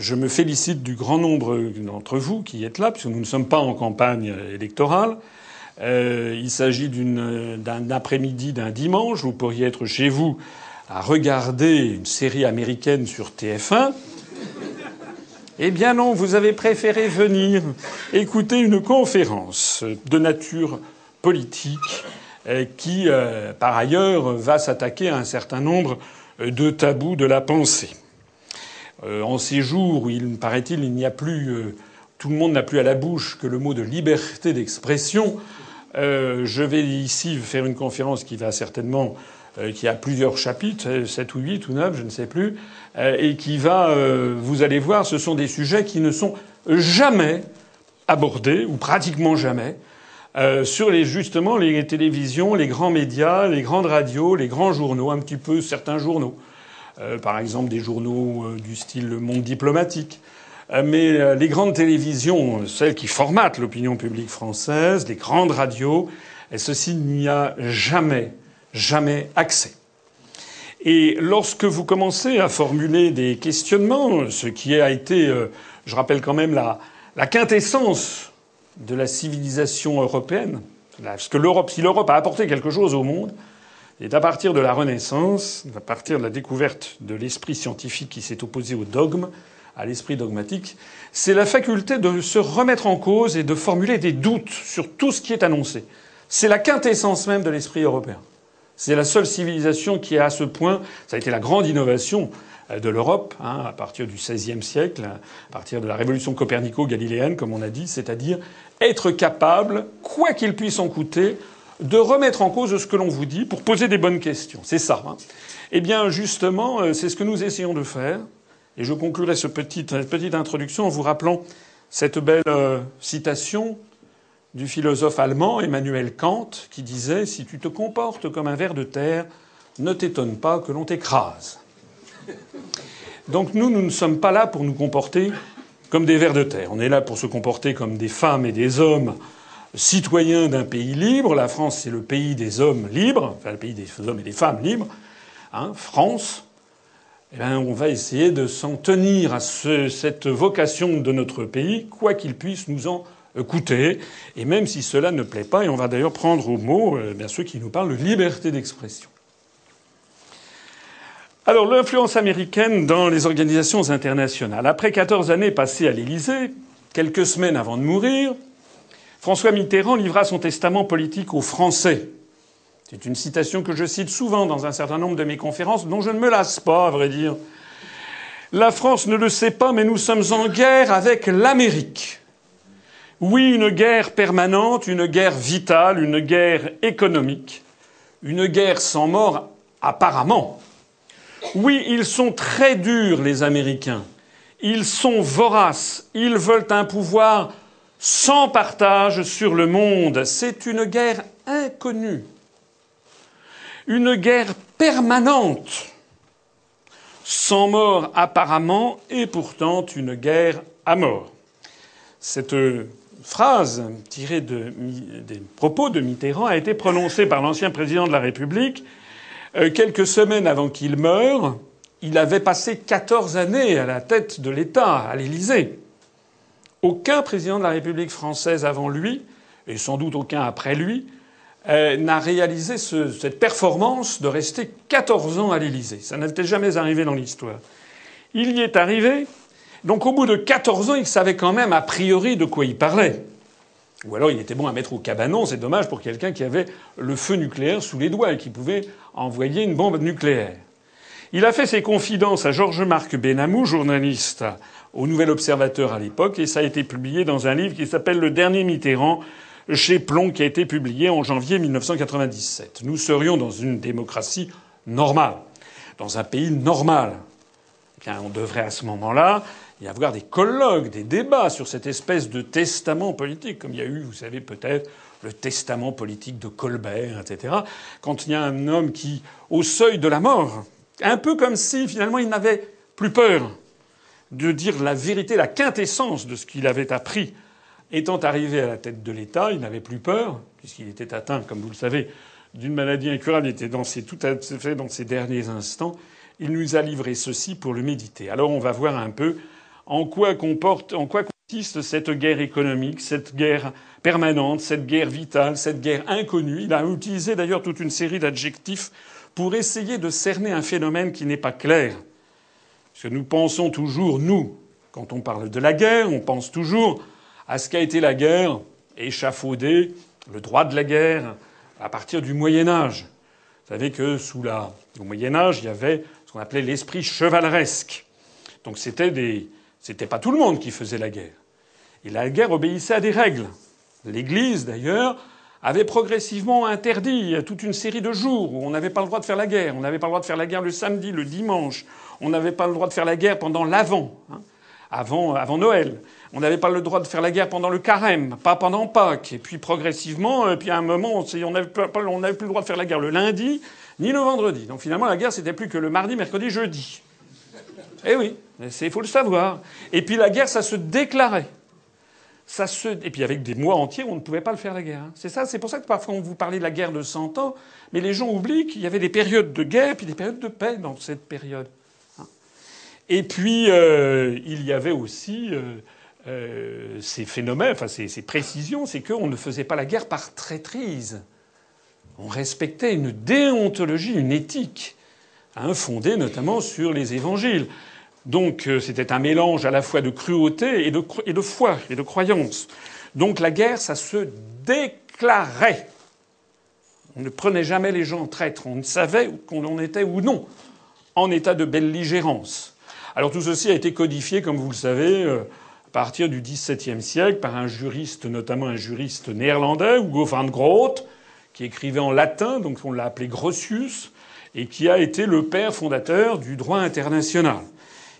je me félicite du grand nombre d'entre vous qui êtes là, puisque nous ne sommes pas en campagne électorale. Euh, il s'agit d'un après-midi d'un dimanche. Vous pourriez être chez vous à regarder une série américaine sur TF1. Eh bien non, vous avez préféré venir écouter une conférence de nature politique euh, qui, euh, par ailleurs, va s'attaquer à un certain nombre de tabous de la pensée. Euh, en ces jours où il paraît-il il n'y a plus tout le monde n'a plus à la bouche que le mot de liberté d'expression, je vais ici faire une conférence qui va certainement qui a plusieurs chapitres, 7 ou 8 ou 9, je ne sais plus, et qui va, vous allez voir, ce sont des sujets qui ne sont jamais abordés, ou pratiquement jamais, euh, sur les, justement les télévisions, les grands médias, les grandes radios, les grands journaux, un petit peu certains journaux. Euh, par exemple des journaux euh, du style Le Monde diplomatique. mais les grandes télévisions, celles qui formatent l'opinion publique française, les grandes radios, ceci n'y a jamais, jamais accès. Et lorsque vous commencez à formuler des questionnements, ce qui a été, je rappelle quand même la, la quintessence de la civilisation européenne. Parce que l'Europe, si l'Europe a apporté quelque chose au monde, c'est à partir de la Renaissance, à partir de la découverte de l'esprit scientifique qui s'est opposé au dogme, à l'esprit dogmatique, c'est la faculté de se remettre en cause et de formuler des doutes sur tout ce qui est annoncé. C'est la quintessence même de l'esprit européen. C'est la seule civilisation qui est à ce point. Ça a été la grande innovation de l'Europe, hein, à partir du XVIe siècle, à partir de la révolution copernico-galiléenne, comme on a dit, c'est-à-dire être capable, quoi qu'il puisse en coûter, de remettre en cause ce que l'on vous dit pour poser des bonnes questions. C'est ça. Hein. Eh bien, justement, euh, c'est ce que nous essayons de faire. Et je conclurai cette petite, introduction en vous rappelant cette belle euh, citation du philosophe allemand Emmanuel Kant qui disait Si tu te comportes comme un ver de terre, ne t'étonne pas que l'on t'écrase. Donc nous, nous ne sommes pas là pour nous comporter comme des vers de terre. On est là pour se comporter comme des femmes et des hommes citoyens d'un pays libre. La France, c'est le pays des hommes libres, enfin le pays des hommes et des femmes libres. Hein, France. Eh bien, on va essayer de s'en tenir à cette vocation de notre pays, quoi qu'il puisse nous en coûter, et même si cela ne plaît pas. Et on va d'ailleurs prendre au mot euh, bien ceux qui nous parlent de liberté d'expression. Alors, l'influence américaine dans les organisations internationales. Après 14 années passées à l'Élysée, quelques semaines avant de mourir, François Mitterrand livra son testament politique aux Français. C'est une citation que je cite souvent dans un certain nombre de mes conférences, dont je ne me lasse pas, à vrai dire. La France ne le sait pas, mais nous sommes en guerre avec l'Amérique. Oui, une guerre permanente, une guerre vitale, une guerre économique, une guerre sans mort apparemment, oui, ils sont très durs, les Américains. Ils sont voraces. Ils veulent un pouvoir sans partage sur le monde. C'est une guerre inconnue. Une guerre permanente. Sans mort apparemment, et pourtant une guerre à mort. Cette phrase tirée des propos de Mitterrand a été prononcée par l'ancien président de la République euh, quelques semaines avant qu'il meure, il avait passé 14 années à la tête de l'État, à l'Élysée. Aucun président de la République française avant lui, et sans doute aucun après lui, euh, n'a réalisé cette performance de rester 14 ans à l'Élysée. Ça n'était jamais arrivé dans l'histoire. Il y est arrivé. Donc au bout de 14 ans, il savait quand même a priori de quoi il parlait. Ou alors il était bon à mettre au cabanon, c'est dommage pour quelqu'un qui avait le feu nucléaire sous les doigts et qui pouvait envoyer une bombe nucléaire. Il a fait ses confidences à Georges-Marc Benamou, journaliste au Nouvel Observateur à l'époque, et ça a été publié dans un livre qui s'appelle Le dernier Mitterrand chez Plomb, qui a été publié en janvier 1997. Nous serions dans une démocratie normale, dans un pays normal. on devrait à ce moment-là y avoir des colloques, des débats sur cette espèce de testament politique, comme il y a eu, vous savez peut-être, le testament politique de Colbert, etc. Quand il y a un homme qui, au seuil de la mort, un peu comme si finalement il n'avait plus peur de dire la vérité, la quintessence de ce qu'il avait appris, étant arrivé à la tête de l'État, il n'avait plus peur, puisqu'il était atteint, comme vous le savez, d'une maladie incurable, il était dans ses, tout à fait dans ses derniers instants. Il nous a livré ceci pour le méditer. Alors on va voir un peu en quoi, comporte, en quoi consiste cette guerre économique, cette guerre permanente, cette guerre vitale, cette guerre inconnue. Il a utilisé d'ailleurs toute une série d'adjectifs pour essayer de cerner un phénomène qui n'est pas clair. Parce que nous pensons toujours, nous, quand on parle de la guerre, on pense toujours à ce qu'a été la guerre, échafaudée, le droit de la guerre, à partir du Moyen Âge. Vous savez que sous la, au Moyen Âge, il y avait ce qu'on appelait l'esprit chevaleresque. Donc c'était des, c'était pas tout le monde qui faisait la guerre. Et la guerre obéissait à des règles. L'Église, d'ailleurs, avait progressivement interdit toute une série de jours où on n'avait pas le droit de faire la guerre. On n'avait pas le droit de faire la guerre le samedi, le dimanche. On n'avait pas le droit de faire la guerre pendant l'avant, hein, avant, avant Noël. On n'avait pas le droit de faire la guerre pendant le carême, pas pendant Pâques. Et puis progressivement, et puis à un moment, on n'avait plus le droit de faire la guerre le lundi ni le vendredi. Donc finalement, la guerre, c'était plus que le mardi, mercredi, jeudi. Eh oui, il faut le savoir. Et puis la guerre, ça se déclarait. Et puis avec des mois entiers, on ne pouvait pas le faire la guerre. Hein. C'est ça, c'est pour ça que parfois on vous parlait de la guerre de 100 ans, mais les gens oublient qu'il y avait des périodes de guerre puis des périodes de paix dans cette période. Hein. Et puis euh, il y avait aussi euh, euh, ces phénomènes, enfin ces, ces précisions, c'est qu'on ne faisait pas la guerre par traîtrise. On respectait une déontologie, une éthique, hein, fondée notamment sur les évangiles. Donc euh, c'était un mélange à la fois de cruauté et de, foi et de croyance. Donc la guerre, ça se déclarait. On ne prenait jamais les gens traîtres. On ne savait qu'on en était ou non en état de belligérance. Alors tout ceci a été codifié, comme vous le savez, euh, à partir du XVIIe siècle par un juriste, notamment un juriste néerlandais, Hugo van Groot, qui écrivait en latin, donc on l'a appelé Grotius, et qui a été le père fondateur du droit international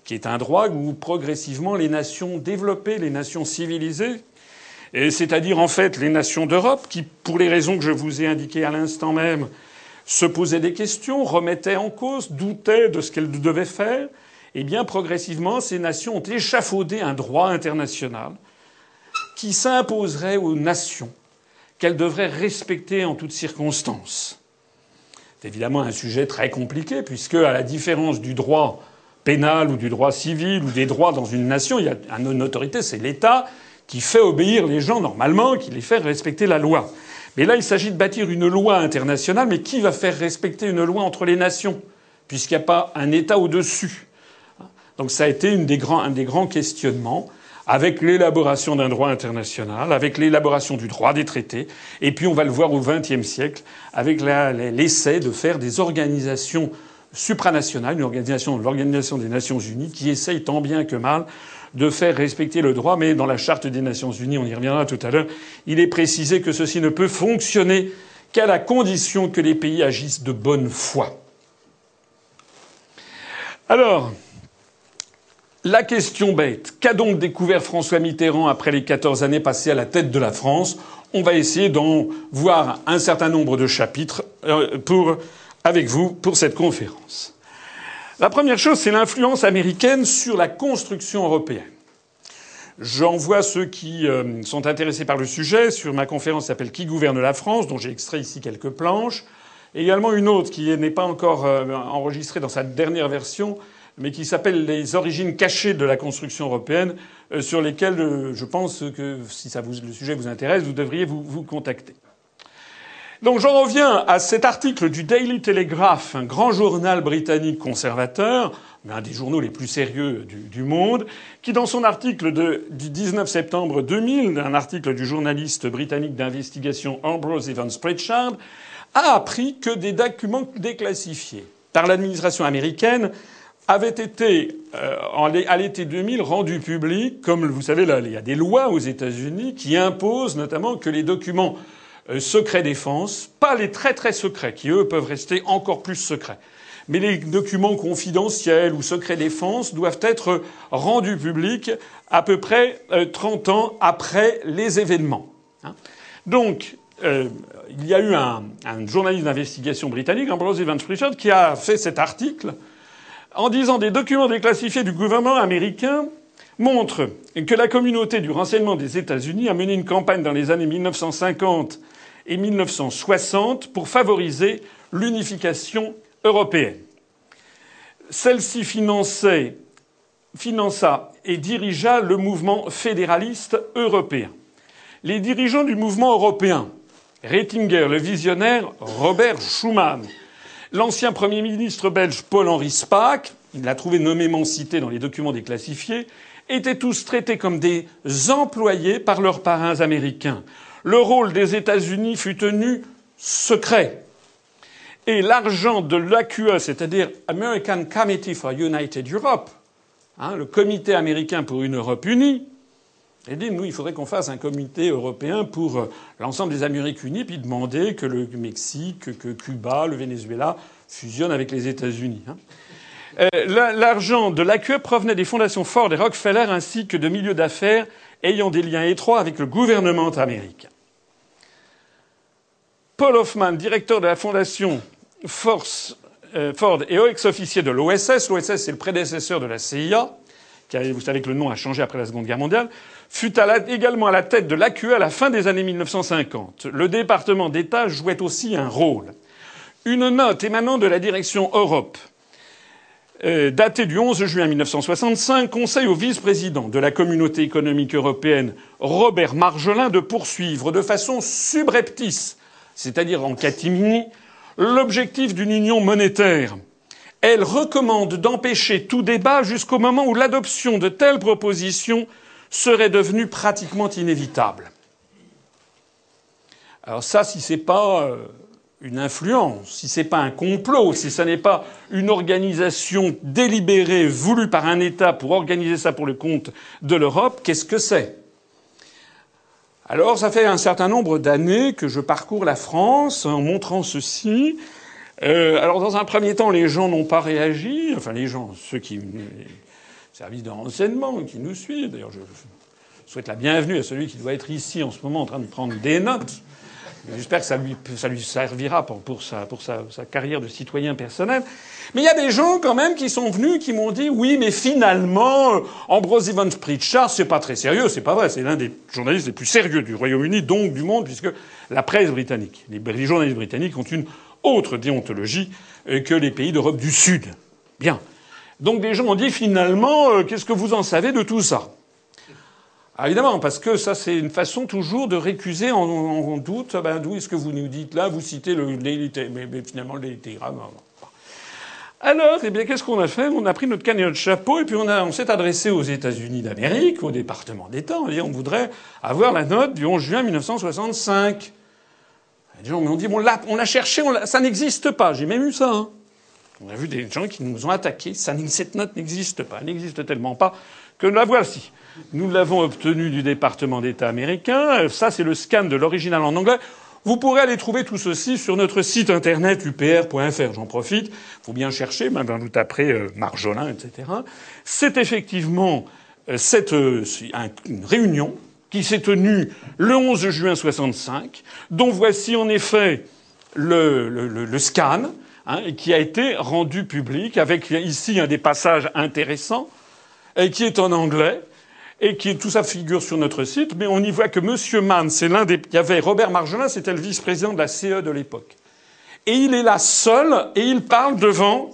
qui est un droit où progressivement les nations développées, les nations civilisées, c'est-à-dire en fait les nations d'Europe, qui, pour les raisons que je vous ai indiquées à l'instant même, se posaient des questions, remettaient en cause, doutaient de ce qu'elles devaient faire, eh bien progressivement ces nations ont échafaudé un droit international qui s'imposerait aux nations, qu'elles devraient respecter en toutes circonstances. C'est évidemment un sujet très compliqué, puisque, à la différence du droit pénal ou du droit civil ou des droits dans une nation, il y a une autorité, c'est l'État qui fait obéir les gens normalement, qui les fait respecter la loi. Mais là, il s'agit de bâtir une loi internationale, mais qui va faire respecter une loi entre les nations, puisqu'il n'y a pas un État au-dessus? Donc ça a été un des grands questionnements avec l'élaboration d'un droit international, avec l'élaboration du droit des traités, et puis on va le voir au XXe siècle avec l'essai de faire des organisations supranationale, une organisation, l'Organisation des Nations Unies, qui essaye tant bien que mal de faire respecter le droit, mais dans la Charte des Nations Unies, on y reviendra tout à l'heure, il est précisé que ceci ne peut fonctionner qu'à la condition que les pays agissent de bonne foi. Alors, la question bête, qu'a donc découvert François Mitterrand après les 14 années passées à la tête de la France? On va essayer d'en voir un certain nombre de chapitres euh, pour avec vous pour cette conférence. La première chose, c'est l'influence américaine sur la construction européenne. J'envoie ceux qui euh, sont intéressés par le sujet sur ma conférence qui s'appelle Qui gouverne la France, dont j'ai extrait ici quelques planches. Et également une autre qui n'est pas encore euh, enregistrée dans sa dernière version, mais qui s'appelle Les origines cachées de la construction européenne, euh, sur lesquelles je pense que si le sujet vous intéresse, vous devriez vous contacter. Donc j'en reviens à cet article du Daily Telegraph, un grand journal britannique conservateur, mais un des journaux les plus sérieux du, monde, qui dans son article du 19 septembre 2000, un article du journaliste britannique d'investigation Ambrose Evans Pritchard, a appris que des documents déclassifiés par l'administration américaine avaient été, euh, à l'été 2000, rendus publics. Comme vous savez, là, il y a des lois aux États-Unis qui imposent notamment que les documents secret défense, pas les très très secrets, qui eux peuvent rester encore plus secrets. Mais les documents confidentiels ou secrets défense doivent être rendus publics à peu près 30 euh, ans après les événements. Hein. Donc, euh, il y a eu un, un journaliste d'investigation britannique, Ambrose Evans Pritchard, qui a fait cet article en disant des documents déclassifiés du gouvernement américain montrent que la communauté du renseignement des États-Unis a mené une campagne dans les années 1950 et 1960 pour favoriser l'unification européenne. Celle-ci finança et dirigea le mouvement fédéraliste européen. Les dirigeants du mouvement européen, Rettinger, le visionnaire Robert Schuman, l'ancien Premier ministre belge Paul-Henri Spaak, il l'a trouvé nommément cité dans les documents déclassifiés, étaient tous traités comme des employés par leurs parrains américains. Le rôle des États-Unis fut tenu secret. Et l'argent de l'AQE, c'est-à-dire American Committee for United Europe, hein, le comité américain pour une Europe unie, et dit, nous, il faudrait qu'on fasse un comité européen pour euh, l'ensemble des Amériques unies, puis demander que le Mexique, que Cuba, le Venezuela fusionnent avec les États-Unis. Hein. Euh, l'argent de l'AQE provenait des fondations Ford et Rockefeller ainsi que de milieux d'affaires ayant des liens étroits avec le gouvernement américain. Paul Hoffman, directeur de la fondation euh, Ford et ex-officier de l'OSS, l'OSS c'est le prédécesseur de la CIA, qui vous savez que le nom a changé après la Seconde Guerre mondiale, fut également à la tête de l'AQE à la fin des années 1950. Le département d'État jouait aussi un rôle. Une note émanant de la direction Europe, euh, datée du 11 juin 1965, conseille au vice-président de la communauté économique européenne, Robert Marjolin, de poursuivre de façon subreptice, c'est-à-dire en catimini, l'objectif d'une union monétaire elle recommande d'empêcher tout débat jusqu'au moment où l'adoption de telles propositions serait devenue pratiquement inévitable. Alors ça, si c'est pas euh, une influence, si c'est pas un complot, si ce n'est pas une organisation délibérée voulue par un État pour organiser ça pour le compte de l'Europe, qu'est-ce que c'est? Alors ça fait un certain nombre d'années que je parcours la France en montrant ceci. Euh, alors, dans un premier temps, les gens n'ont pas réagi. Enfin, les gens, ceux qui. Les services de renseignement qui nous suivent. D'ailleurs, je souhaite la bienvenue à celui qui doit être ici en ce moment en train de prendre des notes. J'espère que ça lui, servira pour, sa, carrière de citoyen personnel. Mais il y a des gens quand même qui sont venus, qui m'ont dit oui, mais finalement, euh, Ambrose Evans Pritchard, c'est pas très sérieux, c'est pas vrai. C'est l'un des journalistes les plus sérieux du Royaume-Uni, donc du monde, puisque la presse britannique, les journalistes britanniques ont une autre déontologie euh, que les pays d'Europe du Sud. Bien. Donc des gens ont dit finalement, euh, qu'est-ce que vous en savez de tout ça? Ah, Évidemment, parce que ça c'est une façon toujours de récuser en, doute. Ben, D'où est-ce que vous nous dites là Vous citez le mais, mais, finalement le télégramme. Alors, eh bien, qu'est-ce qu'on a fait? On a pris notre canne de chapeau et puis on, on s'est adressé aux États-Unis d'Amérique, au département d'État. On dit on voudrait avoir la note du 11 juin 1965. Les gens m'ont dit on l'a, on cherché, ça n'existe pas. J'ai même eu ça. Hein. On a vu des gens qui nous ont attaqués. Cette note n'existe pas. Elle n'existe tellement pas que la voici. Nous l'avons obtenue du département d'État américain. Ça, c'est le scan de l'original en anglais. Vous pourrez aller trouver tout ceci sur notre site internet upr.fr. J'en profite. Il faut bien chercher. Maintenant, vous taperez euh, Marjolin, etc. C'est effectivement euh, cette euh, une réunion qui s'est tenu le 11 juin 65, dont voici en effet le scan, hein, qui a été rendu public, avec ici un des passages intéressants, et qui est en anglais, et qui tout ça figure sur notre site, mais on y voit que M. Mann, c'est l'un des. Il y avait Robert Marjolin, c'était le vice-président de la CE de l'époque. Et il est là seul, et il parle devant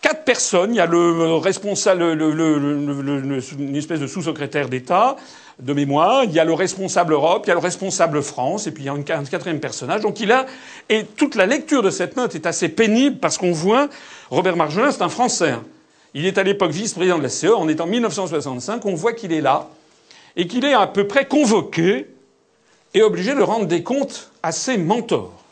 quatre personnes. Il y a le responsable, le, le, une espèce de sous-secrétaire d'État, de mémoire, il y a le responsable Europe, il y a le responsable France, et puis il y a un quatrième personnage. Donc il a, et toute la lecture de cette note est assez pénible parce qu'on voit, Robert Marjolin, c'est un Français. Il est à l'époque vice-président de la CE, on est en 1965, on voit qu'il est là, et qu'il est à peu près convoqué et obligé de rendre des comptes à ses mentors.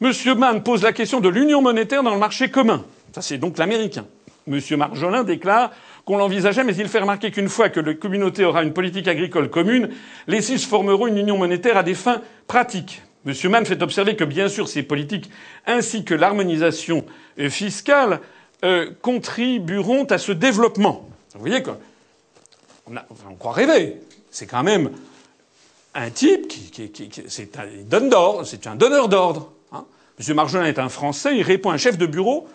Monsieur Mann pose la question de l'union monétaire dans le marché commun. Ça, c'est donc l'américain. Monsieur Marjolin déclare qu'on l'envisageait, mais il fait remarquer qu'une fois que la communauté aura une politique agricole commune, les six formeront une union monétaire à des fins pratiques. M. Mann fait observer que, bien sûr, ces politiques ainsi que l'harmonisation fiscale euh, contribueront à ce développement. Vous voyez qu'on on croit rêver. C'est quand même un type qui, qui, qui c'est un, c'est un donneur d'ordre. Hein. M. Marjolin est un Français, il répond à un chef de bureau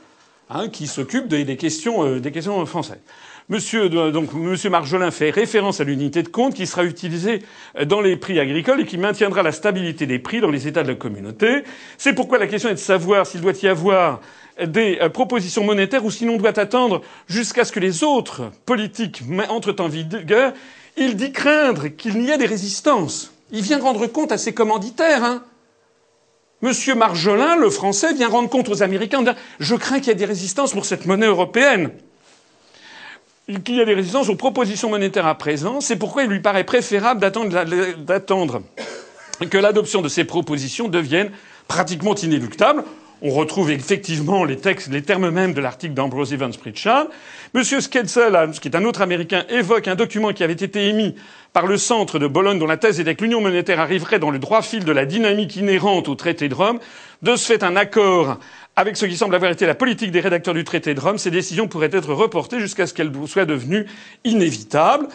hein, qui s'occupe des, questions, euh, des questions françaises. Monsieur, donc, Monsieur Marjolin fait référence à l'unité de compte qui sera utilisée dans les prix agricoles et qui maintiendra la stabilité des prix dans les États de la communauté. C'est pourquoi la question est de savoir s'il doit y avoir des euh, propositions monétaires ou sinon doit attendre jusqu'à ce que les autres politiques entrent en vigueur, il dit craindre qu'il n'y ait des résistances. Il vient rendre compte à ses commanditaires. Hein. Monsieur Marjolin, le français, vient rendre compte aux Américains Je crains qu'il y ait des résistances pour cette monnaie européenne. Qu'il y ait des résistances aux propositions monétaires à présent. C'est pourquoi il lui paraît préférable d'attendre que l'adoption de ces propositions devienne pratiquement inéluctable. On retrouve effectivement les textes, les termes mêmes de l'article d'Ambrose Evans Pritchard. Monsieur Sketzel, qui est un autre Américain, évoque un document qui avait été émis par le centre de Bologne dont la thèse était que l'union monétaire arriverait dans le droit fil de la dynamique inhérente au traité de Rome. De ce fait, un accord avec ce qui semble avoir été la politique des rédacteurs du traité de Rome, ces décisions pourraient être reportées jusqu'à ce qu'elles soient devenues inévitables.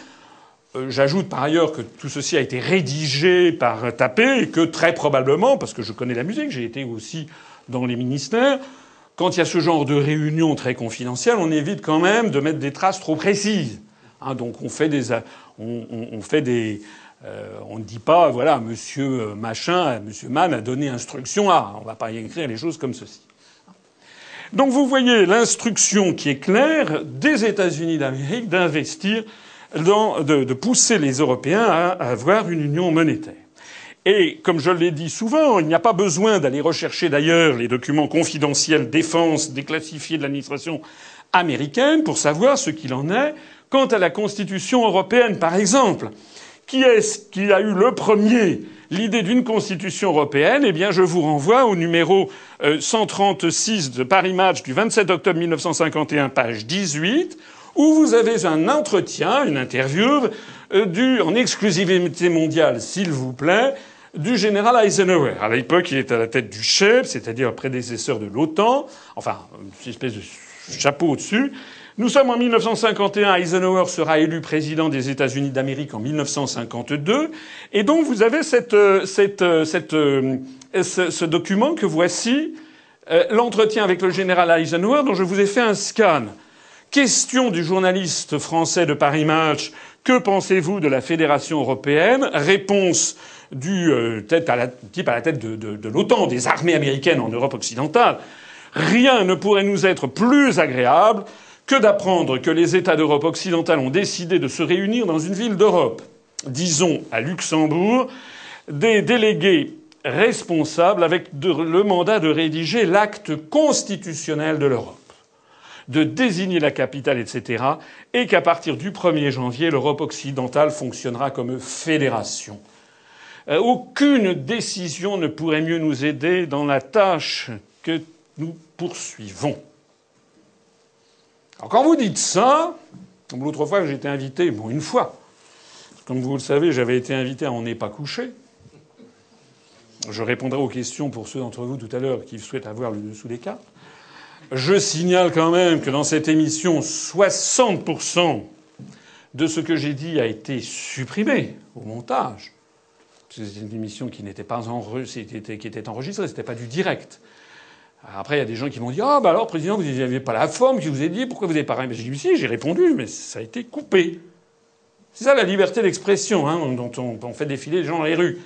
Euh, j'ajoute par ailleurs que tout ceci a été rédigé par Tapé et que très probablement, parce que je connais la musique, j'ai été aussi dans les ministères, quand il y a ce genre de réunion très confidentielle, on évite quand même de mettre des traces trop précises. Hein, donc on fait des, on, on, fait des, euh, on ne dit pas, voilà, Monsieur Machin, Monsieur Mann a donné instruction à. On va pas y écrire les choses comme ceci. Donc vous voyez l'instruction qui est claire des États-Unis d'Amérique d'investir dans, de, de, pousser les Européens à avoir une union monétaire. Et comme je l'ai dit souvent, il n'y a pas besoin d'aller rechercher d'ailleurs les documents confidentiels défense déclassifiés de l'administration américaine pour savoir ce qu'il en est quant à la Constitution européenne, par exemple. Qui est-ce qui a eu le premier l'idée d'une Constitution européenne? Eh bien, je vous renvoie au numéro 136 euh, de Paris Match du 27 octobre 1951, page 18, où vous avez un entretien, une interview, euh, du, en exclusivité mondiale, s'il vous plaît, du général Eisenhower. À l'époque, il était à la tête du chef, c'est-à-dire prédécesseur de l'OTAN, enfin, une espèce de chapeau au-dessus. Nous sommes en 1951, Eisenhower sera élu président des États-Unis d'Amérique en 1952, et donc vous avez cette, cette, cette, ce, ce, document que voici, euh, l'entretien avec le général Eisenhower, dont je vous ai fait un scan. Question du journaliste français de Paris Match. Que pensez-vous de la Fédération européenne? Réponse du euh, à la, type à la tête de l'OTAN, des armées américaines en Europe occidentale. Rien ne pourrait nous être plus agréable que d'apprendre que les États d'Europe occidentale ont décidé de se réunir dans une ville d'Europe, disons à Luxembourg, des délégués responsables avec le mandat de rédiger l'acte constitutionnel de l'Europe de désigner la capitale, etc., et qu'à partir du 1er janvier, l'Europe occidentale fonctionnera comme fédération. Euh, aucune décision ne pourrait mieux nous aider dans la tâche que nous poursuivons. Alors quand vous dites ça, comme l'autre fois j'ai été invité, bon une fois, comme vous le savez, j'avais été invité à On n'est pas couché. Je répondrai aux questions pour ceux d'entre vous tout à l'heure qui souhaitent avoir le dessous des cartes. Je signale quand même que dans cette émission, 60% de ce que j'ai dit a été supprimé au montage. C'était une émission qui n'était pas enregistrée, qui était enregistrée, c'était pas du direct. Après, il y a des gens qui m'ont dit Ah, bah alors, président, vous n'aviez pas la forme, qui vous ai dit, pourquoi vous n'avez pas rien? J'ai dit Si, j'ai répondu, mais ça a été coupé. C'est ça la liberté d'expression, hein, dont on, on, fait défiler les gens dans les rues.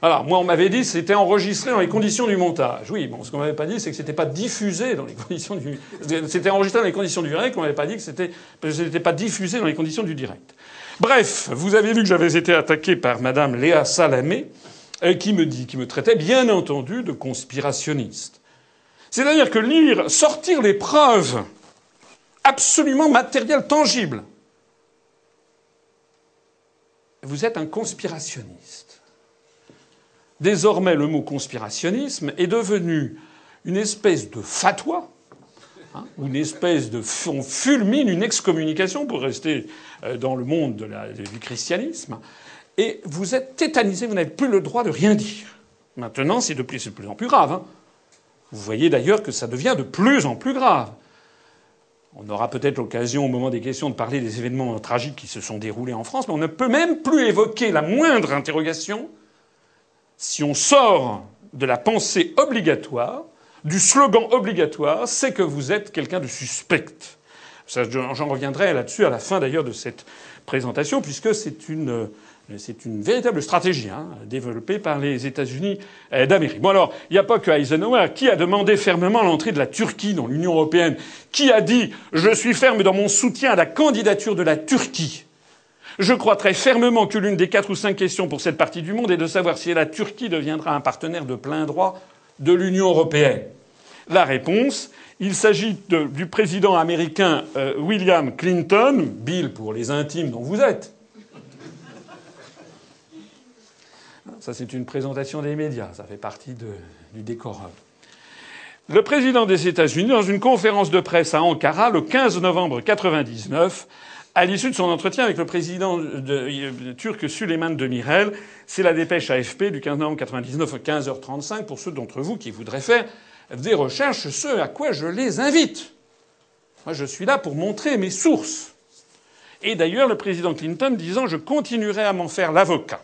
Alors, moi, on m'avait dit que c'était enregistré dans les conditions du montage. Oui, bon, ce qu'on m'avait pas dit, c'est que c'était pas diffusé dans les conditions du. C'était enregistré dans les conditions du direct, on m'avait pas dit que c'était, c'était pas diffusé dans les conditions du direct. Bref, vous avez vu que j'avais été attaqué par Madame Léa Salamé, euh, qui me dit, qui me traitait bien entendu de conspirationniste. C'est-à-dire que lire, sortir les preuves absolument matérielles, tangibles. Vous êtes un conspirationniste. Désormais, le mot conspirationnisme est devenu une espèce de fatwa, hein, une espèce de. On fulmine une excommunication pour rester euh, dans le monde du christianisme, et vous êtes tétanisé, vous n'avez plus le droit de rien dire. Maintenant, c'est de plus, de plus en plus grave. Hein. Vous voyez d'ailleurs que ça devient de plus en plus grave. On aura peut-être l'occasion au moment des questions de parler des événements tragiques qui se sont déroulés en France, mais on ne peut même plus évoquer la moindre interrogation si on sort de la pensée obligatoire, du slogan obligatoire, c'est que vous êtes quelqu'un de suspect. J'en reviendrai là-dessus à la fin d'ailleurs de cette présentation, puisque c'est une c'est une véritable stratégie hein, développée par les États-Unis euh, d'Amérique. Bon alors, il n'y a pas que Eisenhower. Qui a demandé fermement l'entrée de la Turquie dans l'Union européenne Qui a dit je suis ferme dans mon soutien à la candidature de la Turquie Je crois très fermement que l'une des quatre ou cinq questions pour cette partie du monde est de savoir si la Turquie deviendra un partenaire de plein droit de l'Union européenne. La réponse il s'agit du président américain euh, William Clinton, Bill pour les intimes dont vous êtes, Ça, c'est une présentation des médias. Ça fait partie du décor. Le président des États-Unis, dans une conférence de presse à Ankara le 15 novembre 1999, à l'issue de son entretien avec le président de, turc Süleyman Demirel, c'est la dépêche AFP du 15 novembre 1999 à 15h35 pour ceux d'entre vous qui voudraient faire des recherches, ce à quoi je les invite. Moi, je suis là pour montrer mes sources. Et d'ailleurs, le président Clinton disant Je continuerai à m'en faire l'avocat.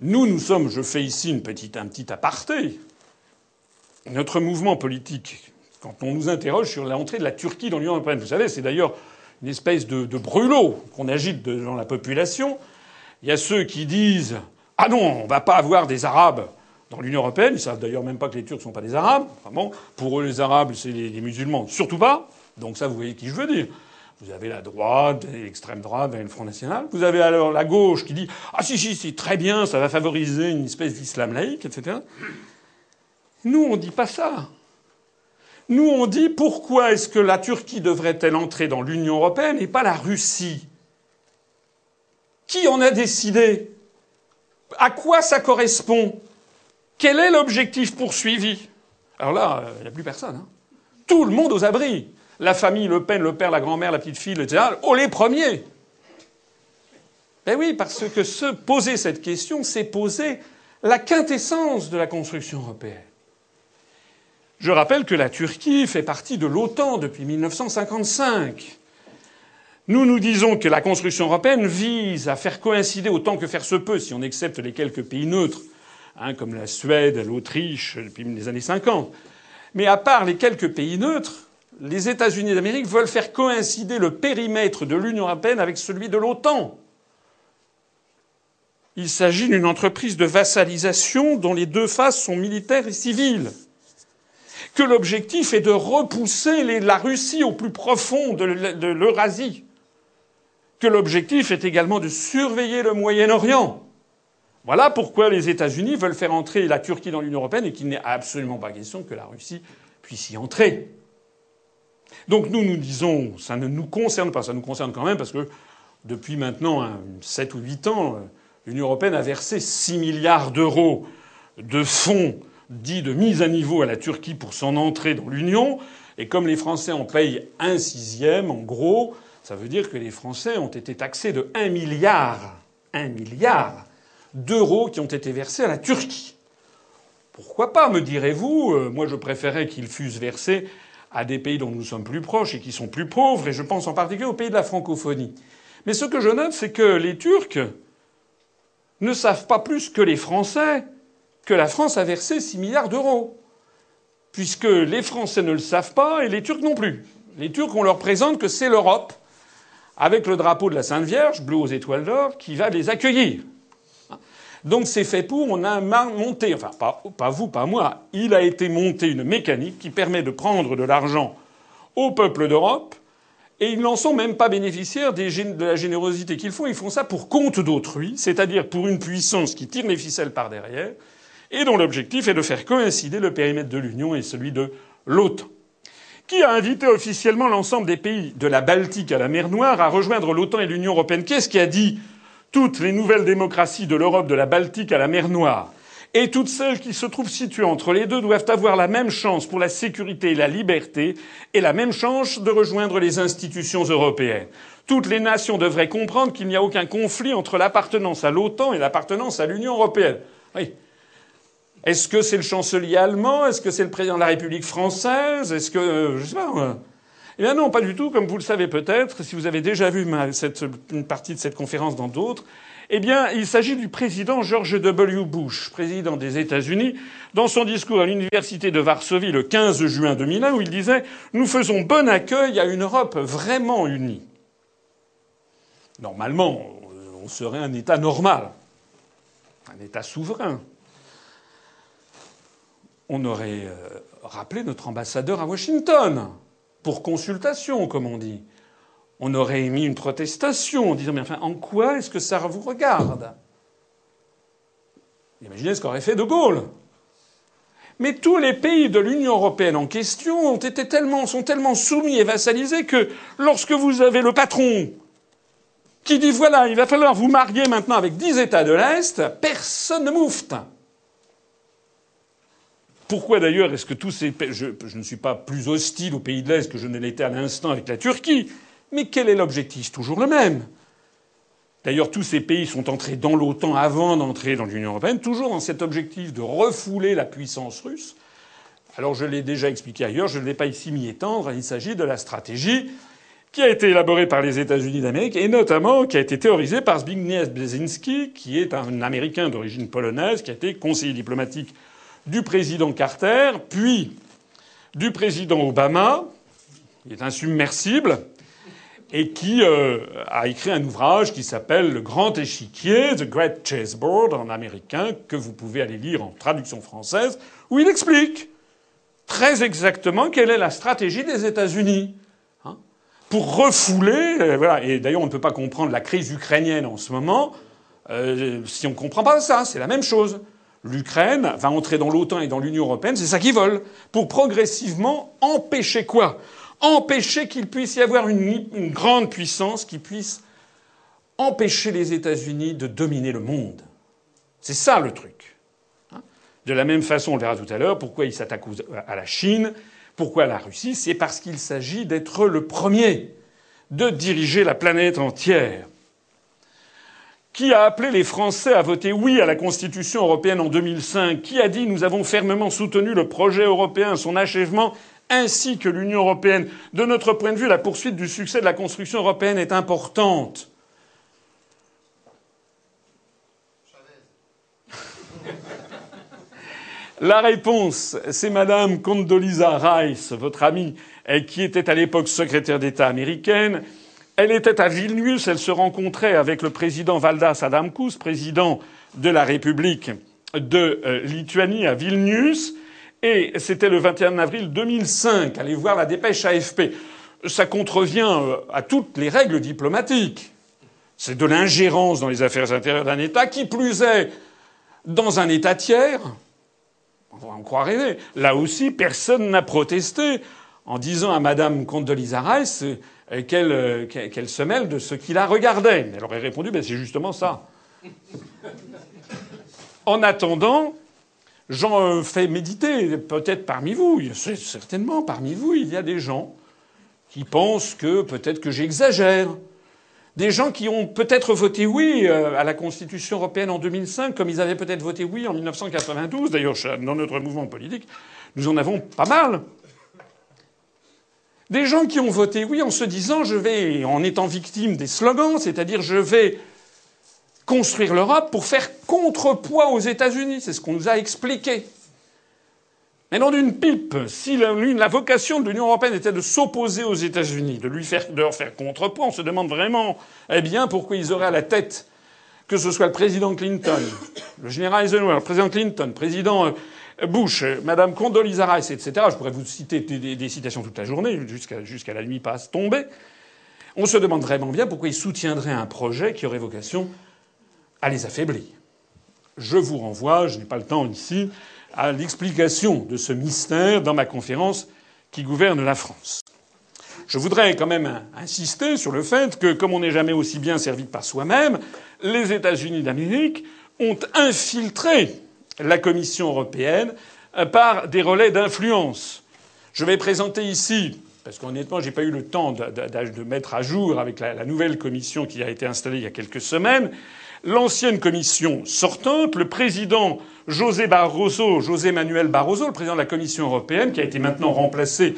Nous, nous sommes, je fais ici une petite, un petit aparté, notre mouvement politique, quand on nous interroge sur l'entrée de la Turquie dans l'Union européenne, vous savez, c'est d'ailleurs une espèce de, brûlot qu'on agite dans la population. Il y a ceux qui disent Ah non, on va pas avoir des Arabes dans l'Union européenne. Ils savent d'ailleurs même pas que les Turcs ne sont pas des Arabes. pour eux, les Arabes, c'est les musulmans. Surtout pas. Donc ça, vous voyez qui je veux dire. Vous avez la droite, l'extrême droite, le Front National. Vous avez alors la gauche qui dit Ah si, si, c'est très bien, ça va favoriser une espèce d'islam laïque, etc. Nous, on dit pas ça. Nous, on dit pourquoi est-ce que la Turquie devrait-elle entrer dans l'Union européenne et pas la Russie? Qui en a décidé? À quoi ça correspond? Quel est l'objectif poursuivi? Alors là, il n'y a plus personne. Hein. Tout le monde aux abris la famille Le Pen, le père, la grand-mère, la petite fille, etc. Oh, les premiers Ben oui, parce que se poser cette question, c'est poser la quintessence de la construction européenne. Je rappelle que la Turquie fait partie de l'OTAN depuis 1955. Nous nous disons que la construction européenne vise à faire coïncider autant que faire se peut, si on accepte les quelques pays neutres, hein, comme la Suède, l'Autriche, depuis les années 50. Mais à part les quelques pays neutres, les États-Unis d'Amérique veulent faire coïncider le périmètre de l'Union européenne avec celui de l'OTAN. Il s'agit d'une entreprise de vassalisation dont les deux faces sont militaires et civiles. Que l'objectif est de repousser la Russie au plus profond de l'Eurasie. Que l'objectif est également de surveiller le Moyen-Orient. Voilà pourquoi les États-Unis veulent faire entrer la Turquie dans l'Union européenne et qu'il n'est absolument pas question que la Russie puisse y entrer. Donc nous, nous disons, ça ne nous concerne pas, ça nous concerne quand même parce que depuis maintenant 7 ou 8 ans, l'Union européenne a versé 6 milliards d'euros de fonds dits de mise à niveau à la Turquie pour son entrée dans l'Union. Et comme les Français en payent un sixième, en gros, ça veut dire que les Français ont été taxés de 1 milliard, 1 milliard d'euros qui ont été versés à la Turquie. Pourquoi pas, me direz-vous? Euh, Moi, je préférais qu'ils fussent versés à des pays dont nous sommes plus proches et qui sont plus pauvres, et je pense en particulier aux pays de la francophonie. Mais ce que je note, c'est que les Turcs ne savent pas plus que les Français que la France a versé 6 milliards d'euros. Puisque les Français ne le savent pas et les Turcs non plus. Les Turcs, on leur présente que c'est l'Europe, avec le drapeau de la Sainte Vierge, bleu aux étoiles d'or, qui va les accueillir. Donc c'est fait pour, on a monté, enfin pas, pas, vous, pas moi, il a été monté une mécanique qui permet de prendre de l'argent au peuple d'Europe, et ils n'en sont même pas bénéficiaires de la générosité qu'ils font, ils font ça pour compte d'autrui, c'est-à-dire pour une puissance qui tire les ficelles par derrière, et dont l'objectif est de faire coïncider le périmètre de l'Union et celui de l'OTAN qui a invité officiellement l'ensemble des pays de la Baltique à la mer Noire à rejoindre l'OTAN et l'Union européenne? Qu'est-ce qui a dit toutes les nouvelles démocraties de l'Europe de la Baltique à la mer Noire, et toutes celles qui se trouvent situées entre les deux doivent avoir la même chance pour la sécurité et la liberté, et la même chance de rejoindre les institutions européennes. Toutes les nations devraient comprendre qu'il n'y a aucun conflit entre l'appartenance à l'OTAN et l'appartenance à l'Union européenne. Oui. Est-ce que c'est le chancelier allemand? Est-ce que c'est le président de la République française? Est-ce que euh, je sais pas. Eh bien non, pas du tout, comme vous le savez peut-être, si vous avez déjà vu une partie de cette conférence dans d'autres. Eh bien, il s'agit du président George W. Bush, président des États-Unis, dans son discours à l'université de Varsovie le 15 juin 2001, où il disait Nous faisons bon accueil à une Europe vraiment unie. Normalement, on serait un État normal, un État souverain. On aurait euh, rappelé notre ambassadeur à Washington pour consultation, comme on dit. On aurait émis une protestation en disant Mais enfin, en quoi est-ce que ça vous regarde? Imaginez ce qu'aurait fait De Gaulle. Mais tous les pays de l'Union européenne en question ont été tellement, sont tellement soumis et vassalisés que lorsque vous avez le patron qui dit voilà, il va falloir vous marier maintenant avec dix États de l'Est, personne ne moufte. Pourquoi d'ailleurs est-ce que tous ces pays. Je, ne suis pas plus hostile aux pays de l'Est que je ne l'étais à l'instant avec la Turquie. Mais quel est l'objectif? Toujours le même. D'ailleurs, tous ces pays sont entrés dans l'OTAN avant d'entrer dans l'Union européenne, toujours dans cet objectif de refouler la puissance russe. Alors, je l'ai déjà expliqué ailleurs, je ne vais pas ici m'y étendre. Il s'agit de la stratégie qui a été élaborée par les États-Unis d'Amérique et notamment qui a été théorisée par Zbigniew Brzezinski, qui est un Américain d'origine polonaise, qui a été conseiller diplomatique du président Carter, puis du président Obama. Il est insubmersible et qui euh, a écrit un ouvrage qui s'appelle Le Grand Échiquier, The Great Chessboard en américain, que vous pouvez aller lire en traduction française, où il explique très exactement quelle est la stratégie des États-Unis hein, pour refouler. Euh. Et d'ailleurs, on ne peut pas comprendre la crise ukrainienne en ce moment euh, si on ne comprend pas ça. C'est la même chose. L'Ukraine va entrer dans l'OTAN et dans l'Union européenne, c'est ça qu'ils veulent, pour progressivement empêcher quoi? Empêcher qu'il puisse y avoir une, grande puissance qui puisse empêcher les États-Unis de dominer le monde. C'est ça le truc. Hein? De la même façon, on le verra tout à l'heure, pourquoi il s'attaque à la Chine, pourquoi à la Russie, c'est parce qu'il s'agit d'être le premier, de diriger la planète entière. Qui a appelé les Français à voter oui à la Constitution européenne en 2005 Qui a dit nous avons fermement soutenu le projet européen, son achèvement ainsi que l'Union européenne? De notre point de vue, la poursuite du succès de la construction européenne est importante. La réponse, c'est Madame Condoleezza Rice, votre amie, qui était à l'époque secrétaire d'État américaine. Elle était à Vilnius, elle se rencontrait avec le président Valdas Adamkus, président de la République de euh, Lituanie à Vilnius. Et c'était le 21 avril 2005. Allez voir la dépêche AFP. Ça contrevient euh, à toutes les règles diplomatiques. C'est de l'ingérence dans les affaires intérieures d'un État, qui plus est dans un État tiers. On va en croire rêver. Là aussi, personne n'a protesté en disant à Madame Condoleezza euh, qu'elle se mêle de ce qui la regardait. Elle aurait répondu, ben c'est justement ça. En attendant, J'en fais méditer, peut-être parmi vous, certainement parmi vous, il y a des gens qui pensent que peut-être que j'exagère. Des gens qui ont peut-être voté oui euh, à la Constitution européenne en 2005, comme ils avaient peut-être voté oui en 1992. D'ailleurs, dans notre mouvement politique, nous en avons pas mal. Des gens qui ont voté oui en se disant je vais, en étant victime des slogans, c'est-à-dire je vais construire l'Europe pour faire contrepoids aux États-Unis. C'est ce qu'on nous a expliqué. Mais non d'une pipe. Si la, vocation de l'Union européenne était de s'opposer aux États-Unis, de lui faire, de leur faire contrepoids, on se demande vraiment, eh bien, pourquoi ils auraient à la tête, que ce soit le président Clinton, le général Eisenhower, le président Clinton, le président euh, Bush, Madame Condoleezza Rice, etc. Je pourrais vous citer des, citations toute la journée, jusqu'à jusqu'à la nuit passe tomber. On se demande vraiment bien pourquoi ils soutiendraient un projet qui aurait vocation à les affaiblir. Je vous renvoie, je n'ai pas le temps ici, à l'explication de ce mystère dans ma conférence qui gouverne la France. Je voudrais quand même insister sur le fait que, comme on n'est jamais aussi bien servi par soi-même, les États-Unis d'Amérique ont infiltré la Commission européenne par des relais d'influence. Je vais présenter ici, parce qu'honnêtement, j'ai pas eu le temps de, mettre à jour avec la nouvelle commission qui a été installée il y a quelques semaines, l'ancienne commission sortante, le président José Barroso, José Manuel Barroso, le président de la Commission européenne, qui a été maintenant remplacé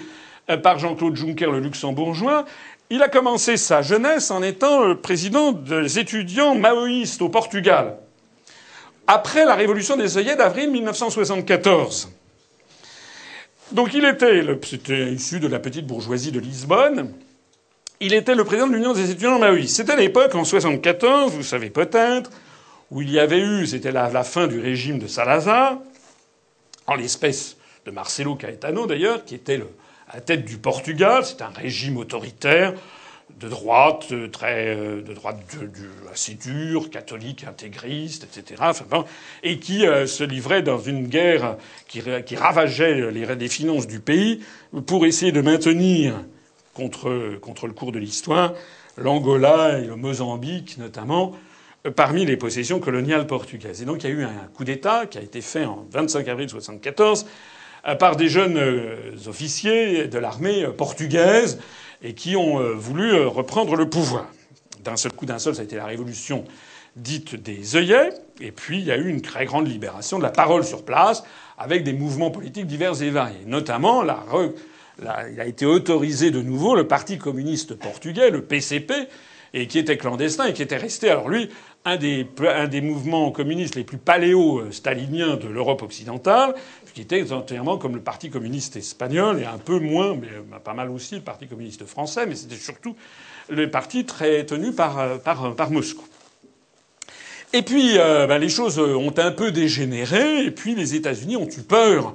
euh, par Jean-Claude Juncker, le luxembourgeois, il a commencé sa jeunesse en étant le président des étudiants maoïstes au Portugal. Après la révolution des œillets d'avril 1974. Donc il était, c'était issu de la petite bourgeoisie de Lisbonne. il était le président de l'Union des étudiants maoïstes. C'était l'époque, en 74, vous savez peut-être, où il y avait eu, c'était la, la, fin du régime de Salazar, en l'espèce de Marcelo Caetano d'ailleurs, qui était le, à la tête du Portugal. C'est un régime autoritaire de droite, euh, très euh, de droite assez dur, catholique, intégriste, etc. Enfin, et qui euh, se livrait dans une guerre qui, ravageait les, les, finances du pays pour essayer de maintenir contre, contre le cours de l'histoire l'Angola et le Mozambique notamment parmi les possessions coloniales portugaises. Et donc il y a eu un coup d'État qui a été fait en 25 avril 1974 par des jeunes officiers de l'armée portugaise et qui ont euh, voulu euh, reprendre le pouvoir. D'un seul coup, d'un seul, ça a été la révolution dite des œillets, et puis il y a eu une très grande libération de la parole sur place, avec des mouvements politiques divers et variés. Notamment, la, il a été autorisé de nouveau le Parti communiste portugais, le PCP, et qui était clandestin et qui était resté, alors lui, un des, un des mouvements communistes les plus paléo-staliniens de l'Europe occidentale, qui était entièrement comme le Parti communiste espagnol, et un peu moins, mais euh, pas mal aussi, le Parti communiste français, mais c'était surtout le parti très tenu par, euh, par, par Moscou. Et puis, euh, ben, les choses ont un peu dégénéré, et puis les États-Unis ont eu peur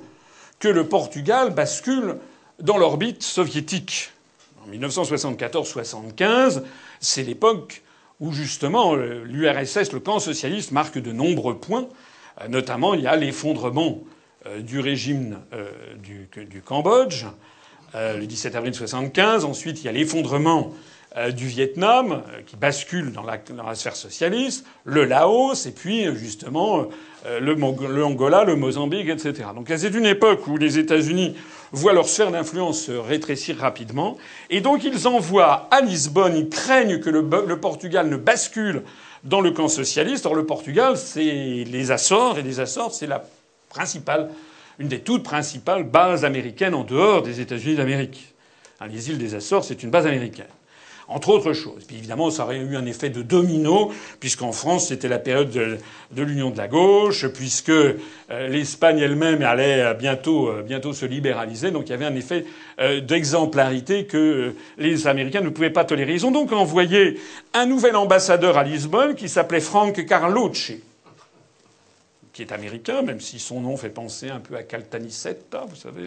que le Portugal bascule dans l'orbite soviétique. En 1974-75, c'est l'époque où justement l'URSS, le camp socialiste, marque de nombreux points. Notamment, il y a l'effondrement euh, du régime euh, du, Cambodge, euh, le 17 avril 1975. Ensuite, il y a l'effondrement du Vietnam, qui bascule dans la, sphère socialiste, le Laos, et puis justement le, le, Angola, le Mozambique, etc. Donc c'est une époque où les États-Unis voient leur sphère d'influence se rétrécir rapidement, et donc ils envoient à Lisbonne, ils craignent que le Portugal ne bascule dans le camp socialiste. Or le Portugal, c'est les Açores, et les Açores, c'est la principale, une des toutes principales bases américaines en dehors des États-Unis d'Amérique. Les îles des Açores, c'est une base américaine. Entre autres choses. Puis évidemment, ça aurait eu un effet de domino, puisqu'en France, c'était la période de, l'union de la gauche, puisque euh, l'Espagne elle-même allait bientôt, euh, bientôt se libéraliser. Donc il y avait un effet euh, d'exemplarité que euh, les Américains ne pouvaient pas tolérer. Ils ont donc envoyé un nouvel ambassadeur à Lisbonne qui s'appelait Frank Carlucci qui est américain, même si son nom fait penser un peu à Caltanissetta, vous savez.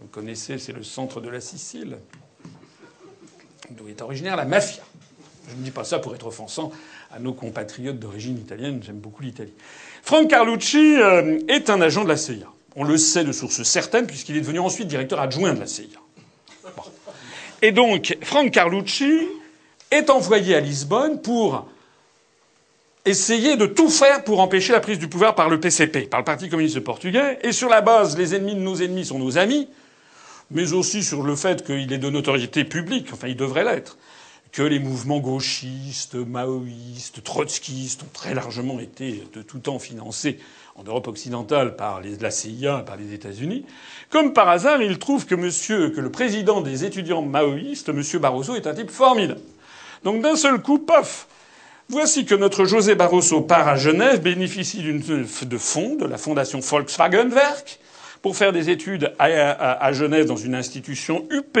Vous connaissez, c'est le centre de la Sicile, d'où est originaire la mafia. Je ne dis pas ça pour être offensant à nos compatriotes d'origine italienne. J'aime beaucoup l'Italie. Frank Carlucci euh, est un agent de la CIA. On le sait de sources certaines puisqu'il est devenu ensuite directeur adjoint de la CIA. Et donc, Frank Carlucci est envoyé à Lisbonne pour essayer de tout faire pour empêcher la prise du pouvoir par le PCP, par le Parti communiste portugais, et sur la base, les ennemis de nos ennemis sont nos amis, mais aussi sur le fait qu'il est de notoriété publique, enfin il devrait l'être, que les mouvements gauchistes, maoïstes, trotskistes ont très largement été de tout temps financés en Europe occidentale par la CIA, par les États-Unis. Comme par hasard, il trouve que monsieur, que le président des étudiants maoïstes, monsieur Barroso, est un type formidable. Donc d'un seul coup, paf, Voici que notre José Barroso part à Genève, bénéficie de fonds de la fondation Volkswagenwerk pour faire des études à, Genève dans une institution UP,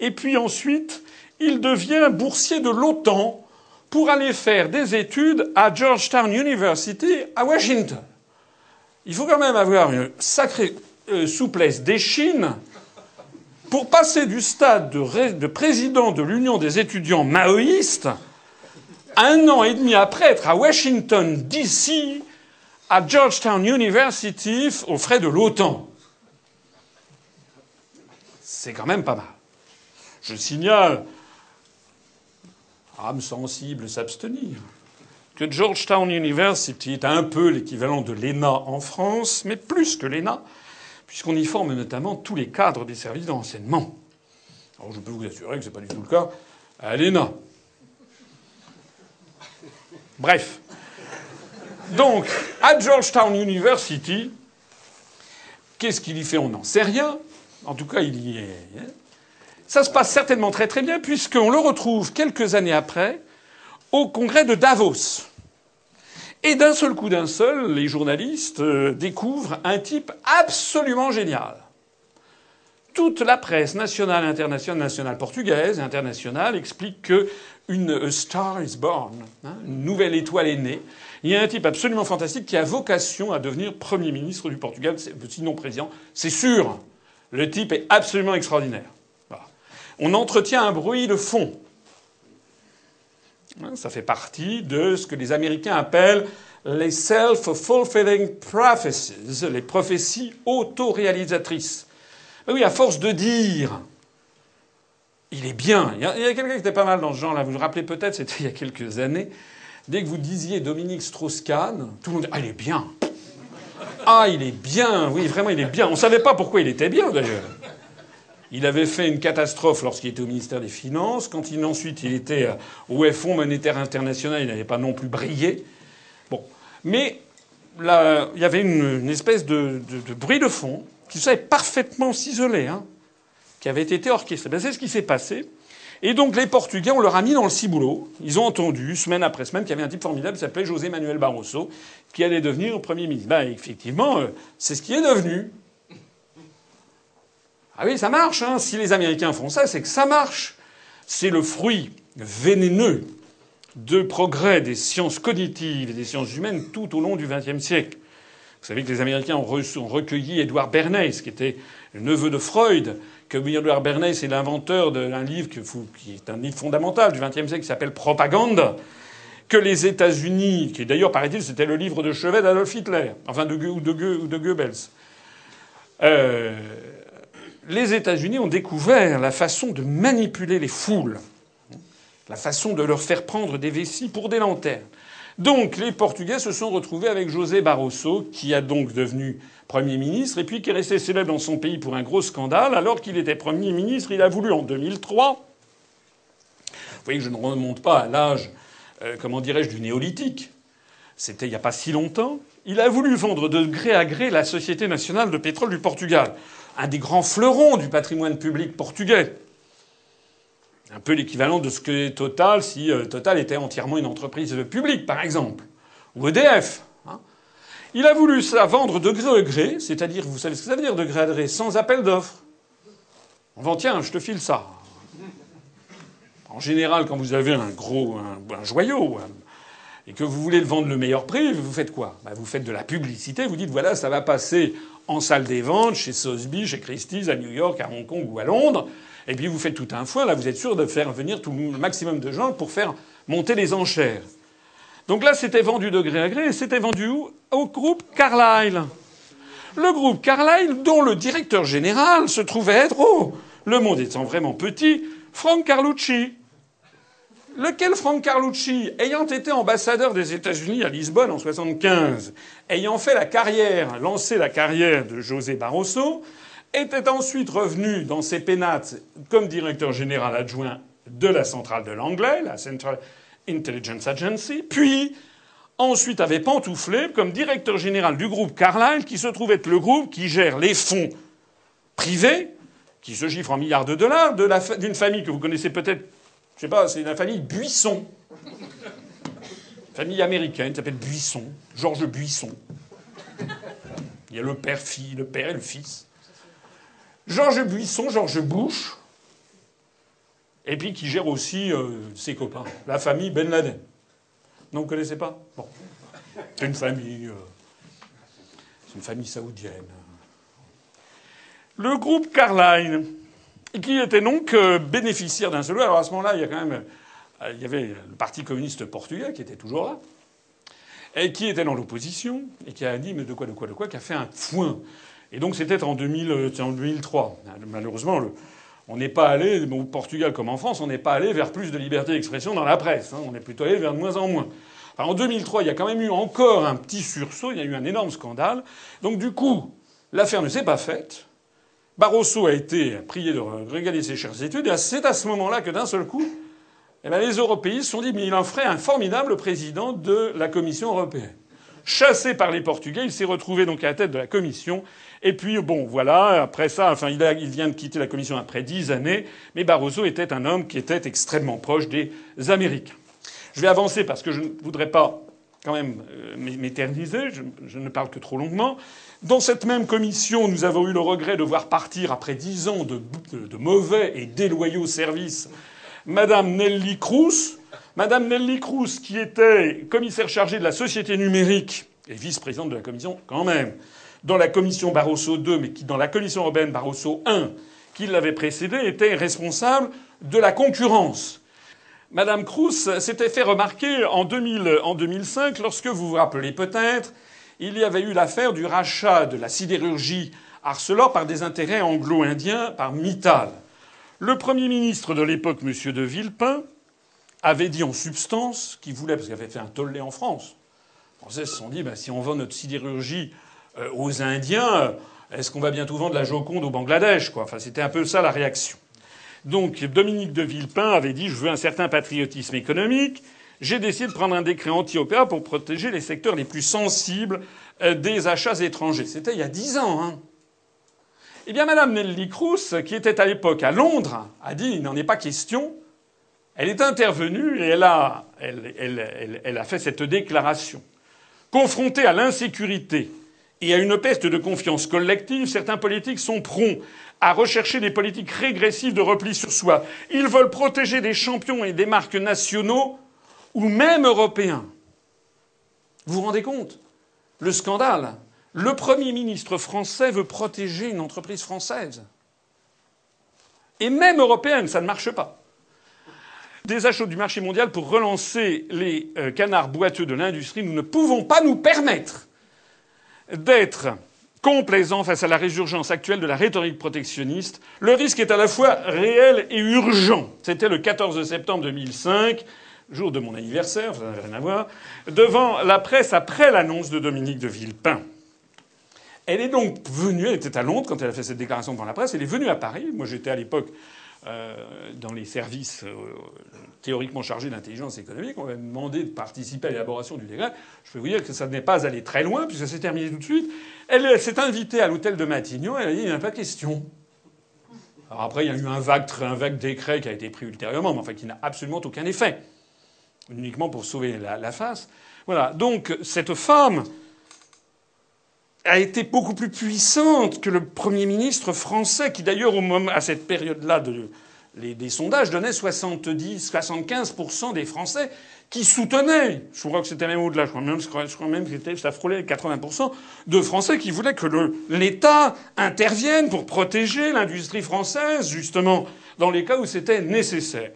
et puis ensuite il devient boursier de l'OTAN pour aller faire des études à Georgetown University à Washington. Il faut quand même avoir une sacrée euh, souplesse d'échine pour passer du stade de, de président de l'Union des étudiants maoïstes un an et demi après être à Washington, D.C., à Georgetown University, aux frais de l'OTAN. C'est quand même pas mal. Je signale, âme sensible s'abstenir, que Georgetown University est un peu l'équivalent de l'ENA en France, mais plus que l'ENA, puisqu'on y forme notamment tous les cadres des services d'enseignement. Alors je peux vous assurer que ce n'est pas du tout le cas à l'ENA. Bref. Donc, à Georgetown University, qu'est-ce qu'il y fait On n'en sait rien. En tout cas, il y est. Hein. Ça se passe certainement très très bien, puisqu'on le retrouve quelques années après au congrès de Davos. Et d'un seul coup d'un seul, les journalistes euh, découvrent un type absolument génial. toute la presse nationale, internationale, nationale portugaise internationale explique que une star is born, hein, une nouvelle étoile est née. Il y a un type absolument fantastique qui a vocation à devenir Premier ministre du Portugal, sinon président, c'est sûr. Le type est absolument extraordinaire. On entretient un bruit de fond. Hein, ça fait partie de ce que les Américains appellent les self-fulfilling prophecies, les prophéties autoréalisatrices. Oui, à force de dire il est bien. Il y a, quelqu'un qui était pas mal dans ce genre-là. Vous vous rappelez peut-être, c'était il y a quelques années. Dès que vous disiez Dominique Strauss-Kahn, tout le monde dit Ah, il est bien. Ah, il est bien. Oui, vraiment, il est bien. On ne savait pas pourquoi il était bien, d'ailleurs. Il avait fait une catastrophe lorsqu'il était au ministère des Finances. Quand il, ensuite il était au Fonds monétaire international, il n'avait pas non plus brillé. Bon. Mais il y avait une, espèce de, bruit de fond qui savait parfaitement s'isoler. Hein qui avait été orchestré. Ben, c'est ce qui s'est passé. Et donc les Portugais, on leur a mis dans le ciboulot. Ils ont entendu, semaine après semaine, qu'il y avait un type formidable qui s'appelait José Manuel Barroso, qui allait devenir Premier ministre. Ben, effectivement, euh, c'est ce qui est devenu. Ah oui, ça marche. Hein. Si les Américains font ça, c'est que ça marche. C'est le fruit vénéneux de progrès des sciences cognitives et des sciences humaines tout au long du XXe siècle. Vous savez que les Américains ont recueilli Edward Bernays, qui était le neveu de Freud, que Edward Bernays est l'inventeur d'un livre qui est un livre fondamental du XXe siècle qui s'appelle Propagande, que les États-Unis, qui d'ailleurs paraît-il c'était le livre de chevet d'Adolf Hitler, enfin de, ou, de, de Goebbels, euh, les États-Unis ont découvert la façon de manipuler les foules, la façon de leur faire prendre des vessies pour des lanternes. Donc les Portugais se sont retrouvés avec José Barroso, qui a donc devenu Premier ministre, et puis qui est resté célèbre dans son pays pour un gros scandale. Alors qu'il était Premier ministre, il a voulu en 2003. Vous voyez que je ne remonte pas à l'âge, euh, comment dirais-je, du néolithique. C'était il n'y a pas si longtemps. Il a voulu vendre de gré à gré la Société nationale de pétrole du Portugal, un des grands fleurons du patrimoine public portugais. Un peu l'équivalent de ce que Total si euh, Total était entièrement une entreprise publique, par exemple. Ou EDF. Hein. Il a voulu ça vendre de gré à gré, c'est-à-dire, vous savez ce que ça veut dire de gré à gré, sans appel d'offres. On vend, tiens, je te file ça. En général, quand vous avez un gros joyau et que vous voulez le vendre le meilleur prix, vous faites quoi? Bah, Vous faites de la publicité, vous dites voilà, ça va passer en salle des ventes, chez Sotheby, chez Christie's, à New York, à Hong Kong ou à Londres. Et puis vous faites tout un foin, là vous êtes sûr de faire venir tout le maximum de gens pour faire monter les enchères. Donc là c'était vendu de gré à gré et c'était vendu où? Au groupe Carlyle. Le groupe Carlyle dont le directeur général se trouvait être, oh, le monde étant vraiment petit, Frank Carlucci. Lequel Frank Carlucci, ayant été ambassadeur des États-Unis à Lisbonne en 75, ayant fait la carrière, lancé la carrière de José Barroso, était ensuite revenu dans ses pénates comme directeur général adjoint de la centrale de l'anglais, la Central Intelligence Agency, puis ensuite avait pantouflé comme directeur général du groupe Carlyle, qui se trouve être le groupe qui gère les fonds privés, qui se chiffrent en milliards de dollars, d'une famille que vous connaissez peut-être, je sais pas, c'est la famille Buisson. Famille américaine, s'appelle Buisson, Georges Buisson. Il y a le père, fille, le père et le fils. Georges Buisson, Georges Bush, et puis qui gère aussi euh, ses copains, la famille Ben Laden. Non, vous ne connaissez pas? Bon. C'est une famille. Euh, c'est une famille saoudienne. Le groupe Carlyle, qui était donc euh, bénéficiaire d'un seul. Alors à ce moment-là, il y a quand même. il y avait le Parti communiste portugais qui était toujours là, et qui était dans l'opposition, et qui a dit mais de quoi, de quoi, de quoi, qui a fait un foin. Et donc c'était en, 2003. Euh, Malheureusement, on n'est pas allé, au Portugal comme en France, on n'est pas allé vers plus de liberté d'expression dans la presse. Hein. On est plutôt allé vers de moins en moins. en 2003, il y a quand même eu encore un petit sursaut, il y a eu un énorme scandale. Donc du coup, l'affaire ne s'est pas faite. Barroso a été prié de régaler ses chères études, et c'est à ce moment-là que d'un seul coup, eh ben, les Européens se sont dit, il en ferait un formidable président de la Commission européenne. Chassé par les Portugais, il s'est retrouvé donc à la tête de la Commission, et puis, bon, voilà, après ça, enfin, il, vient de quitter la Commission après dix années, mais Barroso était un homme qui était extrêmement proche des Américains. Je vais avancer parce que je ne voudrais pas quand même m'éterniser, je, ne parle que trop longuement. Dans cette même commission, nous avons eu le regret de voir partir, après dix ans de, de mauvais et déloyaux services, Madame Nelly Cruz. Madame Nelly Cruz, qui était commissaire chargée de la société numérique et vice-présidente de la commission, quand même, dans la commission Barroso II, mais qui, dans la commission européenne Barroso I, qui l'avait précédée, était responsable de la concurrence. Madame Cruz s'était fait remarquer en, 2000, en 2005, lorsque vous vous rappelez peut-être, il y avait eu l'affaire du rachat de la sidérurgie Arcelor par des intérêts anglo-indiens par Mittal. Le Premier ministre de l'époque, M. de Villepin, avait dit en substance qu'il voulait, parce qu'il avait fait un tollé en France. Les Français se sont dit, ben, si on vend notre sidérurgie euh, aux Indiens, est-ce qu'on va bientôt vendre la Joconde au Bangladesh Enfin, c'était un peu ça la réaction. Donc Dominique de Villepin avait dit je veux un certain patriotisme économique. J'ai décidé de prendre un décret anti-OPA pour protéger les secteurs les plus sensibles euh, des achats étrangers. C'était il y a dix ans. Hein. Eh bien, Madame Nelly Cruz, qui était à l'époque à Londres, a dit il n'en est pas question. Elle est intervenue et elle a, fait cette déclaration. Confrontée à l'insécurité et à une peste de confiance collective, certains politiques sont prompts à rechercher des politiques régressives de repli sur soi. Ils veulent protéger des champions et des marques nationaux ou même européens. Vous vous rendez compte? Le scandale. Le Premier ministre français veut protéger une entreprise française. Et même européenne, ça ne marche pas. Des achats du marché mondial pour relancer les euh, canards boiteux de l'industrie, nous ne pouvons pas nous permettre d'être complaisant face à la résurgence actuelle de la rhétorique protectionniste. Le risque est à la fois réel et urgent. C'était le 14 septembre 2005, jour de mon anniversaire, ça n'avait rien à voir, devant la presse après l'annonce de Dominique de Villepin. Elle est donc venue, elle était à Londres quand elle a fait cette déclaration devant la presse, elle est venue à Paris. Moi j'étais à l'époque dans les services euh, théoriquement chargés d'intelligence économique, on m'a demandé de participer à l'élaboration du décret. Je peux vous dire que ça n'est pas allé très loin, puisque ça s'est terminé tout de suite. Elle, s'est invitée à l'hôtel de Matignon, elle a dit il n'y a pas question. Alors après, il y a eu un vague, un vague décret qui a été pris ultérieurement, mais enfin qui n'a absolument aucun effet. Uniquement pour sauver la, la face. Voilà. Donc, cette femme a été beaucoup plus puissante que le Premier ministre français, qui d'ailleurs, à cette période-là des sondages, donnait 70, 75% des Français qui soutenaient, je crois que c'était même au-delà, je crois même, que ça frôlait 80% de Français qui voulaient que l'État intervienne pour protéger l'industrie française, justement, dans les cas où c'était nécessaire.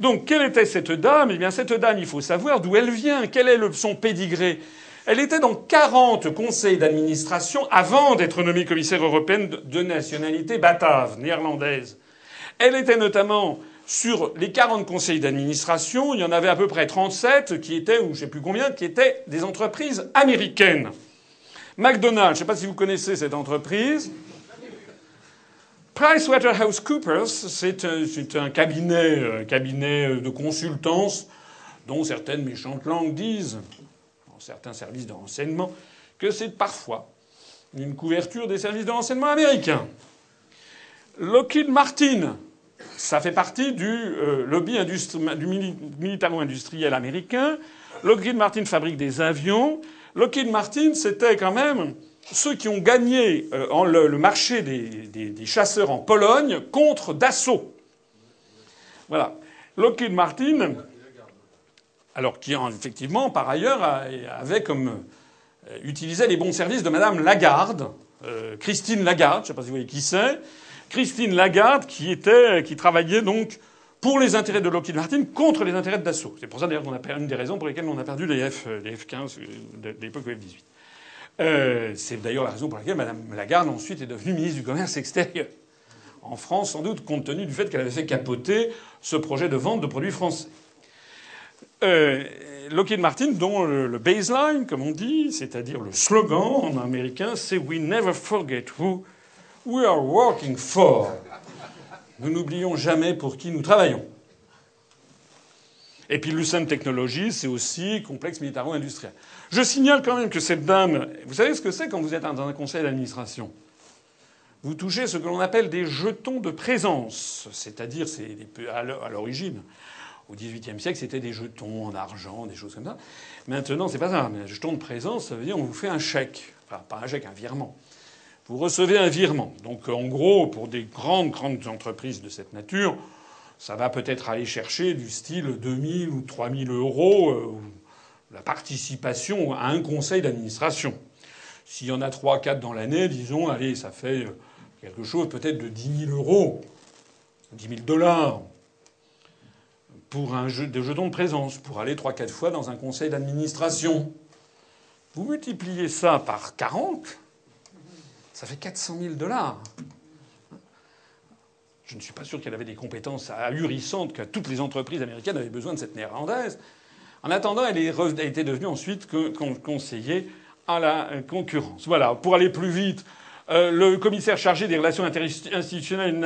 Donc, quelle était cette dame? Eh bien, cette dame, il faut savoir d'où elle vient, quel est son pédigré? Elle était dans 40 conseils d'administration avant d'être nommée commissaire européenne de nationalité batave, néerlandaise. Elle était notamment sur les 40 conseils d'administration, il y en avait à peu près 37 qui étaient, ou je ne sais plus combien, qui étaient des entreprises américaines. McDonald's, je ne sais pas si vous connaissez cette entreprise. PricewaterhouseCoopers, c'est un, cabinet, un cabinet de consultance dont certaines méchantes langues disent certains services de renseignement, que c'est parfois une couverture des services de renseignement américains. Lockheed Martin, ça fait partie du euh, lobby du militaro-industriel américain. Lockheed Martin fabrique des avions. Lockheed Martin, c'était quand même ceux qui ont gagné euh, le, marché des, chasseurs en Pologne contre Dassault. Voilà. Lockheed Martin, alors qui effectivement, par ailleurs, avait comme euh, utilisait les bons services de Madame Lagarde, euh, Christine Lagarde, je ne sais pas si vous voyez qui c'est, Christine Lagarde, qui était, qui travaillait donc pour les intérêts de Lockheed Martin contre les intérêts de Dassault. C'est pour ça d'ailleurs qu'on a une des raisons pour lesquelles on a perdu les, F, les F-15 de, l'époque F-18. Euh, c'est d'ailleurs la raison pour laquelle Madame Lagarde ensuite est devenue ministre du Commerce extérieur. En France, sans doute, compte tenu du fait qu'elle avait fait capoter ce projet de vente de produits français. Euh, Lockheed Martin, dont le, baseline, comme on dit, c'est-à-dire le slogan en américain, c'est We never forget who we are working for. Nous n'oublions jamais pour qui nous travaillons. Et puis Lucent Technologies, c'est aussi complexe militaro-industriel. Je signale quand même que cette dame, vous savez ce que c'est quand vous êtes dans un conseil d'administration? Vous touchez ce que l'on appelle des jetons de présence, c'est-à-dire, c'est à l'origine, Au XVIIIe siècle, c'était des jetons en argent, des choses comme ça. Maintenant, c'est pas ça. Un jeton de présence, ça veut dire on vous fait un chèque. Enfin, pas un chèque, un virement. Vous recevez un virement. Donc, en gros, pour des grandes, grandes entreprises de cette nature, ça va peut-être aller chercher du style 2000 ou 3000 euros euh, la participation à un conseil d'administration. S'il y en a 3 4 dans l'année, disons, allez, ça fait euh, quelque chose peut-être de 10 000 euros, 10 000 dollars pour un jeu, des jetons de présence, pour aller 3-4 fois dans un conseil d'administration. Vous multipliez ça par 40, ça fait 400 000 dollars. Je ne suis pas sûr qu'elle avait des compétences ahurissantes, que toutes les entreprises américaines avaient besoin de cette néerlandaise. En attendant, elle, été devenue ensuite conseiller à la concurrence. Voilà. Pour aller plus vite, euh, le commissaire chargé des relations institutionnelles et de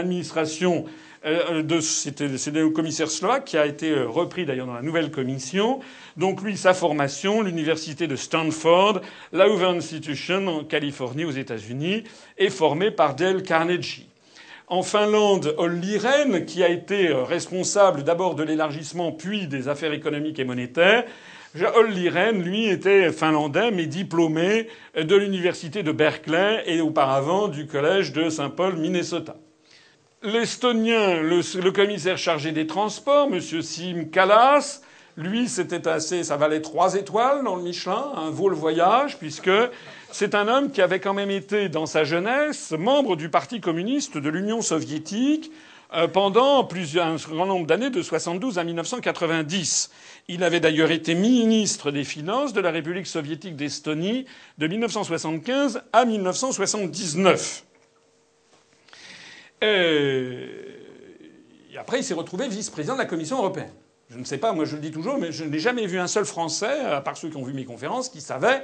c'était le commissaire slovaque qui a été euh, repris d'ailleurs dans la nouvelle commission. Donc lui, sa formation, l'université de Stanford, la Hoover Institution en Californie aux États-Unis, est formé par Dale Carnegie. En Finlande, Olli Rehn, qui a été euh, responsable d'abord de l'élargissement puis des affaires économiques et monétaires. Olli Rehn, lui, était finlandais, mais diplômé de l'université de Berkeley et auparavant du collège de Saint-Paul, Minnesota. L'estonien, le, commissaire chargé des transports, M. Sim Kallas, lui, c'était assez, ça valait trois étoiles dans le Michelin, un vol voyage, puisque c'est un homme qui avait quand même été, dans sa jeunesse, membre du Parti communiste de l'Union soviétique euh, pendant plusieurs, un grand nombre d'années, de 72 à 1990. Il avait d'ailleurs été ministre des Finances de la République soviétique d'Estonie de 1975 à 1979. Euh, et après, il s'est retrouvé vice-président de la Commission européenne. Je ne sais pas, moi je le dis toujours, mais je n'ai jamais vu un seul Français, à part ceux qui ont vu mes conférences, qui savait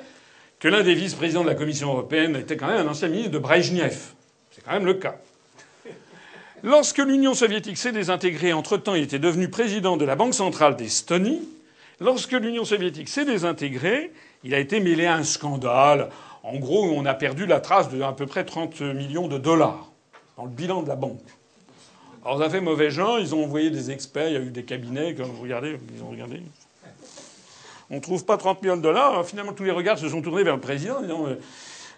que l'un des vice-présidents de la Commission européenne était quand même un ancien ministre de Brejnev. C'est quand même le cas. Lorsque l'Union soviétique s'est désintégrée, entre-temps, il était devenu président de la Banque centrale d'Estonie. Lorsque l'Union soviétique s'est désintégrée, il a été mêlé à un scandale. En gros, on a perdu la trace de à peu près 30 millions de dollars le bilan de la banque. Alors ça fait mauvais gens, ils ont envoyé des experts, il y a eu des cabinets, comme vous regardez, ils ont regardé on ne trouve pas 30 millions de dollars. Finalement, tous les regards se sont tournés vers le président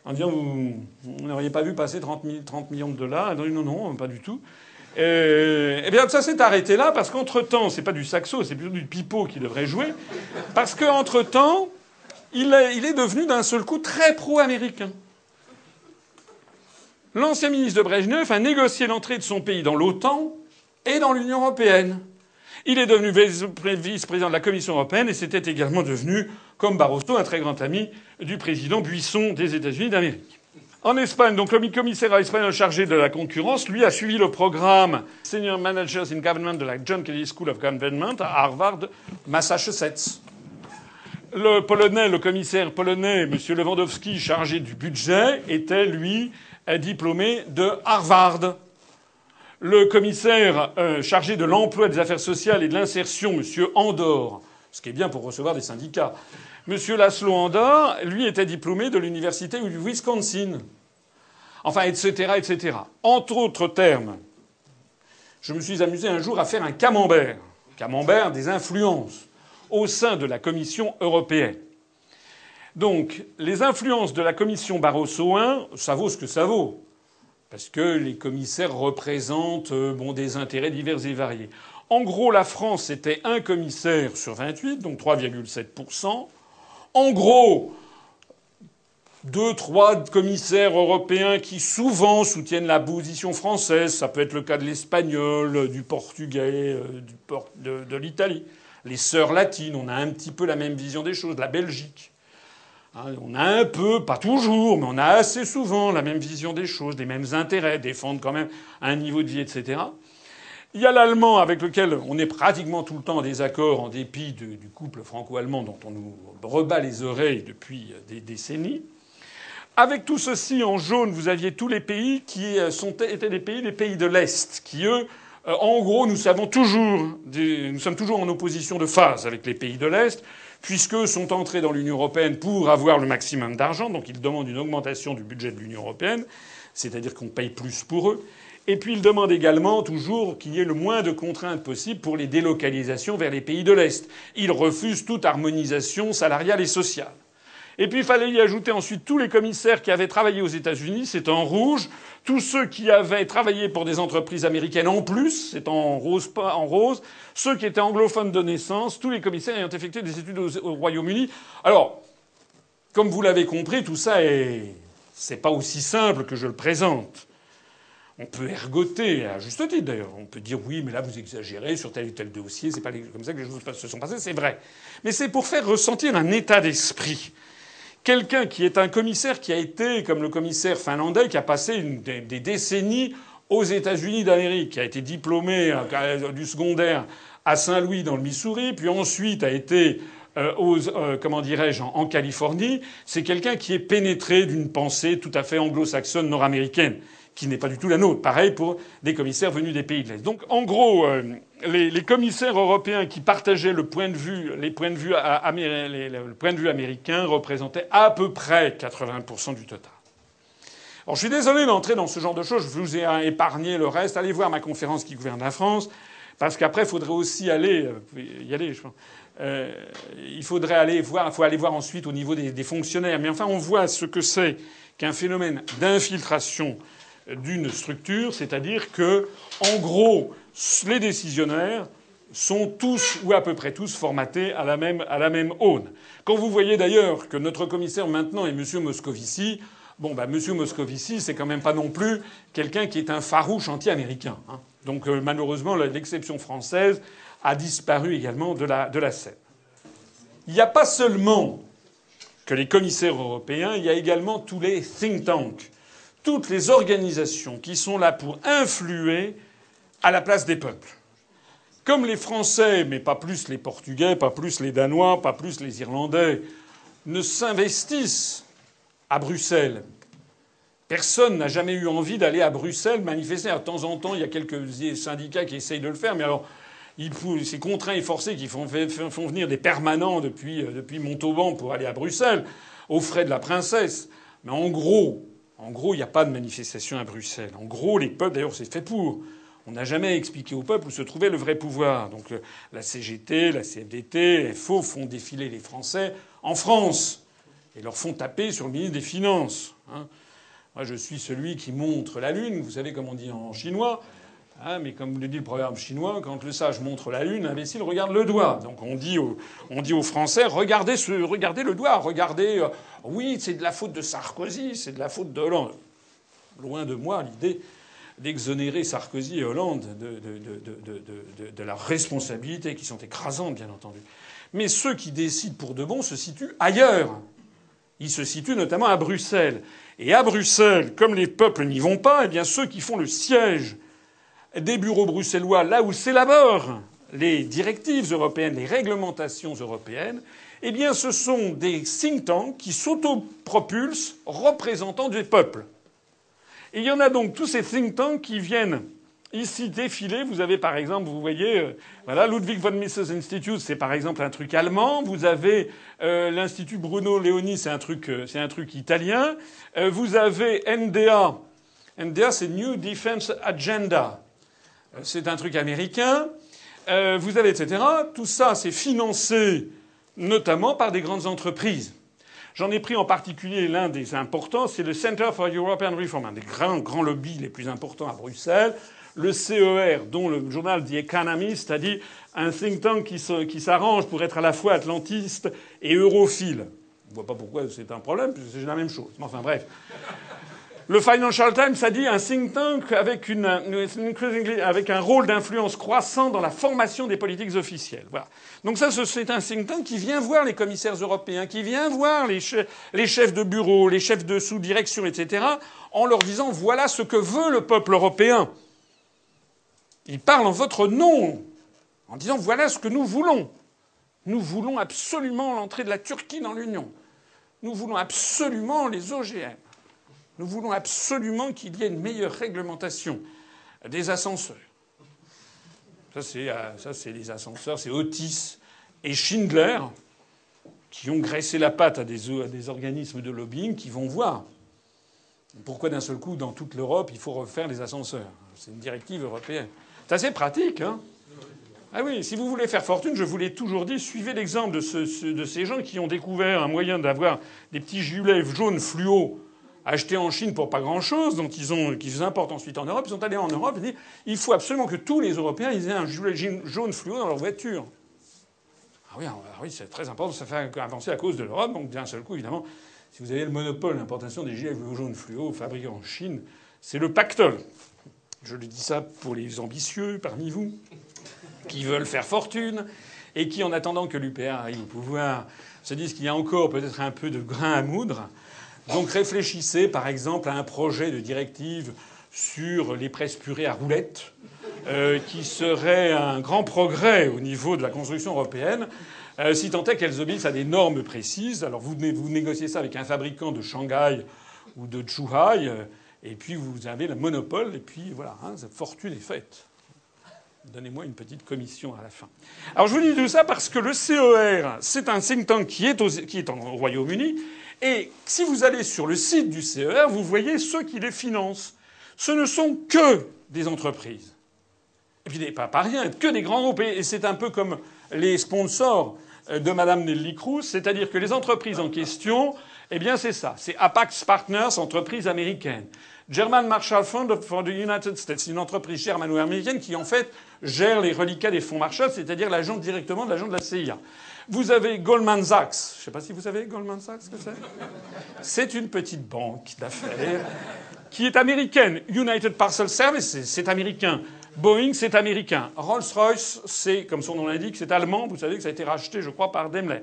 en disant, euh, vous, n'auriez pas vu passer 30, millions de dollars. Non, non, pas du tout. Eh bien, ça s'est arrêté là parce qu'entre-temps, c'est pas du saxo, c'est plutôt du pipeau qui devrait jouer. Parce qu'entre-temps, il est devenu d'un seul coup très pro-américain. L'ancien ministre de Brejnev a négocié l'entrée de son pays dans l'OTAN et dans l'Union européenne. Il est devenu vice-président de la Commission européenne et c'était également devenu, comme Barroso, un très grand ami du président Buisson des États-Unis d'Amérique. En Espagne, donc le commissaire espagnol chargé de la concurrence, lui, a suivi le programme Senior Managers in Government de la John Kennedy School of Government à Harvard, Massachusetts. Le polonais, le commissaire polonais, M. Lewandowski, chargé du budget, était, lui, diplômé de Harvard le commissaire euh, chargé de l'emploi, des affaires sociales et de l'insertion, M. Andor, ce qui est bien pour recevoir des syndicats, M. Laszlo Andor, lui était diplômé de l'université du Wisconsin. Enfin, etc., etc. Entre autres termes, je me suis amusé un jour à faire un camembert, camembert des influences au sein de la Commission européenne. Donc, les influences de la Commission Barroso I, ça vaut ce que ça vaut parce que les commissaires représentent euh, bon, des intérêts divers et variés. En gros, la France était un commissaire sur 28, donc 3,7%. En gros, deux, trois commissaires européens qui souvent soutiennent la position française. Ça peut être le cas de l'espagnol, du portugais, euh, de, de l'Italie. Les sœurs latines, on a un petit peu la même vision des choses. La Belgique. Hein, on a un peu, pas toujours, mais on a assez souvent la même vision des choses, les mêmes intérêts, défendre quand même un niveau de vie, etc. Il y a l'allemand avec lequel on est pratiquement tout le temps en désaccord en dépit du couple franco-allemand dont on nous rebat les oreilles depuis des décennies. Avec tout ceci en jaune, vous aviez tous les pays qui sont, étaient des pays, des pays de l'Est, qui eux, euh, en gros, nous savons toujours, nous sommes toujours en opposition de phase avec les pays de l'Est puisqu'eux sont entrés dans l'Union européenne pour avoir le maximum d'argent, donc ils demandent une augmentation du budget de l'Union européenne, c'est-à-dire qu'on paye plus pour eux. Et puis il demande également toujours qu'il y ait le moins de contraintes possibles pour les délocalisations vers les pays de l'Est. Il refuse toute harmonisation salariale et sociale. Et puis il fallait y ajouter ensuite tous les commissaires qui avaient travaillé aux États-Unis, c'est en rouge. Tous ceux qui avaient travaillé pour des entreprises américaines en plus, c'est en rose, pas en rose. Ceux qui étaient anglophones de naissance, tous les commissaires ayant effectué des études au, Royaume-Uni. Alors, comme vous l'avez compris, tout ça est, c'est pas aussi simple que je le présente. On peut ergoter, à juste titre d'ailleurs. On peut dire oui, mais là vous exagérez sur tel ou tel dossier, c'est pas comme ça que les choses se sont passées, c'est vrai. Mais c'est pour faire ressentir un état d'esprit. Quelqu'un qui est un commissaire qui a été, comme le commissaire finlandais, qui a passé des, décennies aux États-Unis d'Amérique, qui a été diplômé euh, du secondaire à Saint-Louis dans le Missouri, puis ensuite a été euh, aux, euh, comment dirais-je, en Californie, c'est quelqu'un qui est pénétré d'une pensée tout à fait anglo-saxonne nord-américaine qui n'est pas du tout la nôtre. Pareil pour des commissaires venus des pays de l'Est. Donc, en gros, euh, les, commissaires européens qui partageaient le point de vue, les points de vue, américain représentaient à peu près 80% du total. Alors, je suis désolé d'entrer dans ce genre de choses. Je vous ai épargné le reste. Allez voir ma conférence qui gouverne la France. Parce qu'après, il faudrait aussi aller, euh, y aller. Euh, il faudrait aller voir, faut aller voir ensuite au niveau des fonctionnaires. Mais enfin, on voit ce que c'est qu'un phénomène d'infiltration d'une structure, c'est-à-dire que, en gros, les décisionnaires sont tous ou à peu près tous formatés à la même, à aune. Quand vous voyez d'ailleurs que notre commissaire maintenant est M. Moscovici, bon, bah, M. Moscovici, c'est quand même pas non plus quelqu'un qui est un farouche anti-américain. Hein. Donc, euh, malheureusement, l'exception française a disparu également de la, de la scène. Il n'y a pas seulement que les commissaires européens, il y a également tous les think tanks toutes les organisations qui sont là pour influer à la place des peuples. Comme les Français, mais pas plus les Portugais, pas plus les Danois, pas plus les Irlandais, ne s'investissent à Bruxelles. Personne n'a jamais eu envie d'aller à Bruxelles manifester. De temps en temps, il y a quelques syndicats qui essayent de le faire, mais alors c'est contraint et forcé qui font, venir des permanents depuis, euh, depuis Montauban pour aller à Bruxelles, aux frais de la princesse. Mais en gros, en gros, il n'y a pas de manifestation à Bruxelles. En gros, les peuples, d'ailleurs, c'est fait pour. On n'a jamais expliqué au peuple où se trouvait le vrai pouvoir. Donc la CGT, la CFDT, FO font défiler les Français en France et leur font taper sur le ministre des Finances. Hein. Moi, je suis celui qui montre la lune. Vous savez comme on dit en chinois. Hein, mais comme le dit le proverbe chinois, quand le sage montre la lune, l'imbécile regarde le doigt. Donc on dit aux, on dit aux Français, regardez, ce, regardez le doigt, regardez. Euh, oui, c'est de la faute de Sarkozy, c'est de la faute de. Loin de moi l'idée d'exonérer Sarkozy et Hollande de, de, leur responsabilité, qui sont écrasantes, bien entendu. Mais ceux qui décident pour de bon se situent ailleurs. Ils se situent notamment à Bruxelles. Et à Bruxelles, comme les peuples n'y vont pas, eh bien ceux qui font le siège des bureaux bruxellois, là où s'élaborent les directives européennes, les réglementations européennes, eh bien, ce sont des think tanks qui s'autopropulsent représentants du peuple. Et il y en a donc tous ces think tanks qui viennent ici défiler. Vous avez par exemple, vous voyez, euh, Ludwig von Mises Institute, c'est par exemple un truc allemand. Vous avez euh, l'institut Bruno Leoni, c'est un truc, euh, c'est un truc italien. vous avez NDA. NDA, c'est New Defense Agenda. C'est un truc américain. Euh, vous avez etc. Tout ça, c'est financé notamment par des grandes entreprises. J'en ai pris en particulier l'un des importants, c'est le Center for European Reform, un des grands, grands lobbies les plus importants à Bruxelles. Le CER, dont le journal The Economist a dit un think tank qui s'arrange pour être à la fois atlantiste et europhile. On ne voit pas pourquoi c'est un problème, puisque c'est la même chose. Mais enfin bref. Le Financial Times a dit un think tank avec, un rôle d'influence croissant dans la formation des politiques officielles. Donc ça, c'est un think tank qui vient voir les commissaires européens, qui vient voir les, les chefs de bureau, les chefs de sous-direction, etc., en leur disant voilà ce que veut le peuple européen. Ils parlent en votre nom, en disant voilà ce que nous voulons. Nous voulons absolument l'entrée de la Turquie dans l'Union. Nous voulons absolument les OGM. Nous voulons absolument qu'il y ait une meilleure réglementation des ascenseurs. Ça, c'est, euh, les ascenseurs, c'est Otis et Schindler qui ont graissé la patte à des, organismes de lobbying qui vont voir. Pourquoi d'un seul coup, dans toute l'Europe, il faut refaire les ascenseurs C'est une directive européenne. C'est assez pratique, hein? Ah oui, si vous voulez faire fortune, je vous l'ai toujours dit, suivez l'exemple de, de, ces gens qui ont découvert un moyen d'avoir des petits gilets jaunes fluo achetés en Chine pour pas grand-chose, dont ils ont, qu'ils importent ensuite en Europe. Ils sont allés en Europe et dit il faut absolument que tous les Européens aient un gilet jaune fluo dans leur voiture. Ah oui, ah oui c'est très important, ça fait avancer à cause de l'Europe. Donc d'un seul coup, évidemment, si vous avez le monopole d'importation des gilets jaunes fluo fabriqués en Chine, c'est le pactole. Je le dis ça pour les ambitieux parmi vous qui veulent faire fortune et qui, en attendant que l'UPR arrive au pouvoir, se disent qu'il y a encore peut-être un peu de grain à moudre. Donc réfléchissez par exemple à un projet de directive sur les presses purées à roulettes, euh, qui serait un grand progrès au niveau de la construction européenne, euh, si tant est qu'elles obéissent à des normes précises. Alors vous, négociez ça avec un fabricant de Shanghai ou de Zhuhai, euh, et puis vous avez le monopole, et puis voilà, hein, cette fortune est faite. Donnez-moi une petite commission à la fin. Alors je vous dis tout ça parce que le CER, c'est un think tank qui est, est au Royaume-Uni. Et si vous allez sur le site du CER, vous voyez ceux qui les financent. Ce ne sont que des entreprises. Et puis pas, pas rien, que des grands groupes. Et c'est un peu comme les sponsors de Madame Nelly Cruz, c'est-à-dire que les entreprises en question, eh bien c'est ça. C'est Apax Partners, entreprise américaine. German Marshall Fund for the United States, une entreprise germano-américaine qui en fait gère les reliquats des fonds Marshall, c'est-à-dire l'agent directement de l'agent de la CIA. Vous avez Goldman Sachs. Je ne sais pas si vous savez Goldman Sachs que c'est. C'est une petite banque d'affaires qui est américaine. United Parcel Services, c'est américain. Boeing, c'est américain. Rolls-Royce, c'est, comme son nom l'indique, c'est allemand. Vous savez que ça a été racheté, je crois, par Daimler.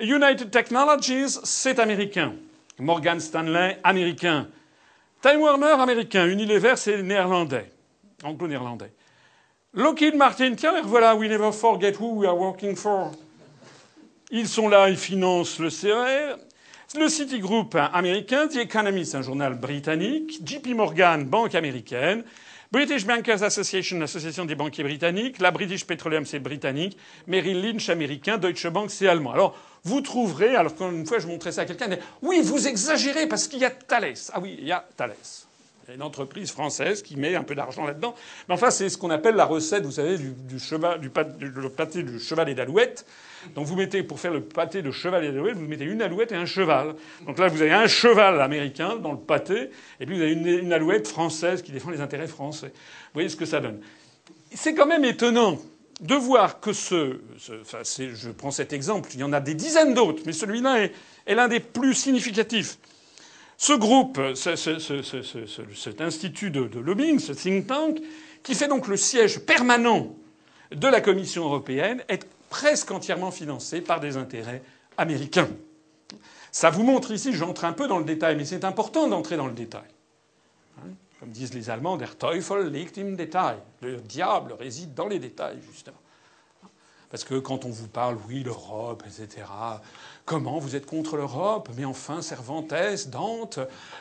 United Technologies, c'est américain. Morgan Stanley, américain. Time Warner, américain. Unilever, c'est néerlandais. Anglo-néerlandais. Lockheed Martin, tiens, voilà, we never forget who we are working for. Ils sont là, ils financent le CER. Le Citigroup américain, The Economist, un journal britannique, JP Morgan, banque américaine, British Bankers Association, l'association des banquiers britanniques, la British Petroleum, c'est britannique, Merrill Lynch américain, Deutsche Bank, c'est allemand. Alors, vous trouverez, alors qu'une fois je montrais ça à quelqu'un, il Oui, vous exagérez parce qu'il y a Thales. Ah oui, il y a Thales. Il y a une entreprise française qui met un peu d'argent là-dedans. Mais enfin, c'est ce qu'on appelle la recette, vous savez, du, cheval, du, pâté du cheval et d'alouette. Donc vous mettez, pour faire le pâté de cheval et d'alouette, vous mettez une alouette et un cheval. Donc là, vous avez un cheval américain dans le pâté, et puis vous avez une, alouette française qui défend les intérêts français. Vous voyez ce que ça donne. C'est quand même étonnant de voir que ce, enfin, je prends cet exemple, il y en a des dizaines d'autres, mais celui-là est, l'un des plus significatifs. Ce groupe, cet institut de, de, lobbying, ce think tank, qui fait donc le siège permanent de la Commission européenne, est presque entièrement financé par des intérêts américains. Ça vous montre ici, j'entre un peu dans le détail, mais c'est important d'entrer dans le détail. Comme disent les Allemands, der Teufel liegt im Detail. Le diable réside dans les détails, justement. Parce que quand on vous parle, oui, l'Europe, etc., comment vous êtes contre l'Europe? Mais enfin, Cervantes, Dante,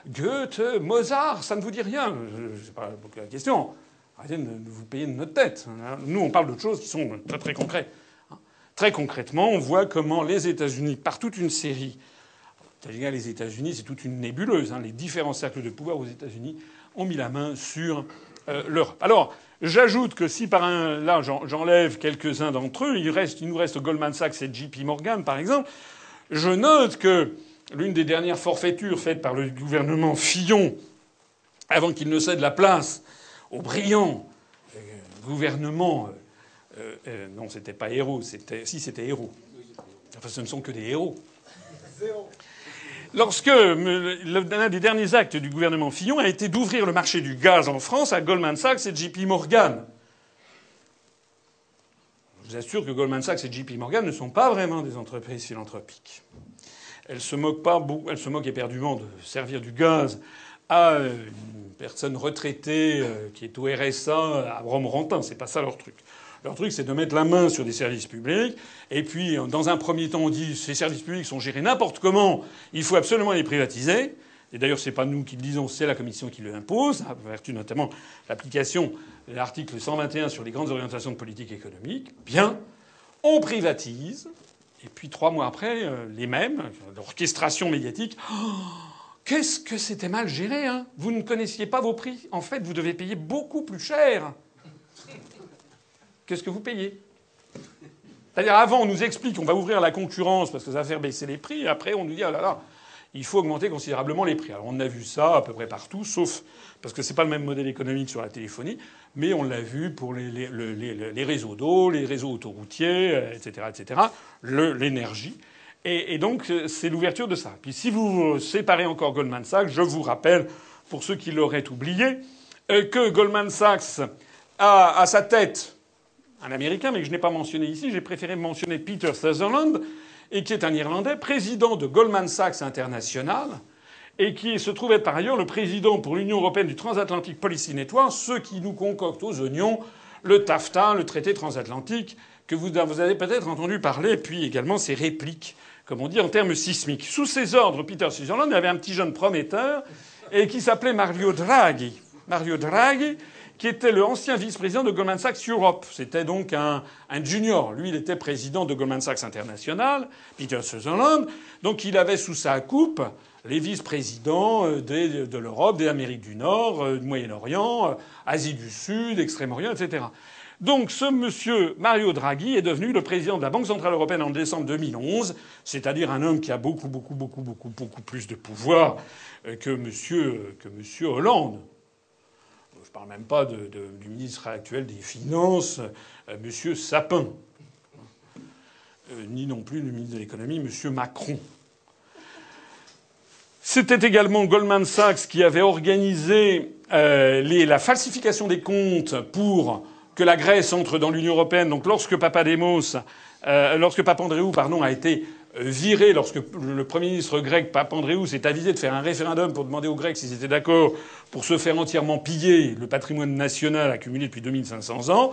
Goethe, Mozart, ça ne vous dit rien. C'est pas la question. Arrêtez de vous payer de notre tête. Nous, on parle d'autres choses qui sont très très concrètes. Très concrètement, on voit comment les États-Unis, par toute une série, les États-Unis, c'est toute une nébuleuse. Hein, les différents cercles de pouvoir aux États-Unis ont mis la main sur euh, l'Europe. Alors, j'ajoute que si par un, là j'enlève quelques-uns d'entre eux, il, nous reste Goldman Sachs et JP Morgan, par exemple. Je note que l'une des dernières forfaitures faites par le gouvernement Fillon, avant qu'il ne cède la place au brillant euh, gouvernement, euh, euh, non, c'était pas héros, si c'était héros. Enfin, ce ne sont que des héros. Lorsque l'un des derniers actes du gouvernement Fillon a été d'ouvrir le marché du gaz en France à Goldman Sachs et JP Morgan. Je vous assure que Goldman Sachs et JP Morgan ne sont pas vraiment des entreprises philanthropiques. Elles se moquent pas, elles se moquent éperdument de servir du gaz à une personne retraitée euh, qui est au RSA à Romorantin. C'est pas ça leur truc. Leur truc, c'est de mettre la main sur des services publics. Et puis, dans un premier temps, on dit ces services publics sont gérés n'importe comment. Il faut absolument les privatiser. Et d'ailleurs, c'est pas nous qui le disons, c'est la Commission qui le impose, à vertu notamment l'application de l'article 121 sur les grandes orientations de politique économique. Bien, on privatise. Et puis trois mois après, euh, les mêmes, l'orchestration médiatique. Oh, Qu'est-ce que c'était mal géré, hein? Vous ne connaissiez pas vos prix. En fait, vous devez payer beaucoup plus cher que ce que vous payez. C'est-à-dire, avant, on nous explique qu'on va ouvrir la concurrence parce que ça va faire baisser les prix, après, on nous dit, oh là là, il faut augmenter considérablement les prix. Alors, on a vu ça à peu près partout, sauf parce que c'est pas le même modèle économique sur la téléphonie, mais on l'a vu pour les, les, réseaux d'eau, les réseaux autoroutiers, etc., etc., l'énergie. Et, donc, c'est l'ouverture de ça. Puis, si vous séparez encore Goldman Sachs, je vous rappelle, pour ceux qui l'auraient oublié, euh, que Goldman Sachs a à sa tête un Américain, mais que je n'ai pas mentionné ici. J'ai préféré mentionner Peter Sutherland, et qui est un Irlandais, président de Goldman Sachs International, et qui se trouve être par ailleurs le président pour l'Union européenne du Transatlantic Policy Network, ceux qui nous concoctent aux oignons le TAFTA, le traité transatlantique, que vous, avez peut-être entendu parler, puis également ses répliques, comme on dit en termes sismiques. Sous ses ordres, Peter Sutherland, avait un petit jeune prometteur, et qui s'appelait Mario Draghi. Mario Draghi, qui était le ancien vice-président de Goldman Sachs Europe. C'était donc un, junior. Lui, il était président de Goldman Sachs International, Peter Sutherland. Donc il avait sous sa coupe les vice-présidents euh, de l'Europe, des Amériques du Nord, euh, du Moyen-Orient, euh, Asie du Sud, Extrême-Orient, etc. Donc ce monsieur Mario Draghi est devenu le président de la Banque centrale européenne en décembre 2011, c'est-à-dire un homme qui a beaucoup, beaucoup, beaucoup, beaucoup, beaucoup plus de pouvoir que monsieur, que monsieur Hollande parle même pas du ministre actuel des Finances, euh, M. Sapin, euh, ni non plus du ministre de l'économie, M. Macron. C'était également Goldman Sachs qui avait organisé euh, la falsification des comptes pour que la Grèce entre dans l'Union européenne. Donc lorsque Papademos, lorsque Papandreou pardon, a été viré lorsque le Premier ministre grec Papandreou s'est avisé de faire un référendum pour demander aux Grecs s'ils étaient d'accord pour se faire entièrement piller le patrimoine national accumulé depuis 2500 ans.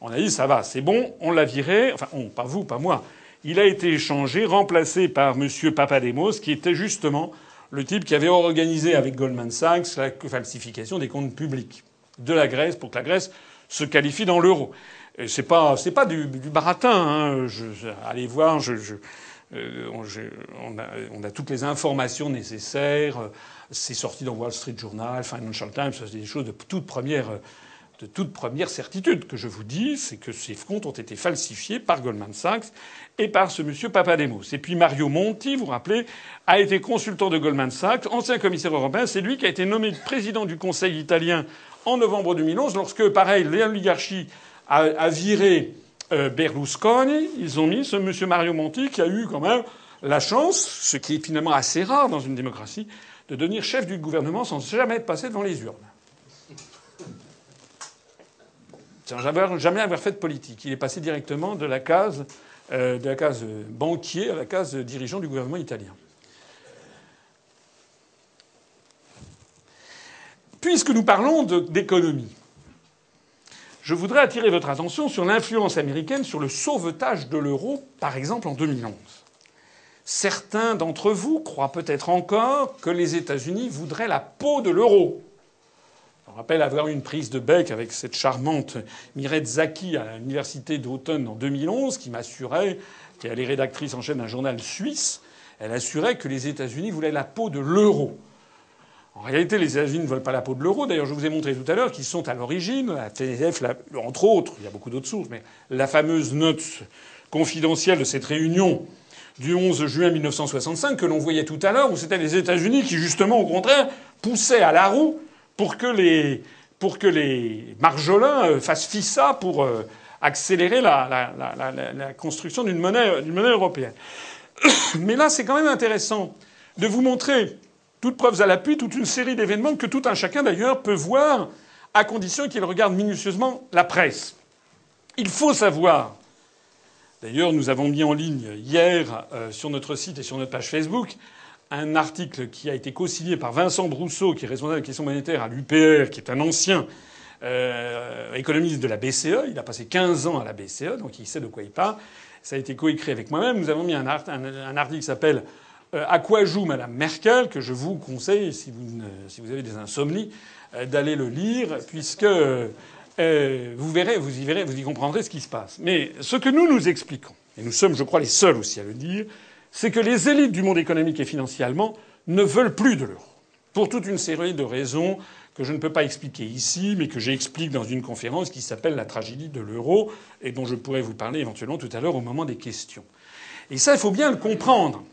On a dit ça va, c'est bon, on l'a viré. Enfin, pas vous, pas moi. Il a été échangé, remplacé par M. Papademos, qui était justement le type qui avait organisé avec Goldman Sachs la falsification des comptes publics de la Grèce pour que la Grèce se qualifie dans l'euro. C'est pas, pas du, baratin. Hein. allez voir, je, on, a, toutes les informations nécessaires. C'est sorti dans Wall Street Journal, Financial Times, c'est des choses de toute première, de toute première certitude que je vous dis, c'est que ces comptes ont été falsifiés par Goldman Sachs et par ce monsieur Papademos. Et puis Mario Monti, vous vous rappelez, a été consultant de Goldman Sachs, ancien commissaire européen. C'est lui qui a été nommé président du Conseil italien en novembre 2011, lorsque, pareil, l'oligarchie a, viré euh, Berlusconi, ils ont mis ce monsieur Mario Monti qui a eu quand même la chance, ce qui est finalement assez rare dans une démocratie, de devenir chef du gouvernement sans jamais être passé devant les urnes. Sans jamais avoir fait de politique. Il est passé directement euh, de la case banquier à la case dirigeant du gouvernement italien. Puisque nous parlons d'économie, je voudrais attirer votre attention sur l'influence américaine sur le sauvetage de l'euro, par exemple en 2011. Certains d'entre vous croient peut-être encore que les États-Unis voudraient la peau de l'euro. Je rappelle avoir eu une prise de bec avec cette charmante Mireille Zaki à l'université d'Automne en 2011, qui m'assurait, qui est rédactrice en chef d'un journal suisse, elle assurait que les États-Unis voulaient la peau de l'euro. En réalité, les États-Unis ne veulent pas la peau de l'euro. D'ailleurs, je vous ai montré tout à l'heure qu'ils sont à l'origine, la TNF, entre autres, il y a beaucoup d'autres sources, mais la fameuse note confidentielle de cette réunion du 11 juin 1965 que l'on voyait tout à l'heure, où c'était les États-Unis qui, justement, au contraire, poussaient à la roue pour que les, pour que les marjolins euh, fassent FISA pour euh, accélérer la, la construction d'une monnaie, d'une monnaie européenne. Mais là, c'est quand même intéressant de vous montrer toutes preuves à l'appui, toute une série d'événements que tout un chacun d'ailleurs peut voir à condition qu'il regarde minutieusement la presse. Il faut savoir, d'ailleurs nous avons mis en ligne hier euh, sur notre site et sur notre page Facebook un article qui a été co-signé par Vincent Brousseau, qui est responsable des questions monétaires à l'UPR, qui est un ancien euh, économiste de la BCE. Il a passé 15 ans à la BCE, donc il sait de quoi il parle. Ça a été coécrit avec moi-même. Nous avons mis un, article qui s'appelle à quoi joue Madame Merkel, que je vous conseille, si vous, si vous avez des insomnies, euh, d'aller le lire, puisque euh, vous verrez, vous y verrez, vous y comprendrez ce qui se passe. Mais ce que nous nous expliquons, et nous sommes, je crois, les seuls aussi à le dire, c'est que les élites du monde économique et financier allemand ne veulent plus de l'euro. Pour toute une série de raisons que je ne peux pas expliquer ici, mais que j'explique dans une conférence qui s'appelle La tragédie de l'euro, et dont je pourrais vous parler éventuellement tout à l'heure au moment des questions. Et ça, il faut bien le comprendre.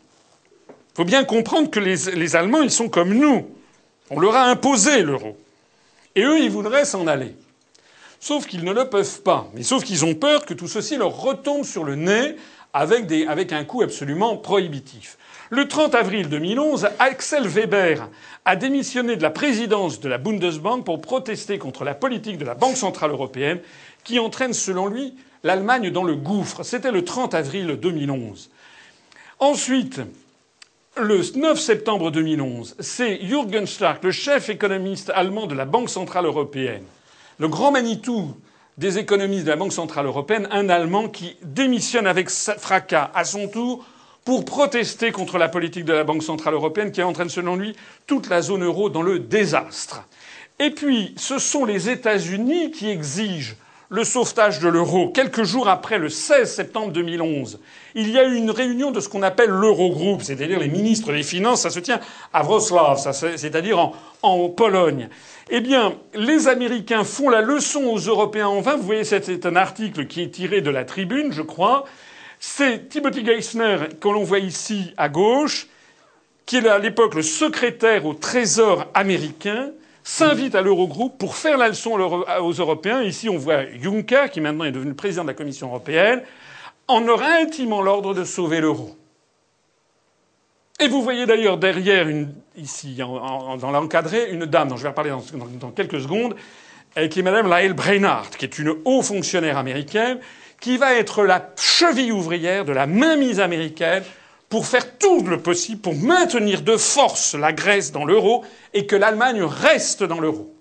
Il faut bien comprendre que les, Allemands, ils sont comme nous. On leur a imposé l'euro. Et eux, ils voudraient s'en aller. Sauf qu'ils ne le peuvent pas. Mais sauf qu'ils ont peur que tout ceci leur retombe sur le nez avec, avec un coût absolument prohibitif. Le 30 avril 2011, Axel Weber a démissionné de la présidence de la Bundesbank pour protester contre la politique de la Banque centrale européenne qui entraîne, selon lui, l'Allemagne dans le gouffre. C'était le 30 avril 2011. Ensuite, le 9 septembre 2011, c'est Jürgen Stark, le chef économiste allemand de la Banque centrale européenne, le grand Manitou des économistes de la Banque centrale européenne, un Allemand qui démissionne avec fracas à son tour pour protester contre la politique de la Banque centrale européenne qui entraîne, selon lui, toute la zone euro dans le désastre. Et puis, ce sont les États-Unis qui exigent le sauvetage de l'euro. Quelques jours après, le 16 septembre 2011, il y a eu une réunion de ce qu'on appelle l'Eurogroupe, c'est-à-dire les ministres des Finances. Ça se tient à Wrocław, c'est-à-dire en, Pologne. Eh bien, les Américains font la leçon aux Européens en vain. Vous voyez, c'est un article qui est tiré de la tribune, je crois. C'est Timothy Geithner, que l'on voit ici à gauche, qui est à l'époque le secrétaire au Trésor américain, s'invite à l'Eurogroupe pour faire la leçon aux Européens. Ici, on voit Juncker, qui maintenant est devenu président de la Commission européenne, en leur intimant l'ordre de sauver l'euro. Et vous voyez d'ailleurs derrière, ici, dans l'encadré, une dame dont je vais reparler dans, quelques secondes, qui est Madame Lael Brainard, qui est une haut fonctionnaire américaine, qui va être la cheville ouvrière de la mainmise américaine pour faire tout le possible pour maintenir de force la Grèce dans l'euro et que l'Allemagne reste dans l'euro.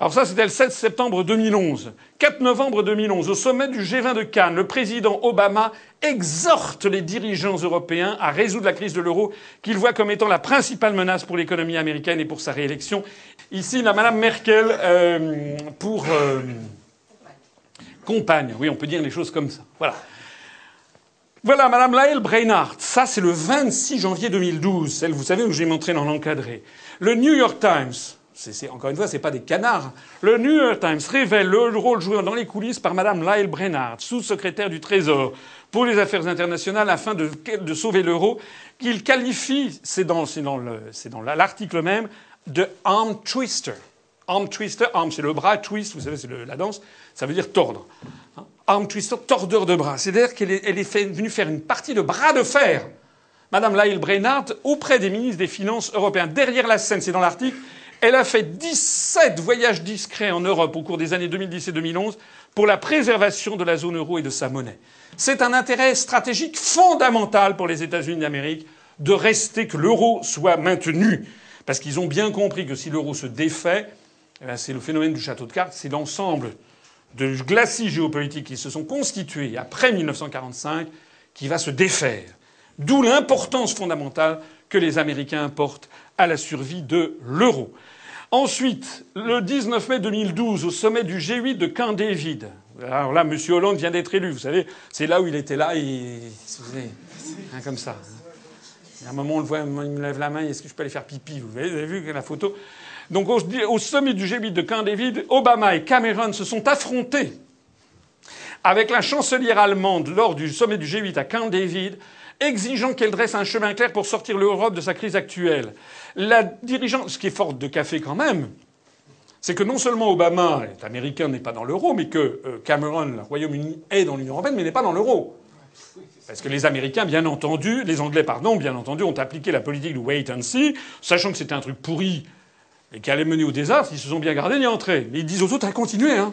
Alors ça, c'était le 7 septembre 2011. 4 novembre 2011, au sommet du G20 de Cannes, le président Obama exhorte les dirigeants européens à résoudre la crise de l'euro qu'il voit comme étant la principale menace pour l'économie américaine et pour sa réélection. Ici, la Madame Merkel euh, pour euh, compagne. Oui, on peut dire les choses comme ça. Voilà. Voilà, Madame Laëlle Brainard. Ça, c'est le 26 janvier 2012. Celle, vous savez, où j'ai montré dans l'encadré. Le New York Times. Encore une fois, c'est pas des canards. Le New York Times révèle le rôle joué dans les coulisses par Madame Laëlle Brainard, sous-secrétaire du Trésor pour les affaires internationales afin de, de sauver l'euro, qu'il qualifie, c'est dans l'article même, de arm twister. Arm twister, arm c'est le bras, twist, vous savez, c'est la danse, ça veut dire tordre. Arm twister, tordeur de bras. C'est-à-dire qu'elle est, venue faire une partie de bras de fer, Madame Laïl Brainard, auprès des ministres des Finances européens. Derrière la scène, c'est dans l'article, elle a fait 17 voyages discrets en Europe au cours des années 2010 et 2011 pour la préservation de la zone euro et de sa monnaie. C'est un intérêt stratégique fondamental pour les États-Unis d'Amérique de rester que l'euro soit maintenu. Parce qu'ils ont bien compris que si l'euro se défait, eh c'est le phénomène du château de cartes, c'est l'ensemble de glacis géopolitiques qui se sont constitués après 1945 qui va se défaire. D'où l'importance fondamentale que les Américains apportent à la survie de l'euro. Ensuite, le 19 mai 2012, au sommet du G8 de Camp David. Alors là, M. Hollande vient d'être élu. Vous savez, c'est là où il était là, et... Hein, comme ça. À un moment, on le voit, il me lève la main. Est-ce que je peux aller faire pipi Vous avez vu la photo? Donc au, sommet du G8 de Camp David, Obama et Cameron se sont affrontés avec la chancelière allemande lors du sommet du G8 à Camp David, exigeant qu'elle dresse un chemin clair pour sortir l'Europe de sa crise actuelle. La dirigeante, ce qui est fort de café quand même, c'est que non seulement Obama est américain, n'est pas dans l'euro, mais que euh, Cameron, le Royaume-Uni, est dans l'Union européenne, mais n'est pas dans l'euro. Parce que les Américains, bien entendu, les Anglais, pardon, bien entendu, ont appliqué la politique du wait and see, sachant que c'était un truc pourri et qui allait mener au désastre, ils se sont bien gardés d'y entrer. Mais ils disent aux autres à continuer. Hein.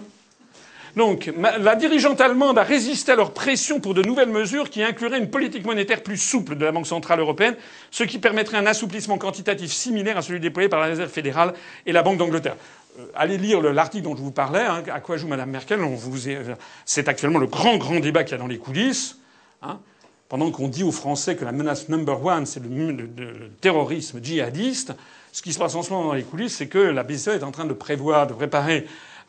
Donc, la dirigeante allemande a résisté à leur pression pour de nouvelles mesures qui incluraient une politique monétaire plus souple de la Banque centrale européenne, ce qui permettrait un assouplissement quantitatif similaire à celui déployé par la Réserve fédérale et la Banque d'Angleterre. Euh, allez lire l'article dont je vous parlais, hein, à quoi joue Mme Merkel. C'est actuellement le grand, grand débat qu'il y a dans les coulisses. Hein, pendant qu'on dit aux Français que la menace number one, c'est le terrorisme djihadiste, ce qui se passe en ce moment dans les coulisses, c'est que la BCE est en train de prévoir, de préparer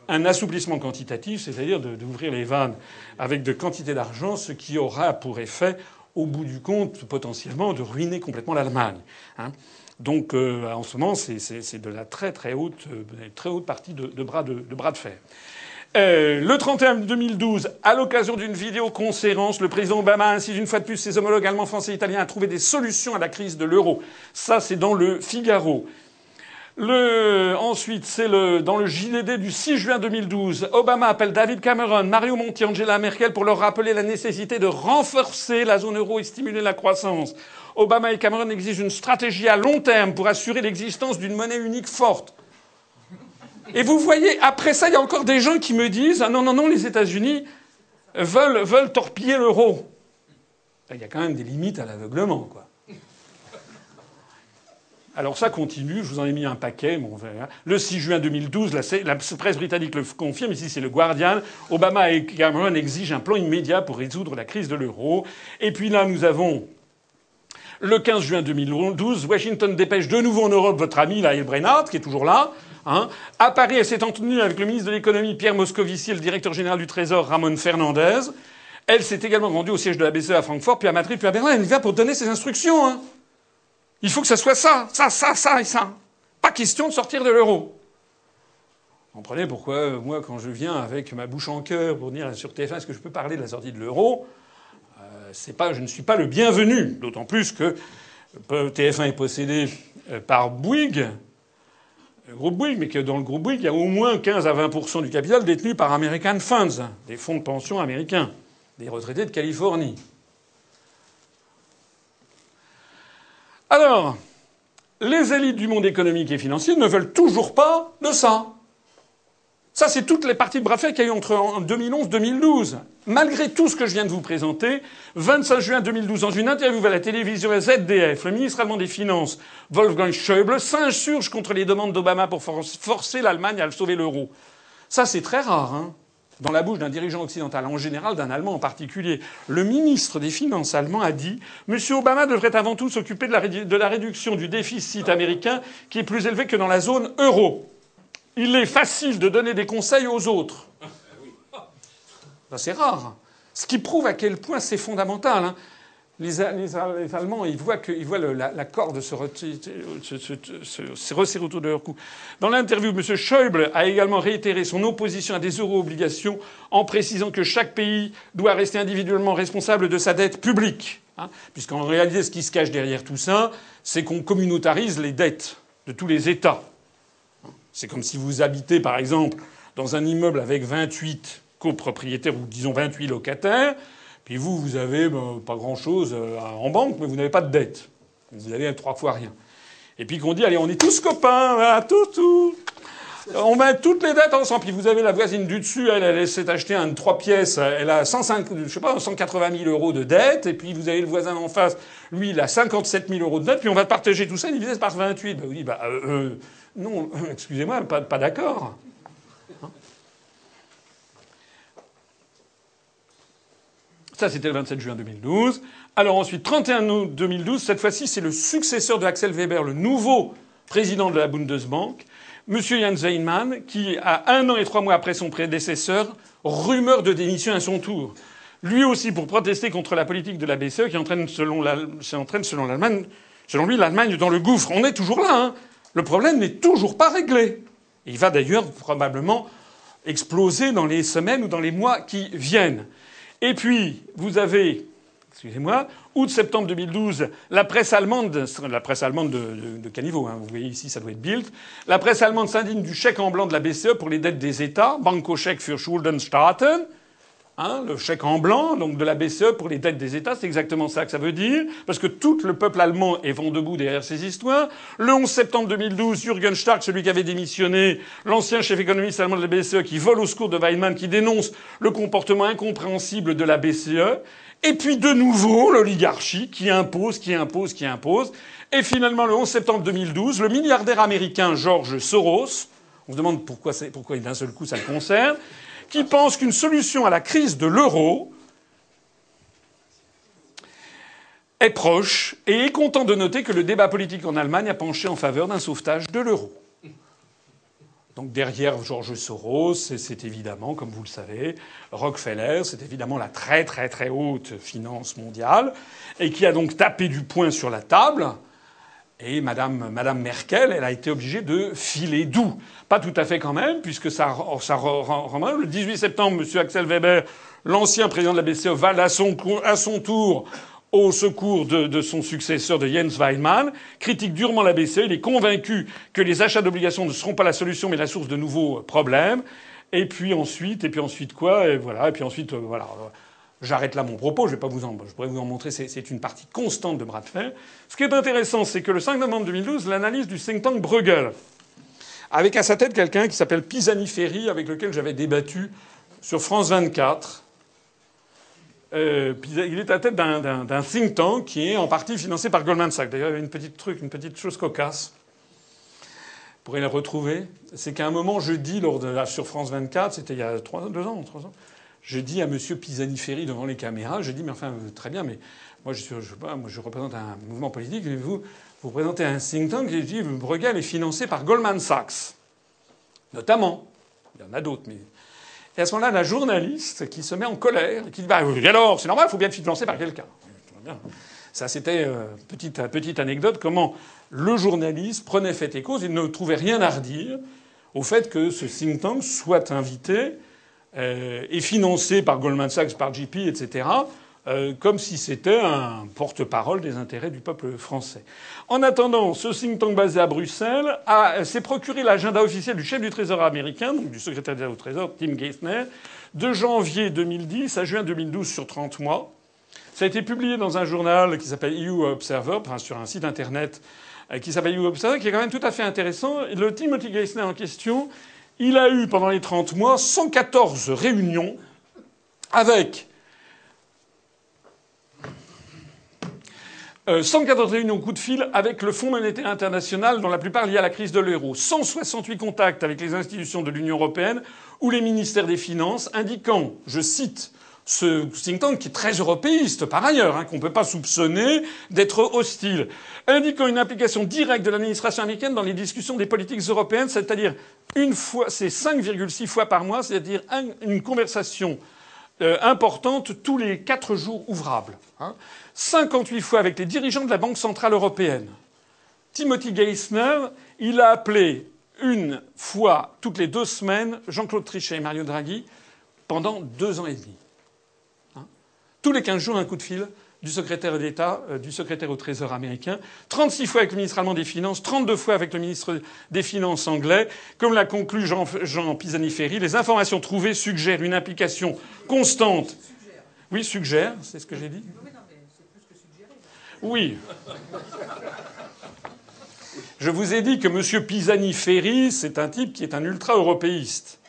un assouplissement quantitatif, c'est-à-dire d'ouvrir les vannes avec de quantités d'argent, ce qui aura pour effet, au bout du compte, potentiellement, de ruiner complètement l'Allemagne. Hein. Donc, euh, en ce moment, c'est de la très très haute, euh, très haute partie de, bras de, fer. Euh, le 31 2012, à l'occasion d'une vidéoconférence, le président Obama incite une fois de plus ses homologues allemands, français et italiens à trouver des solutions à la crise de l'euro. Ça, c'est dans le Figaro. Ensuite, c'est dans le JDD du 6 juin 2012. Obama appelle David Cameron, Mario Monti, Angela Merkel pour leur rappeler la nécessité de renforcer la zone euro et stimuler la croissance. Obama et Cameron exigent une stratégie à long terme pour assurer l'existence d'une monnaie unique forte. Et vous voyez, après ça, il y a encore des gens qui me disent Ah non, non, non, les États-Unis veulent, veulent torpiller l'euro. Il y a quand même des limites à l'aveuglement, quoi. Alors ça continue, je vous en ai mis un paquet. Bon, le 6 juin 2012, la, presse britannique le confirme, ici c'est le Guardian, Obama et Cameron exigent un plan immédiat pour résoudre la crise de l'euro. Et puis là, nous avons le 15 juin 2012, Washington dépêche de nouveau en Europe votre ami, là, Brennard, qui est toujours là. Hein. À Paris, elle s'est entenue avec le ministre de l'économie, Pierre Moscovici, et le directeur général du Trésor, Ramon Fernandez. Elle s'est également rendue au siège de la BCE à Francfort, puis à Madrid, puis à Berlin. Elle y va pour donner ses instructions. Hein. Il faut que ça soit ça, ça, ça, ça et ça. Pas question de sortir de l'euro. Vous comprenez pourquoi, euh, moi, quand je viens avec ma bouche en cœur pour dire sur TF1 est-ce que je peux parler de la sortie de l'euro, euh, pas, je ne suis pas le bienvenu. D'autant plus que TF1 est possédé euh, par Bouygues, le groupe Bouygues, mais que dans le groupe Bouygues, il y a au moins 15 à 20% du capital détenu par American Funds, des fonds de pension américains, des retraités de Californie. Alors, les élites du monde économique et financier ne veulent toujours pas de ça. Ça, c'est toutes les parties de bras qu'il y a eu entre 2011 et 2012. Malgré tout ce que je viens de vous présenter, 25 juin 2012, dans une interview à la télévision ZDF, le ministre allemand des Finances, Wolfgang Schäuble, s'insurge contre les demandes d'Obama pour forcer l'Allemagne à sauver l'euro. Ça, c'est très rare. Hein dans la bouche d'un dirigeant occidental, en général d'un Allemand en particulier. Le ministre des Finances allemand a dit M. Obama devrait avant tout s'occuper de, la, réduction du déficit américain qui est plus élevé que dans la zone euro. Il est facile de donner des conseils aux autres. C'est rare. Ce qui prouve à quel point c'est fondamental. Hein les, Allemands, ils voient, que, voient la, corde se, resserrer autour de leur cou. Dans l'interview, M. Schäuble a également réitéré son opposition à des euro-obligations en précisant que chaque pays doit rester individuellement responsable de sa dette publique. Hein, Puisqu'en réalité, ce qui se cache derrière tout ça, c'est qu'on communautarise les dettes de tous les États. C'est comme si vous habitez, par exemple, dans un immeuble avec 28 copropriétaires ou disons 28 locataires. Puis vous, vous avez ben, pas grand-chose euh, en banque, mais vous n'avez pas de dette. Vous avez trois fois rien. Et puis qu'on dit, allez, on est tous copains, voilà, tout, tout. On met toutes les dettes ensemble. Puis vous avez la voisine du dessus, elle, s'est acheté un trois pièces, elle a 105, je sais pas, 180 000 euros de dette. Et puis vous avez le voisin en face, lui, il a 57 000 euros de dette. Puis on va partager tout ça divisé par 28. Ben oui, bah, euh, euh, non, excusez-moi, pas d'accord. Ça, c'était le 27 juin 2012. Alors ensuite, 31 août 2012, cette fois-ci, c'est le successeur de Axel Weber, le nouveau président de la Bundesbank, M. Jan Zeinmann, qui, a un an et trois mois après son prédécesseur, rumeur de démission à son tour. Lui aussi pour protester contre la politique de la BCE qui entraîne selon lui, l'Allemagne dans le gouffre. On est toujours là, hein. Le problème n'est toujours pas réglé. Il va d'ailleurs probablement exploser dans les semaines ou dans les mois qui viennent. Et puis, vous avez, excusez-moi, août-septembre 2012, la presse allemande, la presse allemande de, Caniveau, hein, vous voyez ici, ça doit être Bild, la presse allemande s'indigne du chèque en blanc de la BCE pour les dettes des États, Banco-Chèque für Schuldenstaaten, Hein, le chèque en blanc, donc de la BCE pour les dettes des États, c'est exactement ça que ça veut dire, parce que tout le peuple allemand est vent debout derrière ces histoires. Le 11 septembre 2012, Jürgen Stark, celui qui avait démissionné, l'ancien chef économiste allemand de la BCE, qui vole au secours de Weinmann, qui dénonce le comportement incompréhensible de la BCE. Et puis de nouveau, l'oligarchie qui impose, qui impose, qui impose. Et finalement, le 11 septembre 2012, le milliardaire américain George Soros, on se demande pourquoi, pourquoi d'un seul coup ça le concerne, qui pense qu'une solution à la crise de l'euro est proche et est content de noter que le débat politique en Allemagne a penché en faveur d'un sauvetage de l'euro. Donc derrière George Soros, c'est évidemment, comme vous le savez, Rockefeller, c'est évidemment la très très très haute finance mondiale, et qui a donc tapé du poing sur la table. Et Madame, Merkel, elle a été obligée de filer doux. Pas tout à fait quand même, puisque ça, ça le 18 septembre, M. Axel Weber, l'ancien président de la BCE, va à son, à tour au secours de, son successeur de Jens Weidmann, critique durement la BCE. Il est convaincu que les achats d'obligations ne seront pas la solution, mais la source de nouveaux problèmes. Et puis ensuite, et puis ensuite quoi? Et voilà. Et puis ensuite, euh, voilà. J'arrête là mon propos. Je vais pas vous en, je pourrais vous en montrer. C'est une partie constante de bras. Ce qui est intéressant, c'est que le 5 novembre 2012, l'analyse du think tank Bruegel, avec à sa tête quelqu'un qui s'appelle Pisani Ferry, avec lequel j'avais débattu sur France 24 euh, il est à la tête d'un think tank qui est en partie financé par Goldman Sachs. D'ailleurs, il y a une petite truc, une petite chose cocasse. Vous pourrez la retrouver. C'est qu'à un moment, je dis lors de la, sur France 24, c'était il y a deux ans, trois ans, je dis à Monsieur Pisani-Ferry devant les caméras, je dis mais enfin très bien, mais moi je, je, moi, je représente un mouvement politique, vous vous représentez un think tank, et je dis Bruegel est financé par Goldman Sachs, notamment. Il y en a d'autres, mais et à ce moment-là, la journaliste qui se met en colère qui dit bah, alors, c'est normal, il faut bien être financé par quelqu'un. Ça, c'était euh, petite, petite anecdote comment le journaliste prenait fait et cause. Il ne trouvait rien à redire au fait que ce think tank soit invité et financé par Goldman Sachs, par JP, etc. Euh, comme si c'était un porte-parole des intérêts du peuple français. En attendant, ce think tank basé à Bruxelles s'est procuré l'agenda officiel du chef du Trésor américain, donc du secrétaire d'État au Trésor, Tim Geithner, de janvier 2010 à juin 2012 sur 30 mois. Ça a été publié dans un journal qui s'appelle EU Observer, enfin sur un site internet euh, qui s'appelle EU Observer, qui est quand même tout à fait intéressant. Le Timothy Geithner en question, il a eu pendant les 30 mois 114 réunions avec 114 euh, réunions coup de fil avec le Fonds monétaire international, dont la plupart liés à la crise de l'euro. 168 contacts avec les institutions de l'Union européenne ou les ministères des Finances, indiquant, je cite, ce think tank qui est très européiste par ailleurs, hein, qu'on ne peut pas soupçonner d'être hostile, indiquant une implication directe de l'administration américaine dans les discussions des politiques européennes, c'est-à-dire une fois, c'est 5,6 fois par mois, c'est-à-dire une conversation euh, importante tous les quatre jours ouvrables. Hein. 58 fois avec les dirigeants de la Banque centrale européenne. Timothy Geithner, il a appelé une fois toutes les deux semaines Jean-Claude Trichet et Mario Draghi pendant deux ans et demi. Tous les 15 jours, un coup de fil du secrétaire d'État, euh, du secrétaire au Trésor américain, 36 fois avec le ministre allemand des Finances, 32 fois avec le ministre des Finances anglais. Comme l'a conclu Jean, Jean Pisani-Ferry, les informations trouvées suggèrent une implication constante. Oui, suggère, c'est ce que j'ai dit. Oui. Je vous ai dit que M. Pisani-Ferry, c'est un type qui est un ultra-européiste.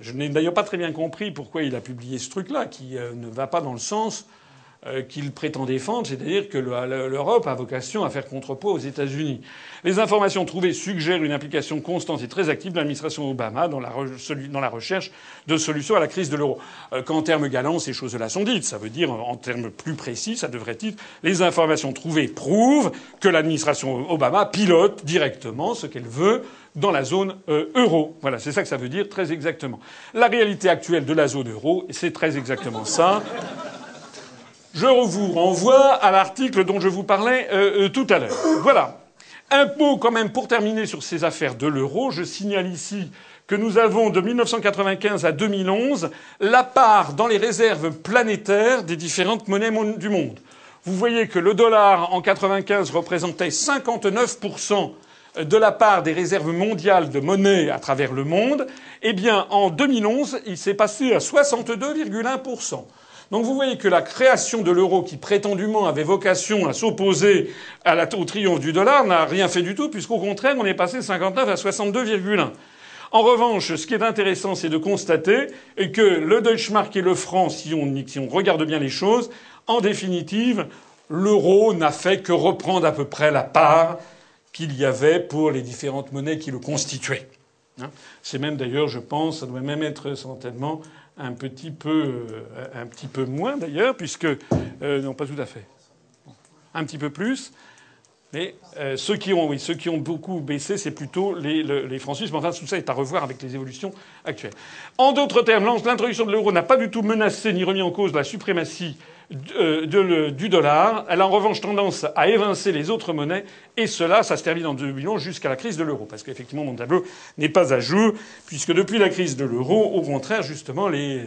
Je n'ai d'ailleurs pas très bien compris pourquoi il a publié ce truc-là, qui euh, ne va pas dans le sens euh, qu'il prétend défendre, c'est-à-dire que l'Europe a vocation à faire contrepoids aux États-Unis. Les informations trouvées suggèrent une implication constante et très active de l'administration Obama dans la, recherche de solutions à la crise de l'euro. Euh, qu'en termes galants, ces choses-là sont dites. Ça veut dire, en termes plus précis, ça devrait être les informations trouvées prouvent que l'administration Obama pilote directement ce qu'elle veut dans la zone euh, euro. Voilà, c'est ça que ça veut dire très exactement. La réalité actuelle de la zone euro, c'est très exactement ça. Je vous renvoie à l'article dont je vous parlais euh, euh, tout à l'heure. Voilà. Mot quand même pour terminer sur ces affaires de l'euro. Je signale ici que nous avons de 1995 à 2011 la part dans les réserves planétaires des différentes monnaies du monde. Vous voyez que le dollar en 95 représentait 59% de la part des réserves mondiales de monnaie à travers le monde. Eh bien, en 2011, il s'est passé à 62,1%. Donc vous voyez que la création de l'euro, qui prétendument avait vocation à s'opposer au triomphe du dollar, n'a rien fait du tout, puisqu'au contraire, on est passé de 59 à 62,1. En revanche, ce qui est intéressant, c'est de constater que le Deutschmark et le franc, si on regarde bien les choses, en définitive, l'euro n'a fait que reprendre à peu près la part qu'il y avait pour les différentes monnaies qui le constituaient. Hein. C'est même d'ailleurs, je pense, ça doit même être certainement un petit peu, euh, un petit peu moins d'ailleurs, puisque euh, non pas tout à fait, un petit peu plus. Mais euh, ceux qui ont, oui, ceux qui ont beaucoup baissé, c'est plutôt les, les. Mais enfin, tout ça est à revoir avec les évolutions actuelles. En d'autres termes, l'introduction de l'euro n'a pas du tout menacé ni remis en cause la suprématie euh, du dollar. Elle a en revanche tendance à évincer les autres monnaies, et cela, ça se termine en 2011 jusqu'à la crise de l'euro. Parce qu'effectivement, mon tableau n'est pas à jour, puisque depuis la crise de l'euro, au contraire, justement, les,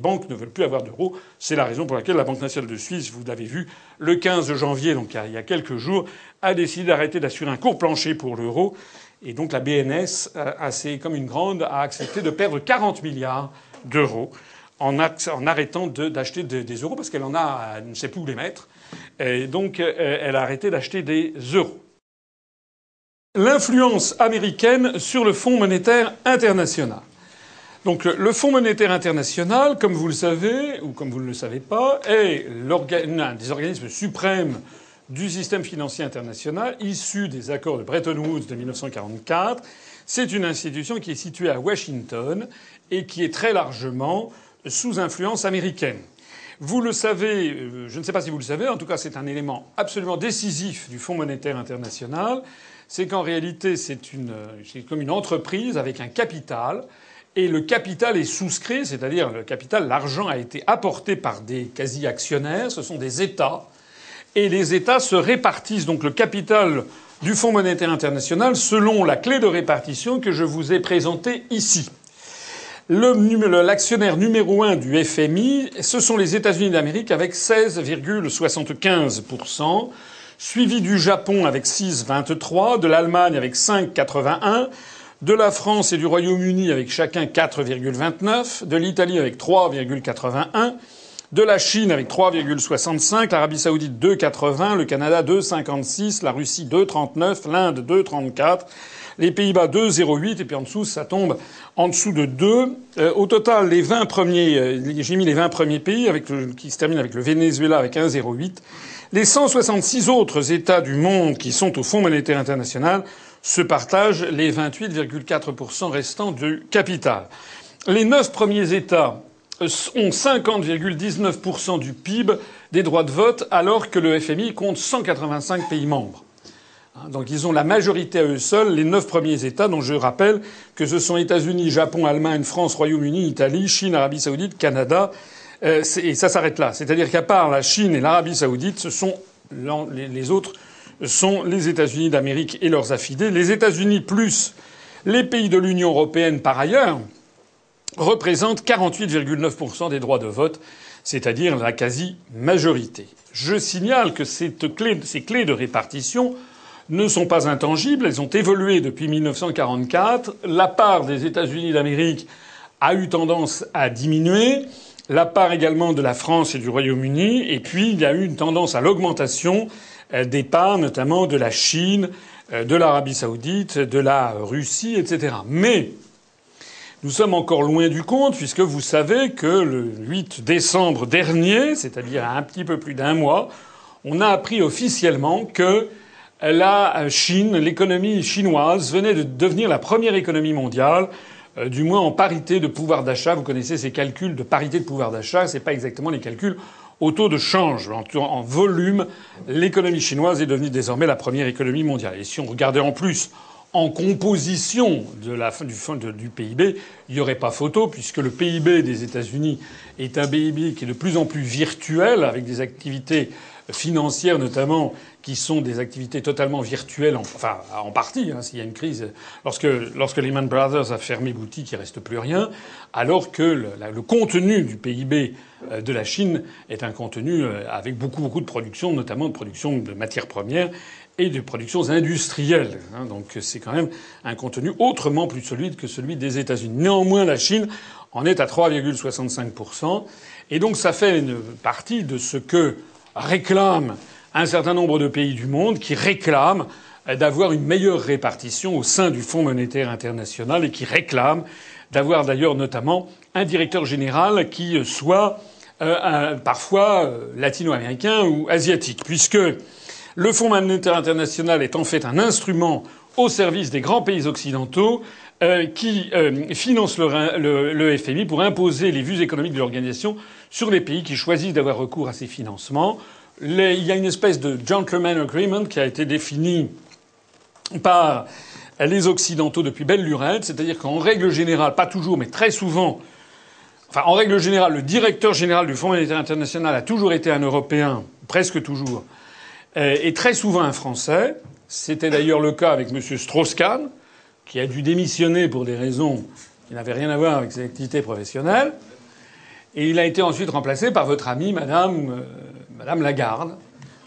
banques ne veulent plus avoir d'euros. C'est la raison pour laquelle la Banque nationale de Suisse, vous l'avez vu, le 15 janvier, donc il y a quelques jours, a décidé d'arrêter d'assurer un court plancher pour l'euro. Et donc la BNS, assez comme une grande, a accepté de perdre 40 milliards d'euros en, arrêtant d'acheter des euros parce qu'elle en a, elle ne sait plus où les mettre. Et donc, euh, elle a arrêté d'acheter des euros. L'influence américaine sur le Fonds monétaire international. Donc, le Fonds monétaire international, comme vous le savez, ou comme vous ne le savez pas, est l'un des organismes suprêmes du système financier international, issu des accords de Bretton Woods de 1944. C'est une institution qui est située à Washington et qui est très largement sous influence américaine. Vous le savez, euh, je ne sais pas si vous le savez, en tout cas c'est un élément absolument décisif du Fonds monétaire international, c'est qu'en réalité c'est comme une entreprise avec un capital, et le capital est souscrit, c'est-à-dire le capital, l'argent a été apporté par des quasi-actionnaires, ce sont des États, et les États se répartissent donc le capital du Fonds monétaire international selon la clé de répartition que je vous ai présentée ici. L'actionnaire numéro un du FMI, ce sont les États-Unis d'Amérique avec 16,75%, suivi du Japon avec 6,23%, de l'Allemagne avec 5,81%, de la France et du Royaume-Uni avec chacun 4,29%, de l'Italie avec 3,81%, de la Chine avec 3,65, l'Arabie saoudite 2,80, le Canada 2,56, la Russie 2,39, l'Inde 2,34 les Pays-Bas 2,08 et puis en dessous ça tombe en dessous de 2. Euh, au total, les 20 premiers, euh, j'ai mis les 20 premiers pays avec qui se terminent avec le Venezuela avec 1,08. Les 166 autres États du monde qui sont au Fonds monétaire international se partagent les 28,4% restants du capital. Les neuf premiers États ont 50,19% du PIB des droits de vote alors que le FMI compte 185 pays membres. Hein, donc ils ont la majorité à eux seuls, les neuf premiers États, dont je rappelle que ce sont États-Unis, Japon, Allemagne, France, Royaume-Uni, Italie, Chine, Arabie saoudite, Canada. Euh, et ça s'arrête là. C'est-à-dire qu'à part la Chine et l'Arabie saoudite, ce sont les autres sont les États-Unis d'Amérique et leurs affidés. Les États-Unis plus les pays de l'Union européenne par ailleurs représentent 48,9% des droits de vote, c'est-à-dire la quasi-majorité. Je signale que ces clés de répartition ne sont pas intangibles. Elles ont évolué depuis 1944. La part des États-Unis d'Amérique a eu tendance à diminuer. La part également de la France et du Royaume-Uni. Et puis, il y a eu une tendance à l'augmentation euh, des parts, notamment de la Chine, euh, de l'Arabie saoudite, de la Russie, etc. Mais nous sommes encore loin du compte, puisque vous savez que le 8 décembre dernier, c'est-à-dire un petit peu plus d'un mois, on a appris officiellement que la Chine, l'économie chinoise venait de devenir la première économie mondiale, euh, du moins en parité de pouvoir d'achat. Vous connaissez ces calculs de parité de pouvoir d'achat. C'est pas exactement les calculs au taux de change. En, volume, l'économie chinoise est devenue désormais la première économie mondiale. Et si on regardait en plus en composition de la, du, du PIB, il n'y aurait pas photo, puisque le PIB des États-Unis est un PIB qui est de plus en plus virtuel, avec des activités financières notamment qui sont des activités totalement virtuelles, en, enfin en partie, hein, s'il y a une crise. Lorsque, Lehman Brothers a fermé boutique, il reste plus rien, alors que le, contenu du PIB euh, de la Chine est un contenu euh, avec beaucoup beaucoup de production, notamment de production de matières premières et de productions industrielles. Hein, donc c'est quand même un contenu autrement plus solide que celui des États-Unis. Néanmoins, la Chine en est à 3,65 et donc ça fait une partie de ce que réclame un certain nombre de pays du monde qui réclament d'avoir une meilleure répartition au sein du Fonds monétaire international et qui réclament d'avoir d'ailleurs notamment un directeur général qui soit euh, parfois euh, latino-américain ou asiatique, puisque le Fonds monétaire international est en fait un instrument au service des grands pays occidentaux euh, qui euh, financent le, le, FMI pour imposer les vues économiques de l'organisation sur les pays qui choisissent d'avoir recours à ces financements. Il y a une espèce de gentleman agreement qui a été défini par les Occidentaux depuis belle lurette, c'est-à-dire qu'en règle générale, pas toujours, mais très souvent, enfin en règle générale, le directeur général du Fonds monétaire international a toujours été un Européen, presque toujours, euh, et très souvent un Français. C'était d'ailleurs le cas avec M. Strauss-Kahn, qui a dû démissionner pour des raisons qui n'avaient rien à voir avec ses activités professionnelles. Et il a été ensuite remplacé par votre amie, Madame, euh, Madame Lagarde,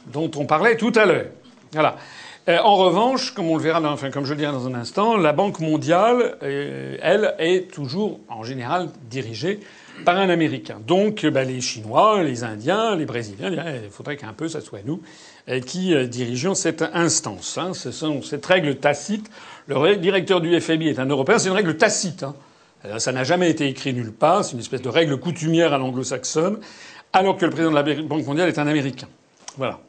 dont on parlait tout à l'heure. Euh, en revanche, comme on le verra, enfin comme je le dirai dans un instant, la Banque mondiale, euh, elle, est toujours en général dirigée par un Américain. Donc, bah, les Chinois, les Indiens, les Brésiliens, il faudrait qu'un peu ça soit nous qui dirigeons cette instance. Hein. Ce sont cette règle tacite. Le directeur du FMI est un Européen. C'est une règle tacite. Hein. Euh, ça n'a jamais été écrit nulle part. C'est une espèce de règle coutumière à l'anglo-saxonne, alors que le président de la Banque mondiale est un Américain. Voilà.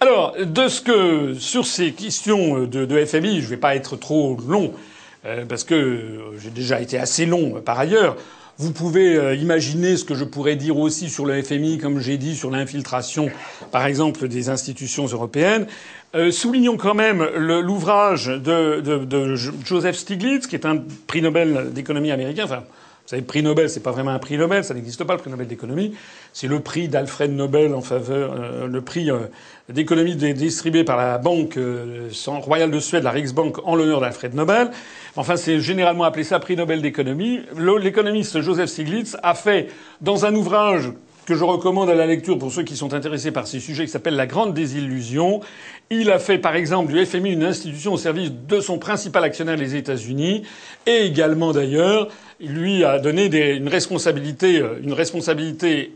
Alors, de ce que sur ces questions de, de FMI, je ne vais pas être trop long euh, parce que j'ai déjà été assez long par ailleurs. Vous pouvez euh, imaginer ce que je pourrais dire aussi sur le FMI, comme j'ai dit sur l'infiltration, par exemple, des institutions européennes. Euh, soulignons quand même l'ouvrage de, Joseph Stiglitz, qui est un prix Nobel d'économie américain. Savez, le prix Nobel, c'est pas vraiment un prix Nobel, ça n'existe pas, le prix Nobel d'économie. C'est le prix d'Alfred Nobel en faveur, euh, le prix euh, d'économie distribué par la Banque euh, royale de Suède, la Riksbank, en l'honneur d'Alfred Nobel. Enfin, c'est généralement appelé ça prix Nobel d'économie. L'économiste Joseph Stiglitz a fait, dans un ouvrage que je recommande à la lecture pour ceux qui sont intéressés par ces sujets, qui s'appelle La Grande Désillusion. Il a fait, par exemple, du FMI une institution au service de son principal actionnaire, les États-Unis, et également, d'ailleurs, il lui a donné une responsabilité, euh, une responsabilité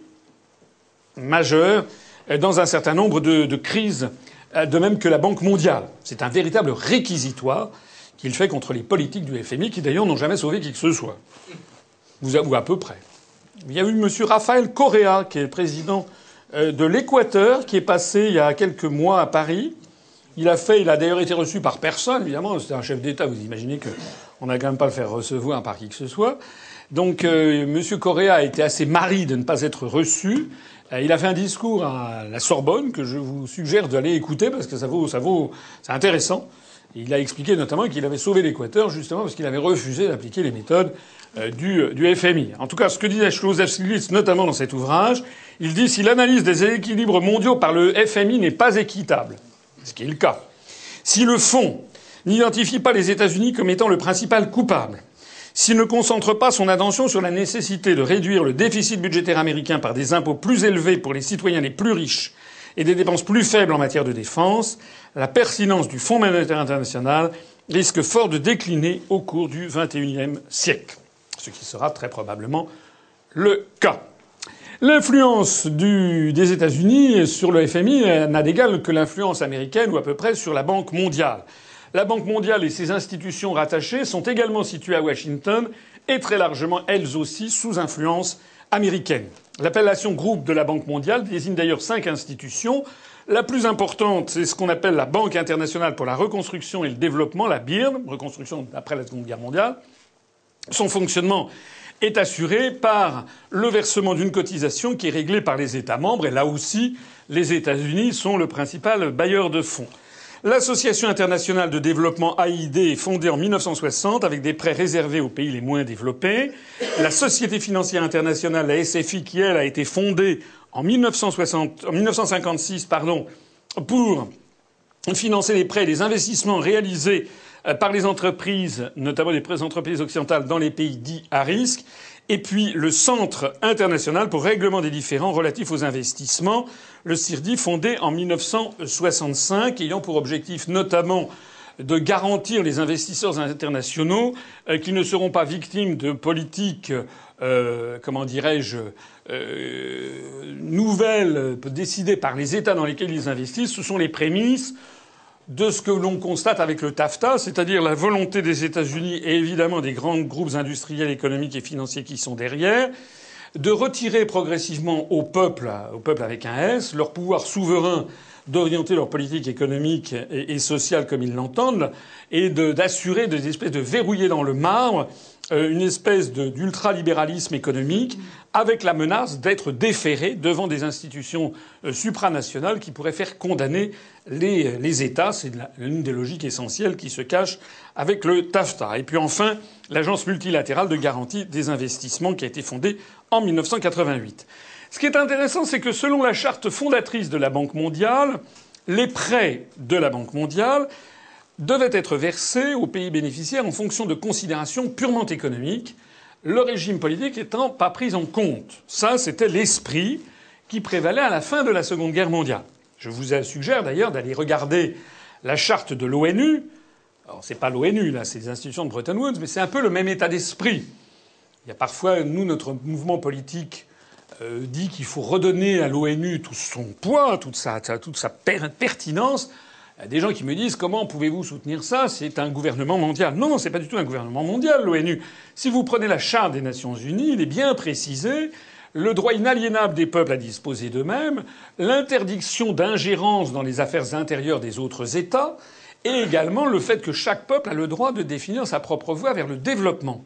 majeure euh, dans un certain nombre de, crises, euh, de même que la Banque mondiale. C'est un véritable réquisitoire qu'il fait contre les politiques du FMI, qui d'ailleurs n'ont jamais sauvé qui que ce soit. Ou à peu près. Il y a eu M. Raphaël Correa, qui est président euh, de l'Équateur, qui est passé il y a quelques mois à Paris. Il a fait, il a d'ailleurs été reçu par personne, évidemment. C'était un chef d'État. Vous imaginez qu'on n'a quand même pas le faire recevoir par qui que ce soit. Donc, euh, M. Correa a été assez mari de ne pas être reçu. Euh, il a fait un discours à la Sorbonne que je vous suggère d'aller écouter parce que ça ça vaut, c'est intéressant. Il a expliqué notamment qu'il avait sauvé l'Équateur justement parce qu'il avait refusé d'appliquer les méthodes euh, du, du, FMI. En tout cas, ce que disait Joseph Stiglitz, notamment dans cet ouvrage, il dit si l'analyse des équilibres mondiaux par le FMI n'est pas équitable, ce qui est le cas, si le Fonds n'identifie pas les États-Unis comme étant le principal coupable, s'il ne concentre pas son attention sur la nécessité de réduire le déficit budgétaire américain par des impôts plus élevés pour les citoyens les plus riches et des dépenses plus faibles en matière de défense, la pertinence du Fonds monétaire international risque fort de décliner au cours du XXIe siècle ce qui sera très probablement le cas. L'influence des États-Unis sur le FMI n'a d'égal que l'influence américaine ou à peu près sur la Banque mondiale. La Banque mondiale et ses institutions rattachées sont également situées à Washington et très largement elles aussi sous influence américaine. L'appellation groupe de la Banque mondiale désigne d'ailleurs cinq institutions. La plus importante, c'est ce qu'on appelle la Banque internationale pour la reconstruction et le développement, la BIRD, reconstruction après la Seconde Guerre mondiale. Son fonctionnement est assuré par le versement d'une cotisation qui est réglée par les États membres, et là aussi, les États-Unis sont le principal bailleur de fonds. L'Association internationale de développement AID est fondée en 1960 avec des prêts réservés aux pays les moins développés. La Société financière internationale, la SFI, qui elle a été fondée en, 1960, en 1956 pardon, pour financer les prêts et les investissements réalisés euh, par les entreprises, notamment les entreprises occidentales dans les pays dits à risque, et puis le Centre international pour règlement des différends relatifs aux investissements, le CIRDI, fondé en 1965, ayant pour objectif notamment de garantir les investisseurs internationaux euh, qui ne seront pas victimes de politiques, euh, comment dirais-je, euh, nouvelles décidées par les États dans lesquels ils investissent. Ce sont les prémices de ce que l'on constate avec le TAFTA, c'est-à-dire la volonté des États-Unis et évidemment des grands groupes industriels, économiques et financiers qui sont derrière, de retirer progressivement au peuple, au peuple avec un S, leur pouvoir souverain d'orienter leur politique économique et, sociale comme ils l'entendent, et d'assurer des espèces de verrouiller dans le marbre euh, une espèce d'ultralibéralisme économique avec la menace d'être déféré devant des institutions euh, supranationales qui pourraient faire condamner les, États. C'est l'une des logiques essentielles qui se cachent avec le TAFTA. Et puis enfin, l'Agence multilatérale de garantie des investissements qui a été fondée en 1988. Ce qui est intéressant, c'est que selon la charte fondatrice de la Banque mondiale, les prêts de la Banque mondiale devaient être versés aux pays bénéficiaires en fonction de considérations purement économiques, le régime politique étant pas pris en compte. Ça, c'était l'esprit qui prévalait à la fin de la Seconde Guerre mondiale. Je vous suggère d'ailleurs d'aller regarder la charte de l'ONU. Alors, c'est pas l'ONU, là, c'est les institutions de Bretton Woods, mais c'est un peu le même état d'esprit. Il y a parfois, nous, notre mouvement politique euh, dit qu'il faut redonner à l'ONU tout son poids, toute sa, toute sa pertinence. Il y a des gens qui me disent comment pouvez-vous soutenir ça? C'est un gouvernement mondial. Non, non, c'est pas du tout un gouvernement mondial, l'ONU. Si vous prenez la charte des Nations Unies, il est bien précisé le droit inaliénable des peuples à disposer d'eux-mêmes, l'interdiction d'ingérence dans les affaires intérieures des autres États, et également le fait que chaque peuple a le droit de définir sa propre voie vers le développement.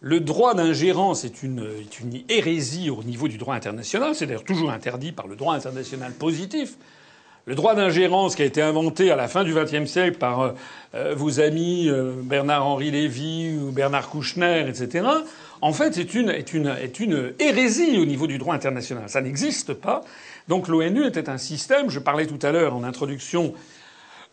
Le droit d'ingérence est une, hérésie au niveau du droit international. C'est d'ailleurs toujours interdit par le droit international positif. Le droit d'ingérence qui a été inventé à la fin du XXe siècle par euh, euh, vos amis euh, Bernard-Henri Lévy ou Bernard Kouchner, etc., en fait, est une, hérésie au niveau du droit international. Ça n'existe pas. Donc l'ONU était un système, je parlais tout à l'heure en introduction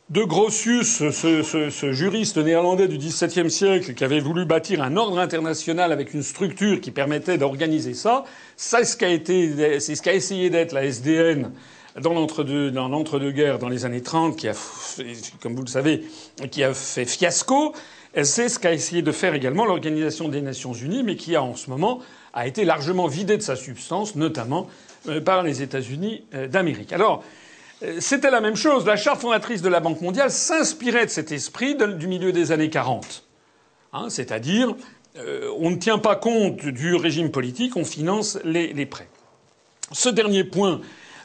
de Grotius, ce, juriste néerlandais du XVIIe siècle qui avait voulu bâtir un ordre international avec une structure qui permettait d'organiser ça, c'est ce qu'a ce essayé d'être la SDN dans l'entre-deux-guerres dans les années 30, qui a, comme vous le savez, qui a fait fiasco. C'est ce qu'a essayé de faire également l'Organisation des Nations Unies, mais qui a en ce moment a été largement vidée de sa substance, notamment euh, par les États-Unis euh, d'Amérique. Alors, euh, c'était la même chose. La charte fondatrice de la Banque mondiale s'inspirait de cet esprit du milieu des années 40. Hein, c'est-à-dire, on ne tient pas compte du régime politique, on finance les, prêts. Ce dernier point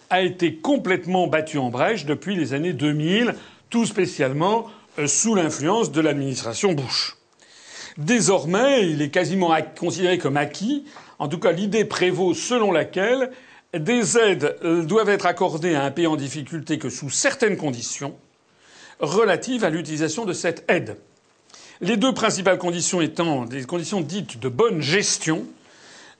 a été complètement battu en brèche depuis les années 2000, tout spécialement sous l'influence de l'administration Bush. Désormais, il est quasiment considéré comme acquis. En tout cas, l'idée prévaut selon laquelle des aides euh, doivent être accordées à un pays en difficulté que sous certaines conditions relatives à l'utilisation de cette aide. Les deux principales conditions étant des conditions dites de bonne gestion,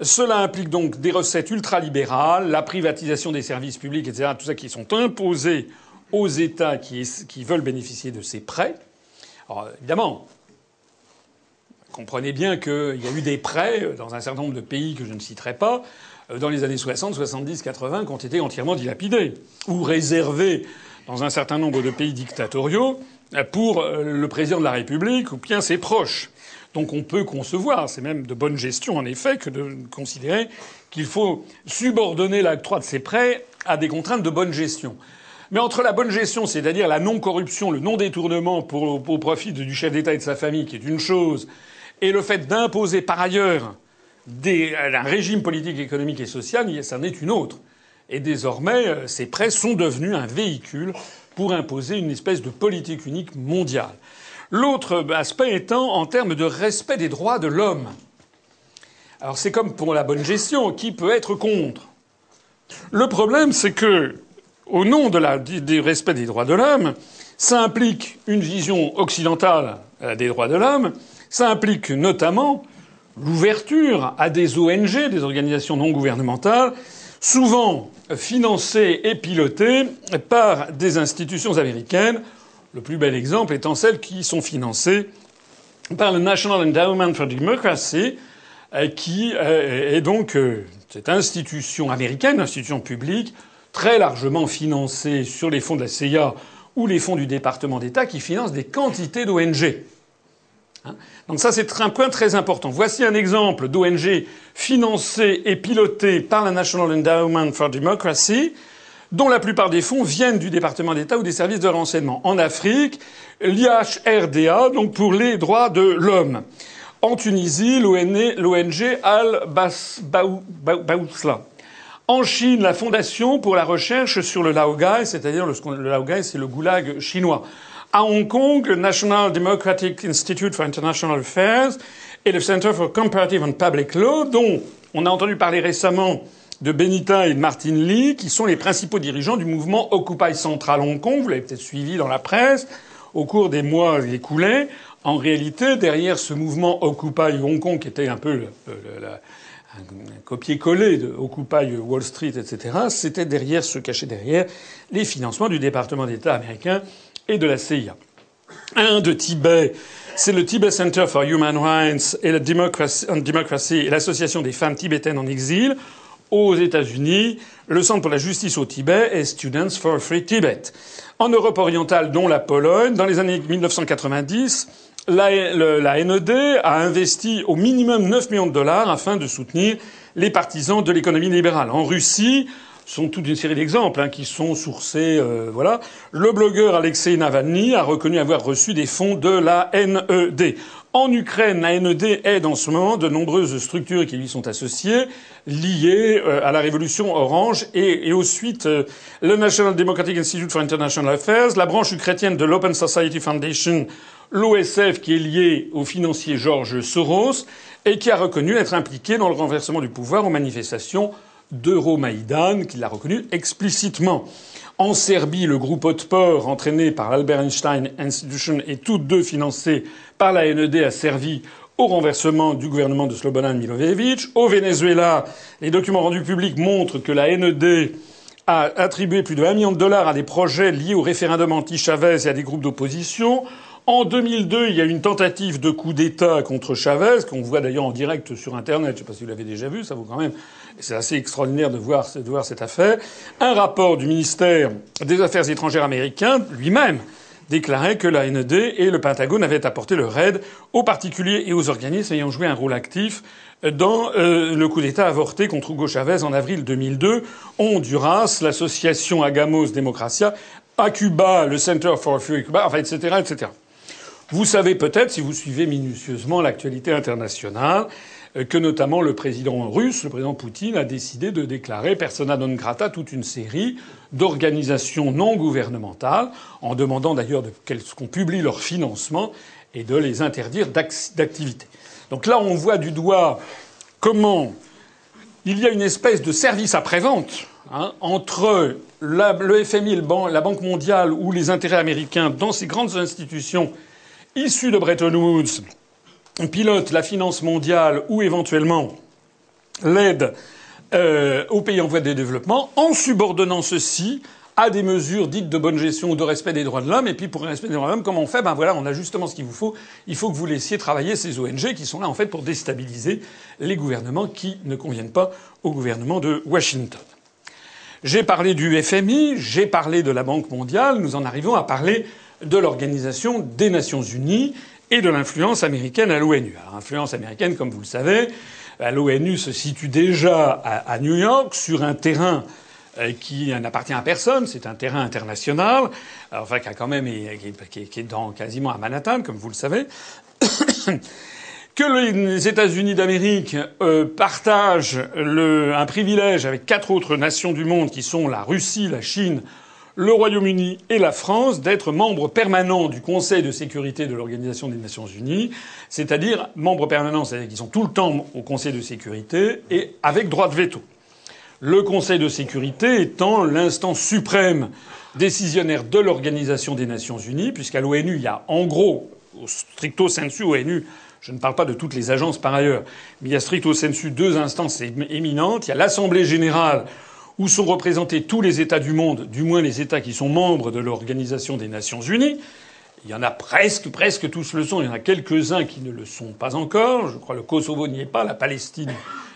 cela implique donc des recettes ultralibérales, la privatisation des services publics, etc., tout ça qui sont imposés aux États qui, veulent bénéficier de ces prêts. Alors évidemment, comprenez bien qu'il y a eu des prêts dans un certain nombre de pays que je ne citerai pas, euh, dans les années 60, 70, 80, qui ont été entièrement dilapidés, ou réservés dans un certain nombre de pays dictatoriaux pour euh, le président de la République ou bien ses proches. Donc on peut concevoir, c'est même de bonne gestion en effet, que de considérer qu'il faut subordonner l'octroi de ces prêts à des contraintes de bonne gestion. Mais entre la bonne gestion, c'est-à-dire la non-corruption, le non-détournement au profit du chef d'État et de sa famille, qui est une chose, et le fait d'imposer par ailleurs un régime politique, économique et social, ça n'est une autre. Et désormais, euh, ces prêts sont devenus un véhicule pour imposer une espèce de politique unique mondiale. L'autre aspect étant en termes de respect des droits de l'homme. Alors c'est comme pour la bonne gestion, qui peut être contre? Le problème, c'est que, au nom de la, du respect des droits de l'homme, ça implique une vision occidentale euh, des droits de l'homme, ça implique notamment l'ouverture à des ONG, des organisations non gouvernementales, souvent financées et pilotées par des institutions américaines. Le plus bel exemple étant celles qui sont financées par le National Endowment for Democracy, euh, qui euh, est donc cette institution américaine, institution publique, très largement financée sur les fonds de la CIA ou les fonds du département d'État, qui finance des quantités d'ONG. Hein? Donc ça, c'est un point très important. Voici un exemple d'ONG financée et pilotée par le National Endowment for Democracy, dont la plupart des fonds viennent du département d'État ou des services de renseignement. En Afrique, l'IHRDA, donc pour les droits de l'homme. En Tunisie, l'ONG Al-Baousla. En Chine, la Fondation pour la recherche sur le Laogai, c'est-à-dire le, Laogai, c'est le goulag chinois. À Hong Kong, le National Democratic Institute for International Affairs et le Center for Comparative and Public Law, dont on a entendu parler récemment de Benita et de Martin Lee, qui sont les principaux dirigeants du mouvement Occupy Central Hong Kong. Vous l'avez peut-être suivi dans la presse au cours des mois écoulés. En réalité, derrière ce mouvement Occupy Hong Kong, qui était un peu le, un, copier-coller de Occupy Wall Street, etc., c'était derrière, se cachait derrière les financements du département d'État américain et de la CIA. Un de Tibet, c'est le Tibet Center for Human Rights et la Democracy et l'association des femmes tibétaines en exil aux États-Unis, le Centre pour la justice au Tibet et Students for Free Tibet. En Europe orientale, dont la Pologne, dans les années 1990, la, la, NED a investi au minimum 9 millions de dollars afin de soutenir les partisans de l'économie libérale. En Russie, sont toute une série d'exemples hein, qui sont sourcés. Euh, voilà. Le blogueur Alexei Navalny a reconnu avoir reçu des fonds de la NED. En Ukraine, la NED aide en ce moment de nombreuses structures qui lui sont associées, liées euh, à la révolution orange et, et aux suites euh, le National Democratic Institute for International Affairs, la branche chrétienne de l'Open Society Foundation, l'OSF qui est liée au financier George Soros et qui a reconnu être impliqué dans le renversement du pouvoir aux manifestations d'Euromaïdan, qui l'a reconnu explicitement. En Serbie, le groupe Otpor, entraîné par Albert Einstein Institution et tous deux financés par la NED, a servi au renversement du gouvernement de Slobodan Milosevic. Au Venezuela, les documents rendus publics montrent que la NED a attribué plus de 1 million de dollars à des projets liés au référendum anti-Chavez et à des groupes d'opposition. En 2002, il y a une tentative de coup d'État contre Chavez, qu'on voit d'ailleurs en direct sur Internet. Je ne sais pas si vous l'avez déjà vu, ça vaut quand même. C'est assez extraordinaire de voir, de voir cette affaire. Un rapport du ministère des Affaires étrangères américain, lui-même, déclarait que la NED et le Pentagone avaient apporté leur aide aux particuliers et aux organismes ayant joué un rôle actif dans euh, le coup d'État avorté contre Hugo Chavez en avril 2002. Honduras, l'association Agamos Democracia, à Cuba, le Center for Free Cuba, enfin, etc., etc. Vous savez peut-être, si vous suivez minutieusement l'actualité internationale, euh, que notamment le président russe, le président Poutine, a décidé de déclarer persona non grata toute une série d'organisations non gouvernementales, en demandant d'ailleurs qu'on publie leur financement et de les interdire d'activité. Donc là, on voit du doigt comment il y a une espèce de service après-vente hein, entre le FMI la Banque mondiale ou les intérêts américains dans ces grandes institutions issus de Bretton Woods pilotent la finance mondiale ou éventuellement l'aide euh, aux pays en voie de développement en subordonnant ceci à des mesures dites de bonne gestion ou de respect des droits de l'homme. Et puis pour le respect des droits de l'homme, comment on fait? Ben voilà, on a justement ce qu'il vous faut. Il faut que vous laissiez travailler ces ONG qui sont là en fait pour déstabiliser les gouvernements qui ne conviennent pas au gouvernement de Washington. J'ai parlé du FMI, j'ai parlé de la Banque mondiale, nous en arrivons à parler de l'Organisation des Nations Unies et de l'influence américaine à l'ONU. Alors, l'influence américaine, comme vous le savez, l'ONU se situe déjà à, New York sur un terrain euh, qui n'appartient à personne, c'est un terrain international, enfin qui a quand même qui est, dans quasiment à Manhattan, comme vous le savez. que les États-Unis d'Amérique euh, partagent un privilège avec quatre autres nations du monde qui sont la Russie, la Chine, le Royaume-Uni et la France d'être membres permanents du Conseil de sécurité de l'Organisation des Nations Unies, c'est-à-dire membres permanents, c'est-à-dire qu'ils sont tout le temps au Conseil de sécurité et avec droit de veto. Le Conseil de sécurité étant l'instance suprême décisionnaire de l'Organisation des Nations Unies, puisqu'à l'ONU, il y a en gros, stricto sensu ONU, je ne parle pas de toutes les agences par ailleurs, mais il y a stricto sensu deux instances éminentes. Il y a l'Assemblée générale où sont représentés tous les États du monde, du moins les États qui sont membres de l'Organisation des Nations Unies. Il y en a presque, presque tous le sont. Il y en a quelques-uns qui ne le sont pas encore. Je crois le Kosovo n'y est pas, la Palestine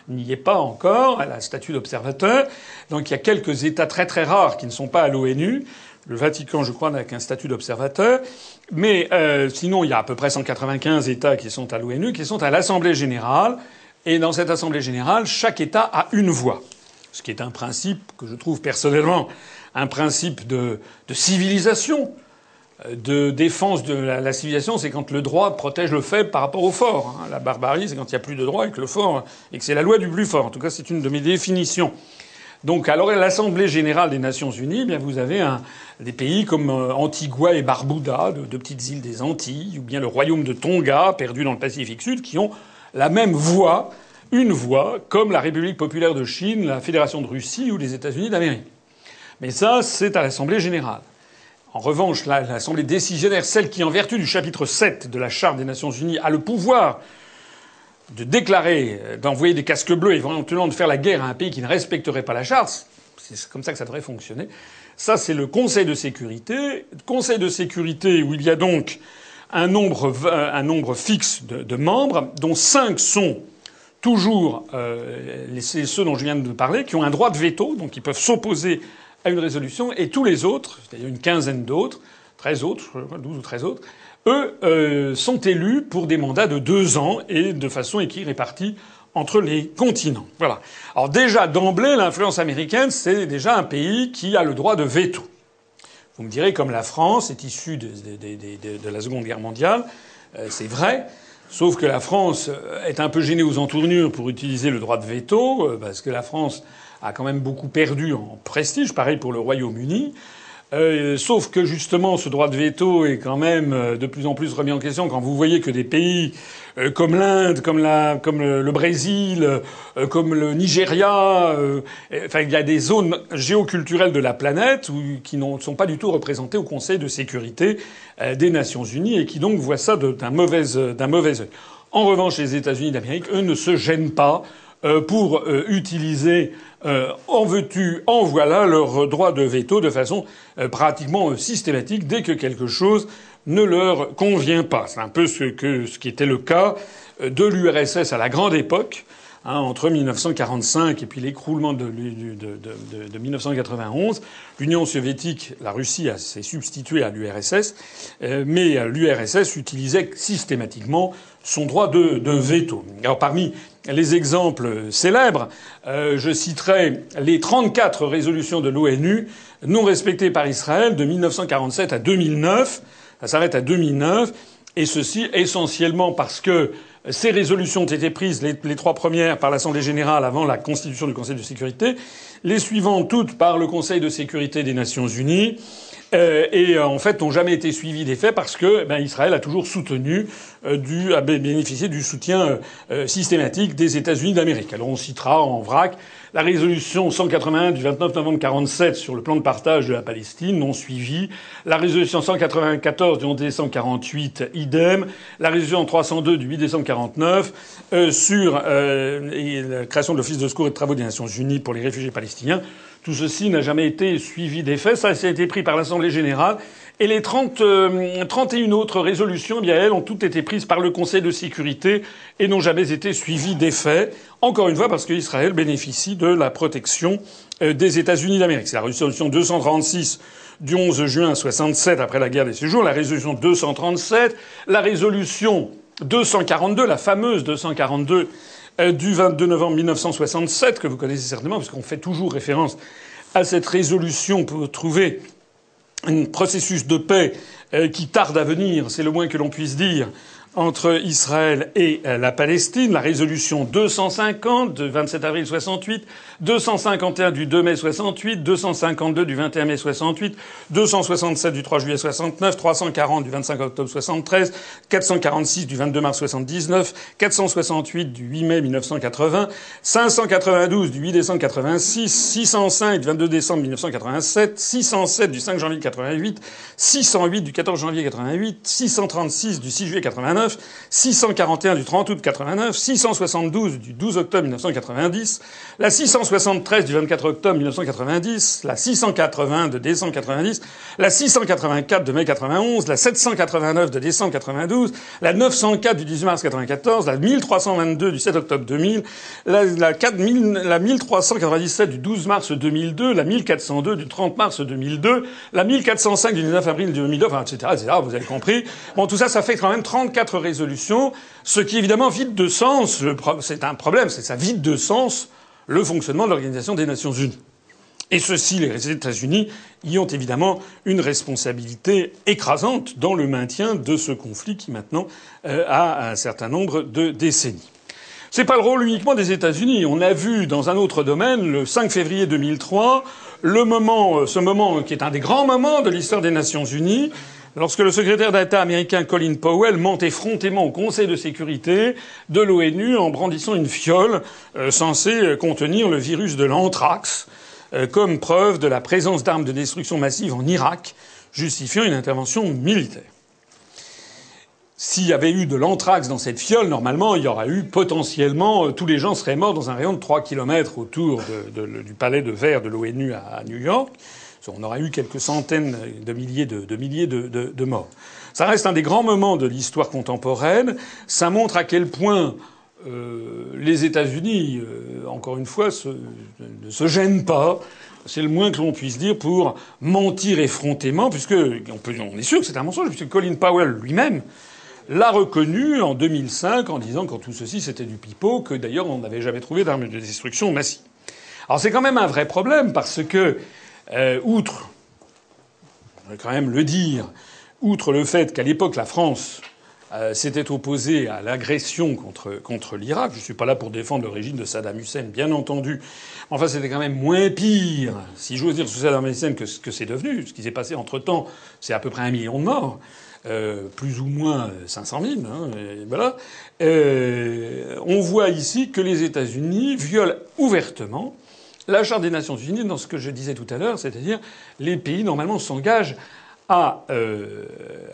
n'y est pas encore. Elle a statut d'observateur. Donc il y a quelques États très très rares qui ne sont pas à l'ONU. Le Vatican, je crois, n'a qu'un statut d'observateur. Mais euh, sinon, il y a à peu près 195 États qui sont à l'ONU, qui sont à l'Assemblée générale. Et dans cette Assemblée générale, chaque État a une voix ce qui est un principe que je trouve personnellement un principe de, civilisation. de défense de la, civilisation, c'est quand le droit protège le faible par rapport au fort. Hein. La barbarie, c'est quand il n'y a plus de droit et que le fort et que c'est la loi du plus fort. En tout cas, c'est une de mes définitions. Donc, alors l'Assemblée générale des Nations Unies, eh bien vous avez des pays comme euh, Antigua et Barbuda, de, de, petites îles des Antilles, ou bien le royaume de Tonga, perdu dans le Pacifique Sud, qui ont la même voix, une voix, comme la République populaire de Chine, la Fédération de Russie ou les États-Unis d'Amérique. Mais ça, c'est à l'Assemblée générale. En revanche, l'Assemblée décisionnaire, celle qui, en vertu du chapitre 7 de la Charte des Nations Unies, a le pouvoir de déclarer, euh, d'envoyer des casques bleus et éventuellement de faire la guerre à un pays qui ne respecterait pas la charte, c'est comme ça que ça devrait fonctionner. Ça, c'est le Conseil de sécurité. Conseil de sécurité où il y a donc un nombre, un nombre fixe de, membres, dont cinq sont toujours euh, ceux dont je viens de parler, qui ont un droit de veto, donc ils peuvent s'opposer à une résolution, et tous les autres, c'est-à-dire une quinzaine d'autres, 13 autres, 12 ou 13 autres, eux euh, sont élus pour des mandats de deux ans et de façon équirépartie entre les continents. Voilà. Alors déjà d'emblée, l'influence américaine, c'est déjà un pays qui a le droit de veto. Vous me direz, comme la France est issue de, la Seconde Guerre mondiale, euh, c'est vrai. Sauf que la France est un peu gênée aux entournures pour utiliser le droit de veto, euh, parce que la France a quand même beaucoup perdu en prestige. Pareil pour le Royaume-Uni. Euh, sauf que justement, ce droit de veto est quand même euh, de plus en plus remis en question quand vous voyez que des pays euh, comme l'Inde, comme, la, comme le, Brésil, comme le Nigeria, enfin il y a des zones géoculturelles de la planète qui ne sont pas du tout représentées au Conseil de sécurité des Nations Unies et qui donc voient ça d'un mauvais, mauvais œil. En revanche, les États-Unis d'Amérique, eux, ne se gênent pas pour utiliser euh, en veux-tu, en voilà leur droit de veto de façon euh, pratiquement euh, systématique dès que quelque chose ne leur convient pas. C'est un peu ce, qui était le cas de l'URSS à la grande époque, hein, entre 1945 et puis l'écroulement de, de, de, de, 1991. L'Union soviétique, la Russie s'est substituée à l'URSS, mais l'URSS utilisait systématiquement son droit de, veto. Alors parmi les exemples célèbres, euh, je citerai les 34 résolutions de l'ONU non respectées par Israël de 1947 à 2009. Ça s'arrête à 2009. Et ceci essentiellement parce que ces résolutions ont été prises, les, trois premières, par l'Assemblée générale avant la constitution du Conseil de sécurité, les suivantes toutes par le Conseil de sécurité des Nations unies. Euh, et euh, en fait n'ont jamais été suivis des faits parce que ben, Israël a toujours soutenu, euh, a bénéficié du soutien systématique des États-Unis d'Amérique. Alors on citera en vrac la résolution 181 du 29 novembre 47 sur le plan de partage de la Palestine, non suivie. La résolution 194 du 11 décembre 48, idem. La résolution 302 du 8 décembre 49 sur la création de l'Office de secours et de travaux des Nations Unies pour les réfugiés palestiniens. Tout ceci n'a jamais été suivi des faits. Ça, a été pris par l'Assemblée générale. Et les 30, 31 euh, autres résolutions, eh bien, elles ont toutes été prises par le Conseil de sécurité et n'ont jamais été suivies des faits. Encore une fois, parce qu'Israël bénéficie de la protection euh, des États-Unis d'Amérique. C'est la résolution 236 du 11 juin 67 après la guerre des séjours, la résolution 237, la résolution 242, la fameuse 242 euh, du 22 novembre 1967, que vous connaissez certainement, parce qu'on fait toujours référence à cette résolution pour trouver un processus de paix euh, qui tarde à venir, c'est le moins que l'on puisse dire, entre Israël et euh, la Palestine, la résolution 250 du 27 avril 68, 251 du 2 mai 68, 252 du 21 mai 68, 267 du 3 juillet 69, 340 du 25 octobre 73, 446 du 22 mars 79, 468 du 8 mai 1980, 592 du 8 décembre 86, 605 du 22 décembre 1987, 607 du 5 janvier 88, 608 du 14 janvier 88, 636 du 6 juillet 89, 641 du 30 août 89, 672 du 12 octobre 1990, la 673 du 24 octobre 1990, la 680 de décembre 90, la 684 de mai 91, la 789 de décembre 92, la 904 du 18 mars 94, la 1322 du 7 octobre 2000, la, la, 4000, la 1397 du 12 mars 2002, la 1402 du 30 mars 2002, la 1405 du 19 avril 2002, enfin, etc., etc., vous avez compris. Bon, tout ça, ça fait quand même 34 résolutions, ce qui évidemment vide de sens, c'est un problème, c'est ça vide de sens le fonctionnement de l'Organisation des Nations Unies. Et ceci, les États-Unis y ont évidemment une responsabilité écrasante dans le maintien de ce conflit qui maintenant euh, a un certain nombre de décennies. C'est pas le rôle uniquement des États-Unis. On a vu dans un autre domaine, le 5 février 2003, le moment, euh, ce moment qui est un des grands moments de l'histoire des Nations Unies, lorsque le secrétaire d'État américain Colin Powell ment effrontément au Conseil de sécurité de l'ONU en brandissant une fiole euh, censée contenir le virus de l'anthrax euh, comme preuve de la présence d'armes de destruction massive en Irak, justifiant une intervention militaire. S'il y avait eu de l'anthrax dans cette fiole, normalement, il y aurait eu potentiellement euh, tous les gens seraient morts dans un rayon de 3 km autour du palais de verre de l'ONU à, New York. On aurait eu quelques centaines de milliers de, milliers de morts. Ça reste un des grands moments de l'histoire contemporaine. Ça montre à quel point euh, les États-Unis, euh, encore une fois, ne se gênent pas. C'est le moins que l'on puisse dire pour mentir effrontément, puisque on, peut, est sûr que c'est un mensonge, puisque Colin Powell lui-même l'a reconnu en 2005 en disant quand tout ceci c'était du pipeau, que d'ailleurs on n'avait jamais trouvé d'armes de destruction massive. Alors c'est quand même un vrai problème parce que, euh, outre, je vais quand même le dire, outre le fait qu'à l'époque la France euh, s'était opposé à l'agression contre, contre l'Irak. Je ne suis pas là pour défendre le régime de Saddam Hussein, bien entendu. Enfin, c'était quand même moins pire, si j'ose dire, sous Saddam Hussein que ce que c'est devenu. Ce qui s'est passé entre-temps, c'est à peu près un million de morts. Euh, plus ou moins 500 000. Hein, voilà. Euh, on voit ici que les États-Unis violent ouvertement la Charte des Nations Unies dans ce que je disais tout à l'heure, c'est-à-dire les pays normalement s'engagent à, euh,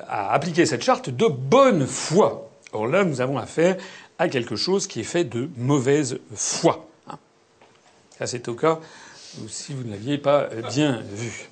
à appliquer cette charte de bonne foi. Or là, nous avons affaire à quelque chose qui est fait de mauvaise foi. Hein. Ça, c'est au cas où si vous ne l'aviez pas bien vu.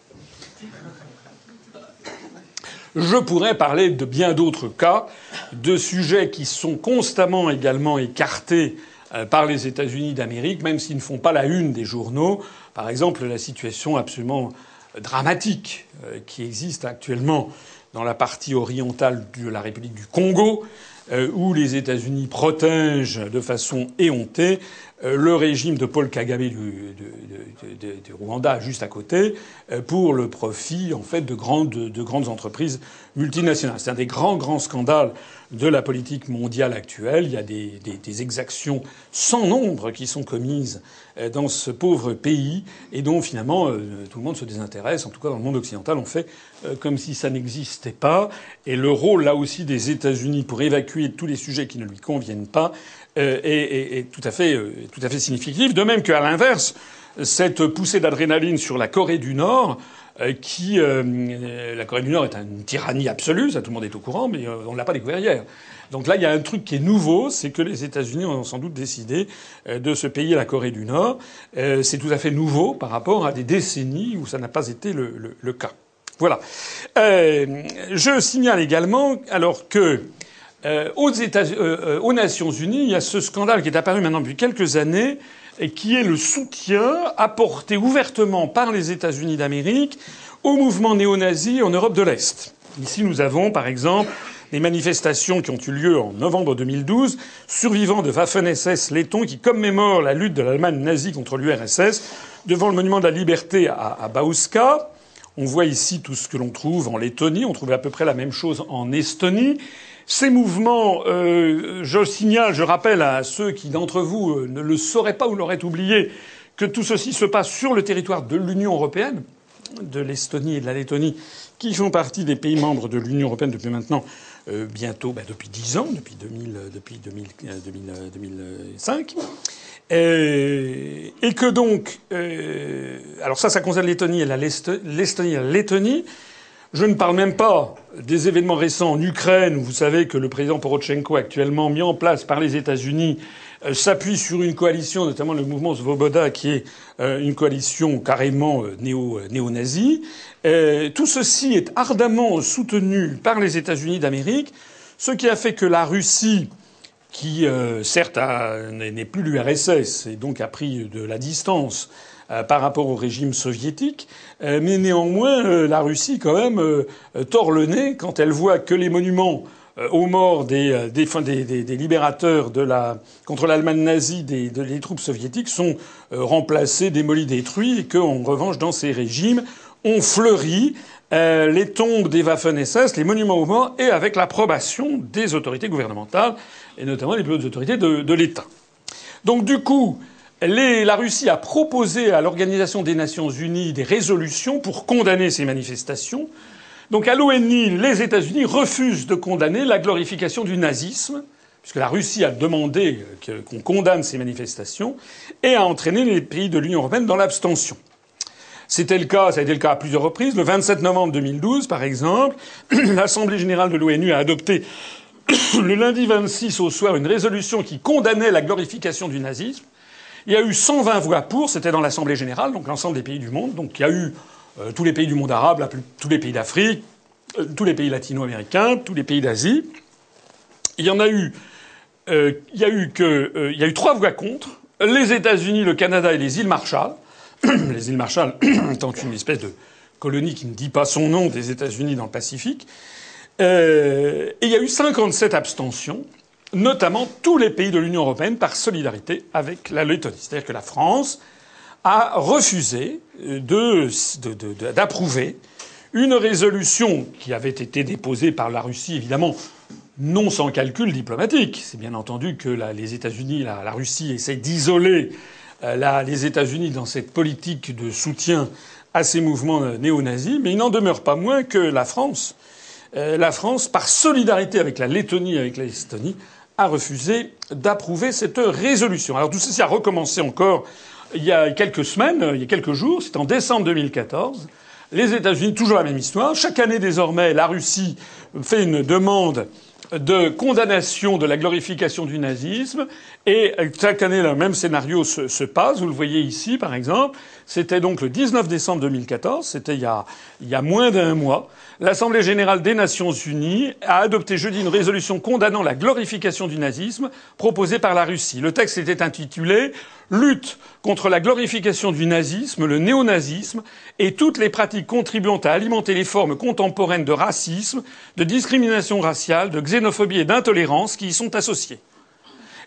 Je pourrais parler de bien d'autres cas, de sujets qui sont constamment également écartés euh, par les États-Unis d'Amérique, même s'ils ne font pas la une des journaux. Par exemple, la situation absolument dramatique euh, qui existe actuellement dans la partie orientale de la République du Congo, euh, où les États-Unis protègent de façon éhontée euh, le régime de Paul Kagame du, Rwanda juste à côté pour le profit en fait de grandes, de grandes entreprises multinationales. C'est un des grands grands scandales de la politique mondiale actuelle. Il y a des, des, exactions sans nombre qui sont commises euh, dans ce pauvre pays et dont finalement euh, tout le monde se désintéresse. En tout cas, dans le monde occidental, on fait euh, comme si ça n'existait pas. Et le rôle là aussi des États-Unis pour évacuer tous les sujets qui ne lui conviennent pas est, est, tout à fait tout à fait significatif. De même qu'à l'inverse, cette poussée d'adrénaline sur la Corée du Nord qui euh, la Corée du Nord est une tyrannie absolue, ça tout le monde est au courant, mais euh, on ne l'a pas découvert hier. Donc là, il y a un truc qui est nouveau, c'est que les États-Unis ont sans doute décidé de se payer la Corée du Nord. C'est tout à fait nouveau par rapport à des décennies où ça n'a pas été le, le, le cas. Voilà. je signale également, alors que aux, États, aux Nations Unies, il y a ce scandale qui est apparu maintenant depuis quelques années et qui est le soutien apporté ouvertement par les États-Unis d'Amérique au mouvement néo-nazi en Europe de l'Est. Ici, nous avons, par exemple, les manifestations qui ont eu lieu en novembre 2012, survivants de Waffen-SS letton qui commémorent la lutte de l'Allemagne nazie contre l'URSS devant le monument de la liberté à, Bauska. On voit ici tout ce que l'on trouve en Lettonie. On trouve à peu près la même chose en Estonie. Ces mouvements, euh, je signale, je rappelle à ceux qui d'entre vous euh, ne le sauraient pas ou l'auraient oublié, que tout ceci se passe sur le territoire de l'Union européenne, de l'Estonie et de la Lettonie, qui font partie des pays membres de l'Union européenne depuis maintenant euh, bientôt, bah, depuis dix ans, depuis, 2000, depuis 2000, 2005. et que donc, alors ça, ça concerne et l'Estonie et la Lettonie. Je ne parle même pas des événements récents en Ukraine, où vous savez que le président Poroshenko, actuellement mis en place par les États-Unis, euh, s'appuie sur une coalition, notamment le mouvement Svoboda, qui est euh, une coalition carrément euh, néo, néo-nazie. tout ceci est ardemment soutenu par les États-Unis d'Amérique, ce qui a fait que la Russie, qui certes n'est plus l'URSS et donc a pris de la distance par rapport au régime soviétique, euh, mais néanmoins euh, la Russie quand même tord le nez quand elle voit que les monuments euh, aux morts des, des, libérateurs de la, contre l'Allemagne nazie des, des troupes soviétiques sont remplacés, démolis, détruits, et qu'en revanche, dans ces régimes, on fleurit euh, les tombes des Waffen-SS, les monuments aux morts, et avec l'approbation des autorités gouvernementales, et notamment les plus hautes autorités de l'État. Donc du coup, la Russie a proposé à l'Organisation des Nations Unies des résolutions pour condamner ces manifestations, donc à l'ONU, les États-Unis refusent de condamner la glorification du nazisme, puisque la Russie a demandé qu'on condamne ces manifestations, et a entraîné les pays de l'Union européenne dans l'abstention. C'était le cas, ça a été le cas à plusieurs reprises. Le 27 novembre 2012, par exemple, l'Assemblée générale de l'ONU a adopté le lundi 26 au soir une résolution qui condamnait la glorification du nazisme. Il y a eu 120 voix pour, c'était dans l'Assemblée générale, donc l'ensemble des pays du monde. Donc il y a eu euh, tous les pays du monde arabe, tous les pays d'Afrique, euh, tous les pays latino-américains, tous les pays d'Asie. Il y en a eu, euh, que, il y a eu trois voix contre les États-Unis, le Canada et les îles Marshall. les îles Marshall étant une espèce de colonie qui ne dit pas son nom des États-Unis dans le Pacifique. et il y a eu 57 abstentions, notamment tous les pays de l'Union européenne par solidarité avec la Lettonie. C'est-à-dire que la France a refusé d'approuver une résolution qui avait été déposée par la Russie, évidemment, non sans calcul diplomatique. C'est bien entendu que les États-Unis, la, Russie essaie d'isoler euh, les États-Unis dans cette politique de soutien à ces mouvements néo-nazis, mais il n'en demeure pas moins que la France, euh, la France, par solidarité avec la Lettonie et avec l'Estonie, a refusé d'approuver cette résolution. Alors tout ceci a recommencé encore il y a quelques semaines, il y a quelques jours, c'était en décembre 2014. Les États-Unis, toujours la même histoire. Chaque année désormais, la Russie fait une demande de condamnation de la glorification du nazisme. Et chaque année, le même scénario se, se, passe. Vous le voyez ici, par exemple. C'était donc le 19 décembre 2014. C'était il y a, il y a moins d'un mois. L'Assemblée générale des Nations unies a adopté jeudi une résolution condamnant la glorification du nazisme proposée par la Russie. Le texte était intitulé Lutte contre la glorification du nazisme, le néonazisme et toutes les pratiques contribuant à alimenter les formes contemporaines de racisme, de discrimination raciale, de xénophobie et d'intolérance qui y sont associées.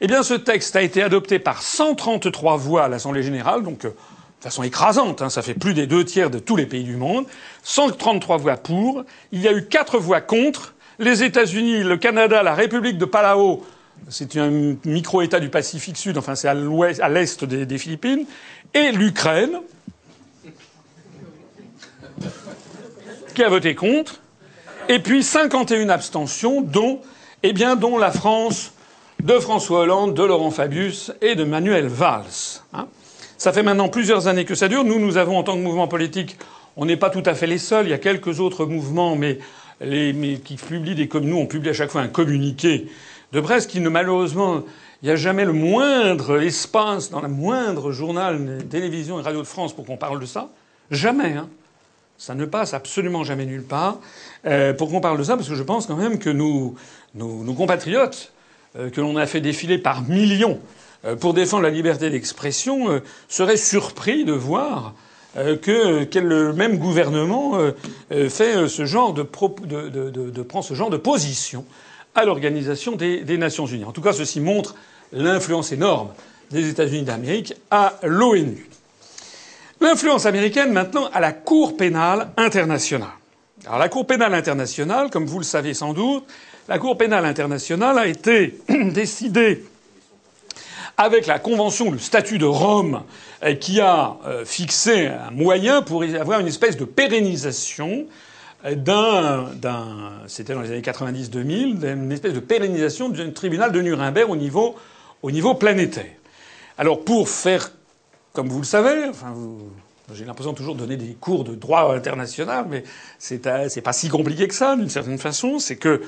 Eh bien, ce texte a été adopté par 133 voix à l'Assemblée générale, donc euh, de façon écrasante, hein, ça fait plus des deux tiers de tous les pays du monde, 133 voix pour, il y a eu quatre voix contre, les États-Unis, le Canada, la République de Palau, c'est un micro-État du Pacifique Sud, enfin c'est à l'est des, Philippines, et l'Ukraine, qui a voté contre, et puis 51 abstentions, dont, eh dont la France de François Hollande, de Laurent Fabius et de Manuel Valls. Hein. ça fait maintenant plusieurs années que ça dure. Nous, nous avons, en tant que mouvement politique, on n'est pas tout à fait les seuls. Il y a quelques autres mouvements, mais qui publient des comme nous, on publie à chaque fois un communiqué de presse qui malheureusement il n'y a jamais le moindre espace dans le moindre journal, télévision et radio de France pour qu'on parle de ça. Jamais. Hein. Ça ne passe absolument jamais nulle part euh, pour qu'on parle de ça, parce que je pense quand même que nos, compatriotes, euh, que l'on a fait défiler par millions euh, pour défendre la liberté d'expression, seraient surpris de voir que, le même gouvernement fait ce genre de, de, prend ce genre de position à l'Organisation des, Nations Unies. En tout cas, ceci montre l'influence énorme des États-Unis d'Amérique à l'ONU. L'influence américaine maintenant à la Cour pénale internationale. Alors la Cour pénale internationale, comme vous le savez sans doute, la Cour pénale internationale a été décidée avec la Convention, le statut de Rome, euh, qui a euh, fixé un moyen pour avoir une espèce de pérennisation d'un, d'un c'était dans les années 90-2000, d'une espèce de pérennisation du tribunal de Nuremberg au niveau, au niveau planétaire. Alors pour faire comme vous le savez, j'ai l'impression de toujours donner des cours de droit international, mais c'est, euh, pas si compliqué que ça, d'une certaine façon. C'est que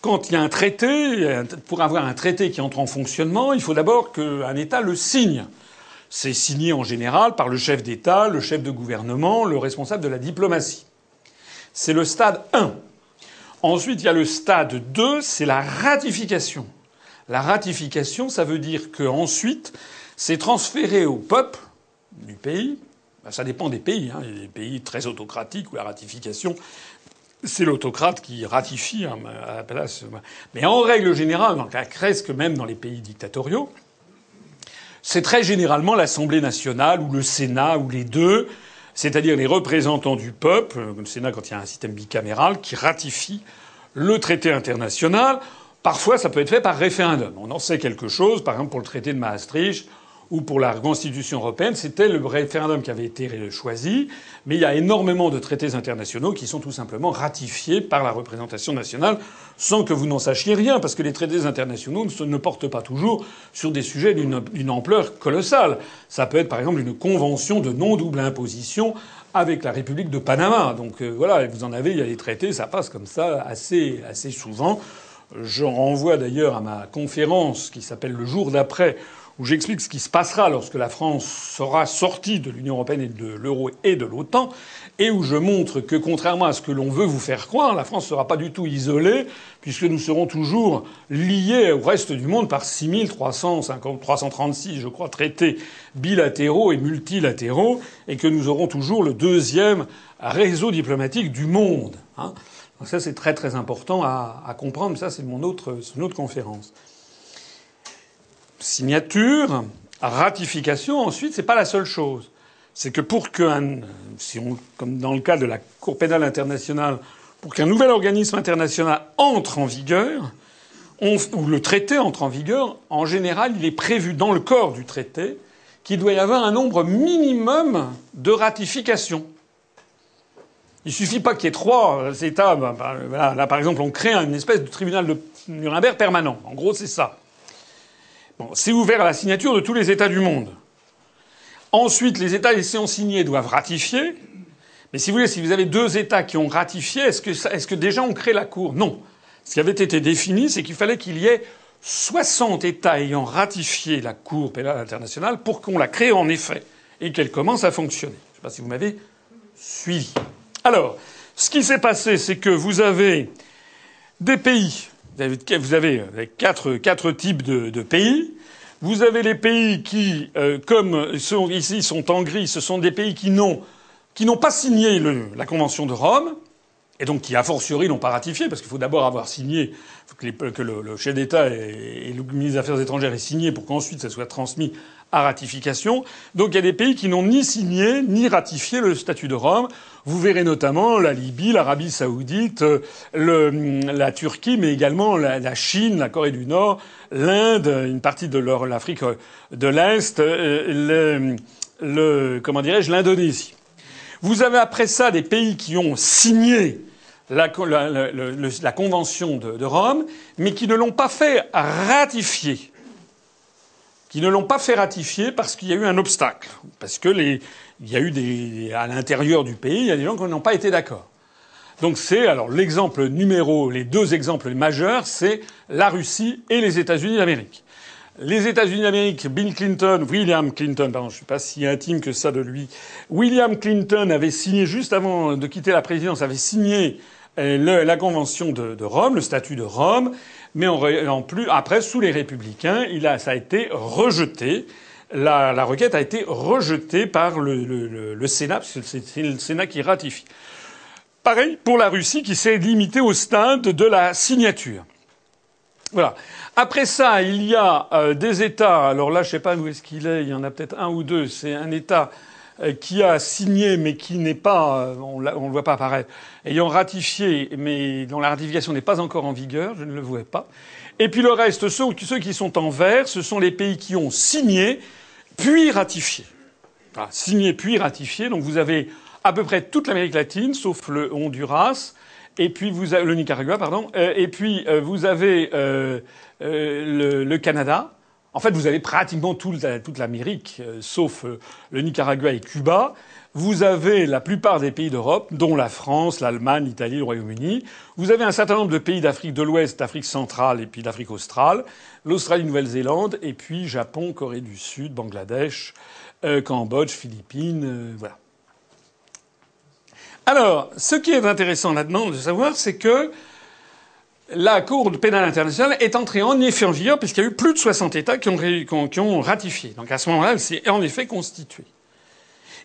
quand il y a un traité, pour avoir un traité qui entre en fonctionnement, il faut d'abord qu'un État le signe. C'est signé en général par le chef d'État, le chef de gouvernement, le responsable de la diplomatie. C'est le stade 1. Ensuite, il y a le stade 2, c'est la ratification. La ratification, ça veut dire qu'ensuite, c'est transféré au peuple du pays. Ben, ça dépend des pays. Hein. Il y a des pays très autocratiques où la ratification c'est l'autocrate qui ratifie hein, à la. Mais en règle générale, donc presque même dans les pays dictatoriaux, c'est très généralement l'Assemblée nationale ou le Sénat ou les deux, c'est-à-dire les représentants du peuple, le Sénat quand il y a un système bicaméral, qui ratifie le traité international. Parfois, ça peut être fait par référendum. On en sait quelque chose, par exemple pour le traité de Maastricht ou pour la Constitution européenne, c'était le référendum qui avait été choisi, mais il y a énormément de traités internationaux qui sont tout simplement ratifiés par la représentation nationale sans que vous n'en sachiez rien, parce que les traités internationaux ne portent pas toujours sur des sujets d'une ampleur colossale. Ça peut être par exemple une convention de non-double imposition avec la République de Panama. Donc euh, voilà, vous en avez, il y a des traités, ça passe comme ça assez, assez souvent. Je renvoie d'ailleurs à ma conférence qui s'appelle Le jour d'après, où j'explique ce qui se passera lorsque la France sera sortie de l'Union européenne et de l'euro et de l'OTAN, et où je montre que contrairement à ce que l'on veut vous faire croire, la France ne sera pas du tout isolée, puisque nous serons toujours liés au reste du monde par 6336, je crois, traités bilatéraux et multilatéraux, et que nous aurons toujours le deuxième réseau diplomatique du monde. Hein. Donc ça, c'est très très important à, à comprendre. Ça, c'est mon autre, une autre conférence signature, ratification. Ensuite, c'est pas la seule chose. C'est que pour qu'un, si on, comme dans le cas de la Cour pénale internationale, pour qu'un nouvel organisme international entre en vigueur, ou le traité entre en vigueur, en général, il est prévu dans le corps du traité qu'il doit y avoir un nombre minimum de ratifications. Il suffit pas qu'il y ait trois États. Ben, ben, là, par exemple, on crée une espèce de tribunal de Nuremberg permanent. En gros, c'est ça c'est ouvert à la signature de tous les États du monde. Ensuite, les États ont signé doivent ratifier. Mais si vous avez deux États qui ont ratifié, est-ce que, est que déjà on crée la Cour? Non. Ce qui avait été défini, c'est qu'il fallait qu'il y ait 60 États ayant ratifié la Cour pénale internationale pour qu'on la crée en effet et qu'elle commence à fonctionner. Je ne sais pas si vous m'avez suivi. Alors, ce qui s'est passé, c'est que vous avez des pays vous avez quatre, quatre types de, pays. Vous avez les pays qui, euh, comme sont, ici sont en gris, ce sont des pays qui n'ont pas signé la Convention de Rome, et donc qui a fortiori n'ont pas ratifié, parce qu'il faut d'abord avoir signé, que, le, chef d'État et, et, le ministre des Affaires étrangères aient signé pour qu'ensuite ça soit transmis à ratification. Donc il y a des pays qui n'ont ni signé ni ratifié le statut de Rome. Vous verrez notamment la Libye, l'Arabie saoudite, le, la Turquie, mais également la, Chine, la Corée du Nord, l'Inde, une partie de l'Afrique de l'Est, euh, le, le comment dirais-je, l'Indonésie. Vous avez après ça des pays qui ont signé la Convention de, de, Rome, mais qui ne l'ont pas fait ratifier qui ne l'ont pas fait ratifier parce qu'il y a eu un obstacle, parce que il y a eu des, à l'intérieur du pays, il y a des gens qui n'ont pas été d'accord. Donc c'est alors l'exemple numéro, les deux exemples majeurs, c'est la Russie et les États-Unis d'Amérique. Les États-Unis d'Amérique, Bill Clinton, William Clinton, pardon, je suis pas si intime que ça de lui. William Clinton avait signé juste avant de quitter la présidence, avait signé euh, la convention de Rome, le statut de Rome, mais en, plus, après, sous les républicains, il a, ça a été rejeté. La, requête a été rejetée par le, Sénat, parce que c'est le Sénat qui ratifie. Pareil pour la Russie, qui s'est limitée au stade de la signature. Voilà. Après ça, il y a euh, des États. Alors là, je sais pas où est-ce qu'il est. Il y en a peut-être un ou deux. C'est un État qui a signé mais qui n'est pas, euh, on ne le voit pas apparaître, ayant ratifié mais dont la ratification n'est pas encore en vigueur, je ne le vois pas. Et puis le reste, ceux, qui sont en vert, ce sont les pays qui ont signé puis ratifié. Signé puis ratifié. Donc vous avez à peu près toute l'Amérique latine, sauf le Honduras, et puis vous avez, le Nicaragua, pardon, euh, et puis vous avez euh, le, Canada, en fait, vous avez pratiquement toute l'Amérique, euh, sauf euh, le Nicaragua et Cuba. Vous avez la plupart des pays d'Europe, dont la France, l'Allemagne, l'Italie, le Royaume-Uni. Vous avez un certain nombre de pays d'Afrique de l'Ouest, d'Afrique centrale et puis d'Afrique australe, l'Australie, Nouvelle-Zélande, et puis Japon, Corée du Sud, Bangladesh, euh, Cambodge, Philippines, voilà. Alors, ce qui est intéressant là-dedans de savoir, c'est que la Cour pénale internationale est entrée en effet en vigueur puisqu'il y a eu plus de 60 États qui ont, ratifié. Donc à ce moment-là, elle s'est en effet constituée.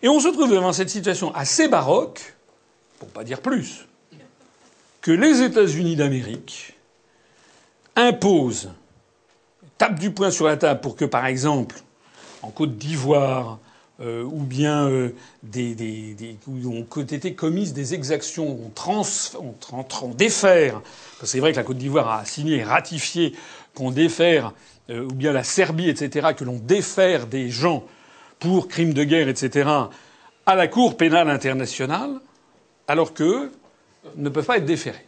Et on se trouve devant cette situation assez baroque, pour pas dire plus, que les États-Unis d'Amérique imposent, tapent du poing sur la table pour que, par exemple, en Côte d'Ivoire, euh, ou bien euh, des, des, où ont été commises des exactions, on, trans, défère, parce que c'est vrai que la Côte d'Ivoire a signé et ratifié qu'on défère, euh, ou bien la Serbie, etc., que l'on défère des gens pour crimes de guerre, etc., à la Cour pénale internationale, alors qu'eux ne peuvent pas être déférés.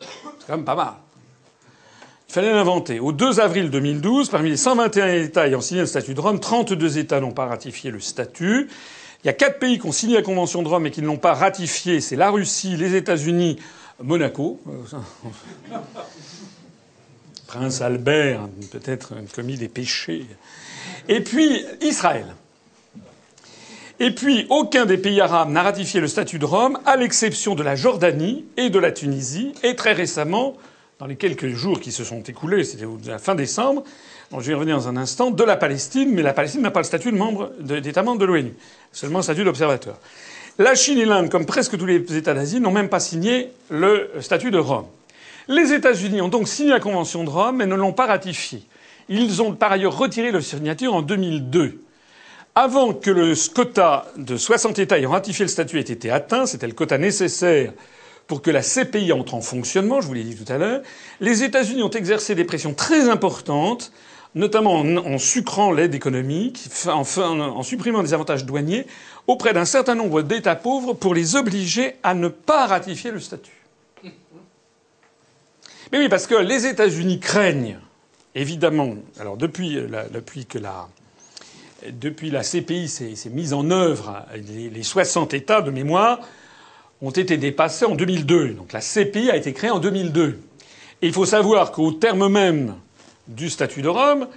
C'est quand même pas mal. Il fallait l'inventer. Au 2 avril 2012, parmi les 121 États ayant signé le statut de Rome, 32 États n'ont pas ratifié le statut. Il y a quatre pays qui ont signé la Convention de Rome et qui ne l'ont pas ratifié. C'est la Russie, les États-Unis, Monaco. Prince Albert, peut-être commis des péchés. Et puis Israël. Et puis, aucun des pays arabes n'a ratifié le statut de Rome, à l'exception de la Jordanie et de la Tunisie, et très récemment, dans les quelques jours qui se sont écoulés, c'était la fin décembre, je vais y revenir dans un instant, de la Palestine, mais la Palestine n'a pas le statut d'État membre de l'ONU, seulement le statut d'observateur. La Chine et l'Inde, comme presque tous les États d'Asie, n'ont même pas signé le statut de Rome. Les États-Unis ont donc signé la Convention de Rome, mais ne l'ont pas ratifiée. Ils ont par ailleurs retiré leur signature en 2002. Avant que le quota de 60 États ayant ratifié le statut ait été atteint, c'était le quota nécessaire pour que la CPI entre en fonctionnement, je vous l'ai dit tout à l'heure, les États-Unis ont exercé des pressions très importantes, notamment en, sucrant l'aide économique, en, supprimant des avantages douaniers auprès d'un certain nombre d'États pauvres pour les obliger à ne pas ratifier le statut. Mais oui, parce que les États-Unis craignent, évidemment, alors depuis, que la, depuis la CPI s'est mise en œuvre, les, les 60 États de mémoire ont été dépassés en 2002. Donc la CPI a été créée en 2002. Et il faut savoir qu'au terme même du statut de Rome,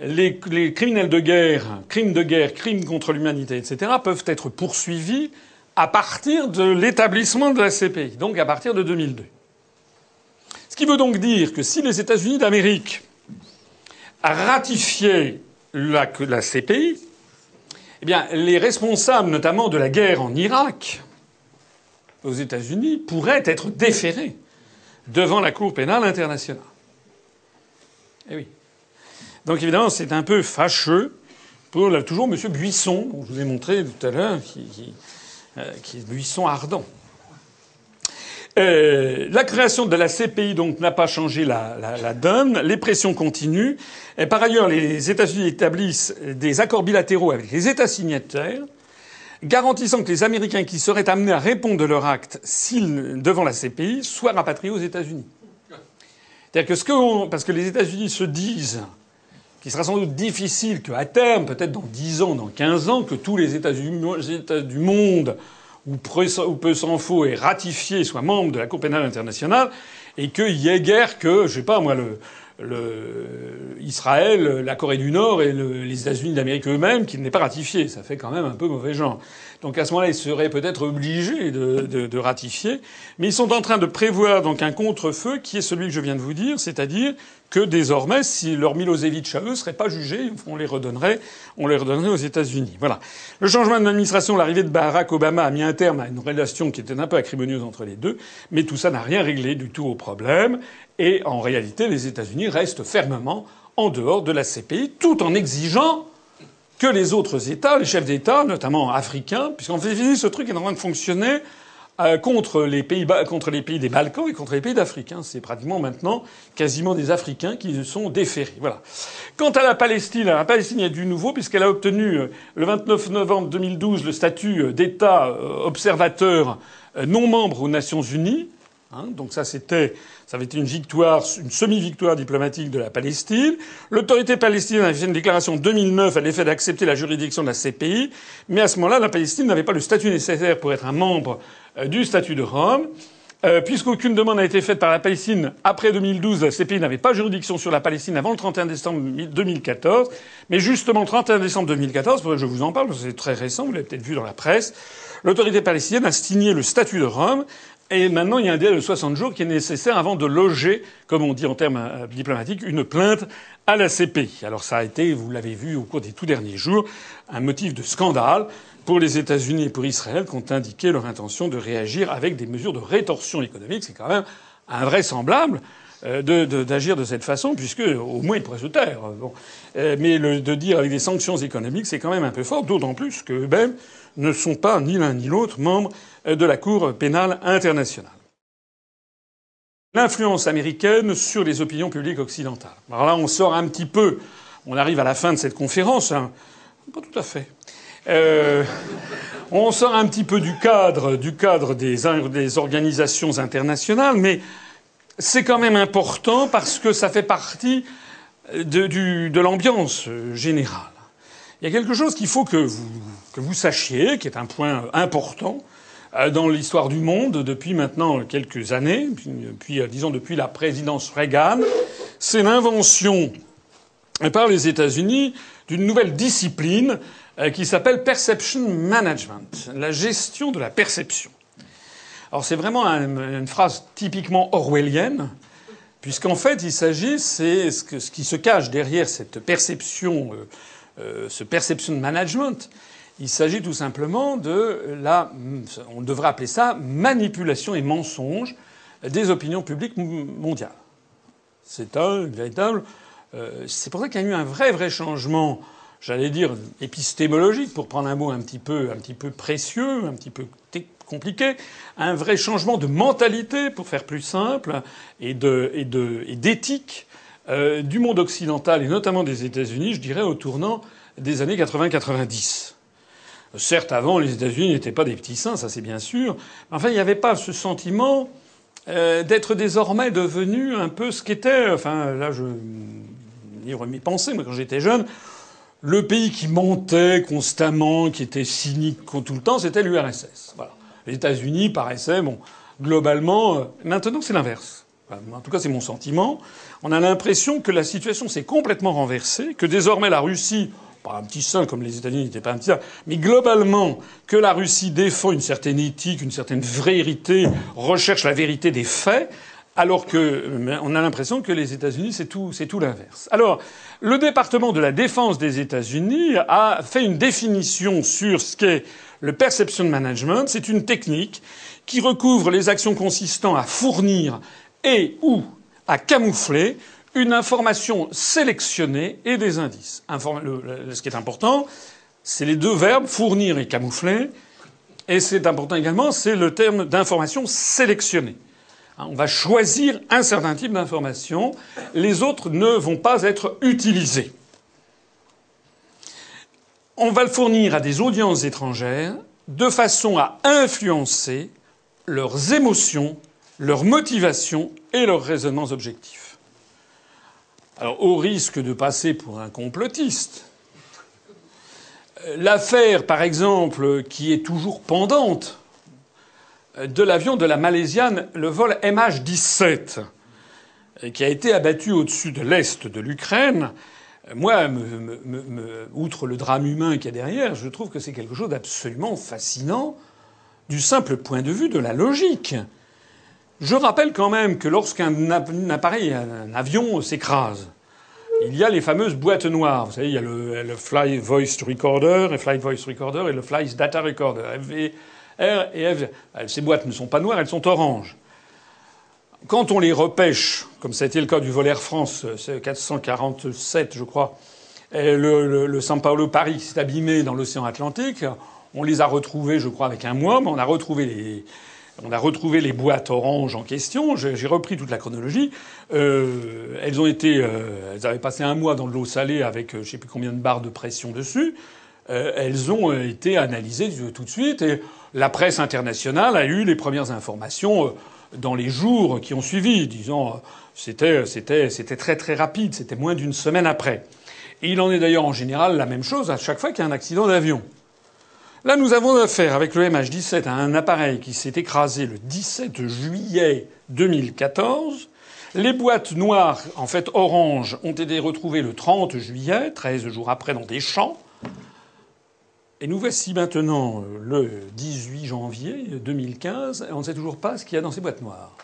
les, criminels de guerre, crimes de guerre, crimes contre l'humanité, etc., peuvent être poursuivis à partir de l'établissement de la CPI, donc à partir de 2002. Ce qui veut donc dire que si les États-Unis d'Amérique ratifiaient la, la CPI, eh bien, les responsables, notamment de la guerre en Irak, aux États-Unis pourrait être déféré devant la Cour pénale internationale. Eh oui. Donc évidemment, c'est un peu fâcheux pour toujours M. Buisson, dont je vous ai montré tout à l'heure, qui, euh, est Buisson ardent. Euh, la création de la CPI donc n'a pas changé la, la, la, donne. Les pressions continuent. Et par ailleurs, les États-Unis établissent des accords bilatéraux avec les États signataires garantissant que les Américains qui seraient amenés à répondre de leur acte devant la CPI soient rapatriés aux États-Unis. Que ce que parce que les États-Unis se disent qu'il sera sans doute difficile qu'à terme, peut-être dans 10 ans, dans 15 ans, que tous les États du, monde, ou peu s'en faut, aient ratifié, soient membres de la Cour pénale internationale, et qu'il y ait guère que, je sais pas moi, le, le, Israël, la Corée du Nord et le, les États-Unis d'Amérique eux-mêmes qui n'est pas ratifié. Ça fait quand même un peu mauvais genre. Donc à ce moment-là, ils seraient peut-être obligés de, de, de, ratifier, mais ils sont en train de prévoir donc un contre-feu qui est celui que je viens de vous dire, c'est-à-dire que désormais, si leur Milosevic à eux serait pas jugé, on les redonnerait, on les redonnerait aux États-Unis. Voilà. Le changement d'administration, l'arrivée de Barack Obama a mis un terme à une relation qui était un peu acrimonieuse entre les deux, mais tout ça n'a rien réglé du tout au problème. Et en réalité, les États-Unis restent fermement en dehors de la CPI, tout en exigeant que les autres États, les chefs d'État, notamment africains, puisqu'en fait, ce truc est en train de fonctionner euh, contre les pays des Balkans et contre les pays d'Afrique. Hein. C'est pratiquement maintenant quasiment des Africains qui sont déférés. Voilà. Quant à la Palestine, la Palestine a du nouveau puisqu'elle a obtenu euh, le 29 novembre 2012 le statut euh, d'État observateur non membre aux Nations Unies. Hein. Donc ça c'était ça avait été une victoire, une semi-victoire diplomatique de la Palestine. L'autorité palestinienne a fait une déclaration en 2009 à l'effet d'accepter la juridiction de la CPI, mais à ce moment-là, la Palestine n'avait pas le statut nécessaire pour être un membre euh, du statut de Rome. Euh, puisqu'aucune demande n'a été faite par la Palestine après 2012, la CPI n'avait pas juridiction sur la Palestine avant le 31 décembre 2014. Mais justement, 31 décembre 2014, je vous en parle c'est très récent, vous l'avez peut-être vu dans la presse, l'autorité palestinienne a signé le statut de Rome Et maintenant, il y a un délai de 60 jours qui est nécessaire avant de loger, comme on dit en termes euh, diplomatiques, une plainte à la CPI. Alors ça a été, vous l'avez vu au cours des tout derniers jours, un motif de scandale pour les États-Unis et pour Israël qui ont indiqué leur intention de réagir avec des mesures de rétorsion économique. C'est quand même invraisemblable euh, d'agir de, cette façon, puisque au moins ils pourraient se taire. Euh, mais de dire avec des sanctions économiques, c'est quand même un peu fort, d'autant plus qu'eux-mêmes ne sont pas ni l'un ni l'autre membres de la Cour pénale internationale. L'influence américaine sur les opinions publiques occidentales. Alors là, on sort un petit peu, on arrive à la fin de cette conférence, hein. pas tout à fait. Euh, on sort un petit peu du cadre, du cadre des, organisations internationales, mais c'est quand même important parce que ça fait partie de, l'ambiance générale. Il y a quelque chose qu'il faut que vous, sachiez, qui est un point important dans l'histoire du monde depuis maintenant quelques années, puis, euh, disons depuis la présidence Reagan, c'est l'invention par les États-Unis d'une nouvelle discipline euh, qui s'appelle perception management, la gestion de la perception. Alors c'est vraiment une phrase typiquement orwellienne, puisqu'en fait il s'agit, c'est ce, qui se cache derrière cette perception euh, ce perception management, il s'agit tout simplement de la, on devrait appeler ça manipulation et mensonge des opinions publiques mondiales. C'est un véritable. Euh, c'est pour ça qu'il y a eu un vrai, vrai changement, j'allais dire épistémologique, pour prendre un mot un petit peu, précieux, un petit peu compliqué, un vrai changement de mentalité, pour faire plus simple, et d'éthique euh, du monde occidental et notamment des États-Unis, je dirais, au tournant des années 80-90. Certes, avant, les États-Unis n'étaient pas des petits saints, ça c'est bien sûr. Enfin, il n'y avait pas ce sentiment euh, d'être désormais devenu un peu ce qu'était. Enfin, là, je y mes pensées. Moi, quand j'étais jeune, le pays qui montait constamment, qui était cynique tout le temps, c'était l'URSS. Les États-Unis paraissaient, bon, globalement. Euh, maintenant, c'est l'inverse. En tout cas, c'est mon sentiment. On a l'impression que la situation s'est complètement renversée, que désormais la Russie, un petit saint comme les États-Unis n'étaient pas un petit saint, mais globalement que la Russie défend une certaine éthique, une certaine vérité, recherche la vérité des faits, alors que on a l'impression que les États-Unis c'est tout, c'est tout l'inverse. Alors, le département de la défense des États-Unis a fait une définition sur ce qu'est le perception management. C'est une technique qui recouvre les actions consistant à fournir et ou à camoufler une information sélectionnée et des indices. ce qui est important, c'est les deux verbes fournir et camoufler. Et c'est important également, c'est le terme d'information sélectionnée. On va choisir un certain type d'information. Les autres ne vont pas être utilisées. On va le fournir à des audiences étrangères de façon à influencer leurs émotions leur motivation et leurs raisonnements objectifs. Alors, au risque de passer pour un complotiste, l'affaire, par exemple, qui est toujours pendante, de l'avion de la Malaisiane, le vol MH17, qui a été abattu au-dessus de l'est de l'Ukraine, moi, outre le drame humain qu'il y a derrière, je trouve que c'est quelque chose d'absolument fascinant du simple point de vue de la logique. Je rappelle quand même que lorsqu'un appareil, un avion s'écrase, il y a les fameuses boîtes noires. Vous savez, il y a le, Fly Voice Recorder, et le Flight Data Recorder. Ces boîtes ne sont pas noires, elles sont oranges. Quand on les repêche, comme ça a été le cas du vol Air France 447, je crois, le, le, San Paulo Paris s'est abîmé dans l'océan Atlantique, on les a retrouvés, je crois, avec un mois, on a retrouvé les, on a retrouvé les boîtes oranges en question. J'ai repris toute la chronologie. Euh, elles ont été, euh, elles avaient passé un mois dans de l'eau salée avec euh, je sais plus combien de barres de pression dessus. Euh, elles ont été analysées tout de suite et la presse internationale a eu les premières informations dans les jours qui ont suivi. Disons, c'était c'était c'était très très rapide. C'était moins d'une semaine après. Et il en est d'ailleurs en général la même chose à chaque fois qu'il y a un accident d'avion. Là, nous avons affaire avec le MH17 à un appareil qui s'est écrasé le 17 juillet 2014. Les boîtes noires, en fait orange, ont été retrouvées le 30 juillet, 13 jours après, dans des champs. Et nous voici maintenant euh, le 18 janvier 2015, et on ne sait toujours pas ce qu'il y a dans ces boîtes noires.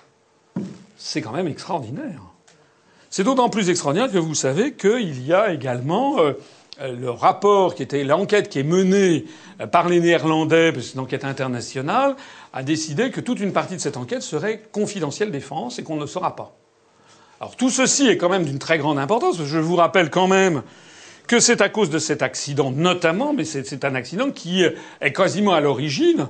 C'est quand même extraordinaire. C'est d'autant plus extraordinaire que vous savez qu'il y a également euh, le rapport qui était l'enquête qui est menée par les Néerlandais, parce que c'est une enquête internationale, a décidé que toute une partie de cette enquête serait confidentielle défense et qu'on ne le saura pas. Alors tout ceci est quand même d'une très grande importance. Parce que je vous rappelle quand même que c'est à cause de cet accident notamment, mais c'est un accident qui est quasiment à l'origine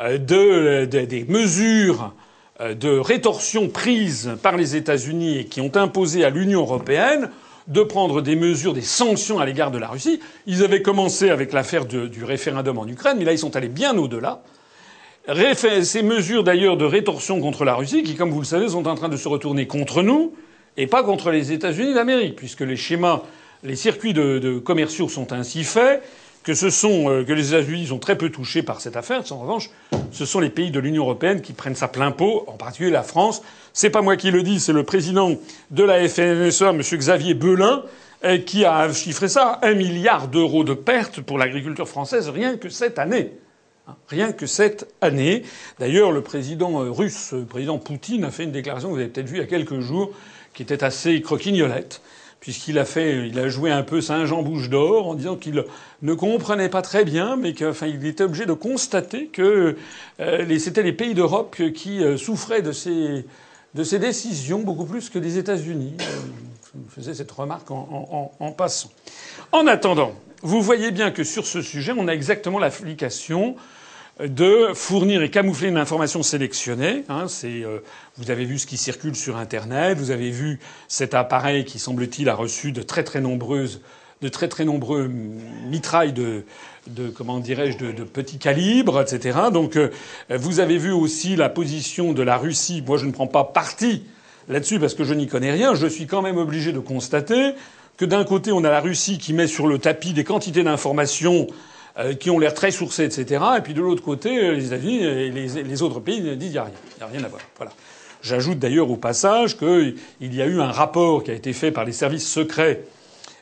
euh, de, des mesures euh, de rétorsion prises par les États-Unis et qui ont imposé à l'Union européenne de prendre des mesures, des sanctions à l'égard de la Russie. Ils avaient commencé avec l'affaire du référendum en Ukraine, mais là ils sont allés bien au-delà. Ces mesures d'ailleurs de rétorsion contre la Russie, qui, comme vous le savez, sont en train de se retourner contre nous et pas contre les États-Unis d'Amérique, puisque les schémas les circuits de, commerciaux sont ainsi faits que ce sont euh, que les États-Unis sont très peu touchés par cette affaire. En revanche, ce sont les pays de l'Union européenne qui prennent ça plein pot, en particulier la France. C'est pas moi qui le dis, c'est le président de la FNSEA, M. Xavier Belin, euh, qui a chiffré ça un milliard d'euros de pertes pour l'agriculture française rien que cette année. Hein, rien que cette année. D'ailleurs, le président euh, russe, le président Poutine, a fait une déclaration que vous avez peut-être vue il y a quelques jours, qui était assez croquignolette puisqu'il a fait, il a joué un peu Saint-Jean Bouche d'Or en disant qu'il ne comprenait pas très bien, mais qu'il était obligé de constater que euh, c'était les pays d'Europe qui euh, souffraient de ces, de ces décisions beaucoup plus que des États-Unis. Euh, je faisais cette remarque en, en, passant. En attendant, vous voyez bien que sur ce sujet, on a exactement l'application de fournir et camoufler une information sélectionnée. Hein, euh, vous avez vu ce qui circule sur Internet, vous avez vu cet appareil qui semble-t-il a reçu de très très nombreuses, de très très nombreux mitrailles de, de comment dirais-je, de, de petits calibres, etc. Donc, euh, vous avez vu aussi la position de la Russie. Moi, je ne prends pas parti là-dessus parce que je n'y connais rien. Je suis quand même obligé de constater que d'un côté, on a la Russie qui met sur le tapis des quantités d'informations qui ont l'air très sourcés, etc. Et puis de l'autre côté, euh, les États-Unis et les, autres pays disent qu'il n'y a rien. Il n'y a rien à voir. Voilà. J'ajoute d'ailleurs au passage qu'il y a eu un rapport qui a été fait par les services secrets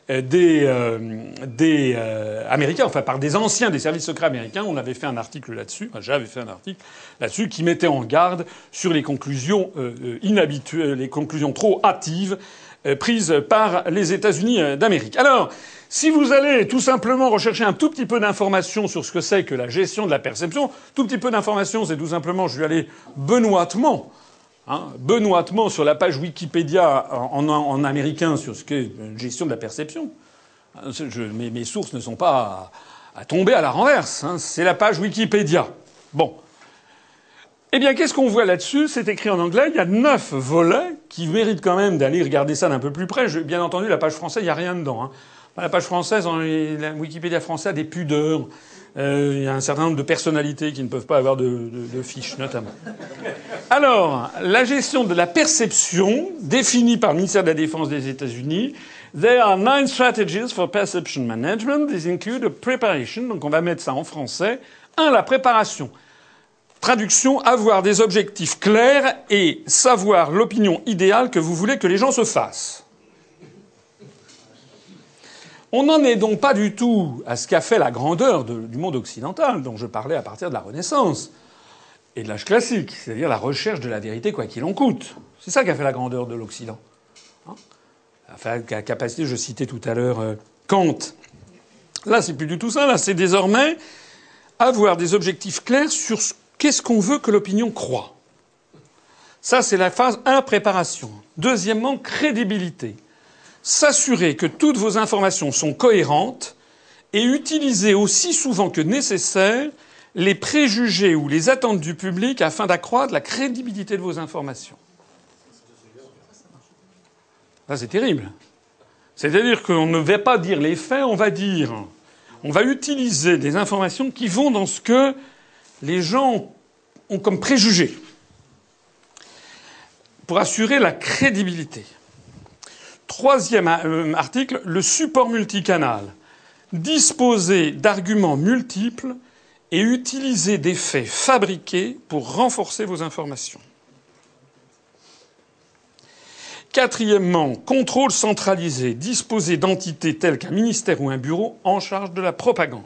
euh, des, des Américains, enfin par des anciens des services secrets américains. On avait fait un article là-dessus, enfin, j'avais fait un article là-dessus qui mettait en garde sur les conclusions inhabituelles, les conclusions trop hâtives prises par les États-Unis d'Amérique. Alors, si vous allez tout simplement rechercher un tout petit peu d'informations sur ce que c'est que la gestion de la perception, tout petit peu d'informations, c'est tout simplement, je vais aller benoîtement, hein, benoîtement sur la page Wikipédia en, américain sur ce qu'est une gestion de la perception. Hein, mes, sources ne sont pas à, tomber à la renverse. Hein, c'est la page Wikipédia. Bon. Eh bien, qu'est-ce qu'on voit là-dessus? C'est écrit en anglais. Il y a neuf volets qui méritent quand même d'aller regarder ça d'un peu plus près. bien entendu, la page française, il n'y a rien dedans. Hein. La page française, la Wikipédia française a des pudeurs. Euh, il y a un certain nombre de personnalités qui ne peuvent pas avoir de, fiches, notamment. Alors, la gestion de la perception, définie par le ministère de la Défense des États-Unis, There are nine strategies for perception management. These include a preparation. Donc, on va mettre ça en français. Un, la préparation. Traduction, avoir des objectifs clairs et savoir l'opinion idéale que vous voulez que les gens se fassent. On n'en est donc pas du tout à ce qu'a fait la grandeur du monde occidental, dont je parlais à partir de la Renaissance et de l'âge classique, c'est-à-dire la recherche de la vérité quoi qu'il en coûte. C'est ça qui a fait la grandeur de l'Occident. Enfin, la capacité, je citais tout à l'heure euh, Kant. Là, c'est plus du tout ça. Là, c'est désormais avoir des objectifs clairs sur qu'est-ce qu'on veut que l'opinion croit? Ça, c'est la phase 1, préparation. Deuxièmement, crédibilité s'assurer que toutes vos informations sont cohérentes et utiliser aussi souvent que nécessaire les préjugés ou les attentes du public afin d'accroître la crédibilité de vos informations. C'est terrible. C'est-à-dire qu'on ne va pas dire les faits, on va dire, on va utiliser des informations qui vont dans ce que les gens ont comme préjugés pour assurer la crédibilité. Troisième euh, article, le support multicanal. Disposer d'arguments multiples et utiliser des faits fabriqués pour renforcer vos informations. Quatrièmement, contrôle centralisé, disposer d'entités telles qu'un ministère ou un bureau en charge de la propagande.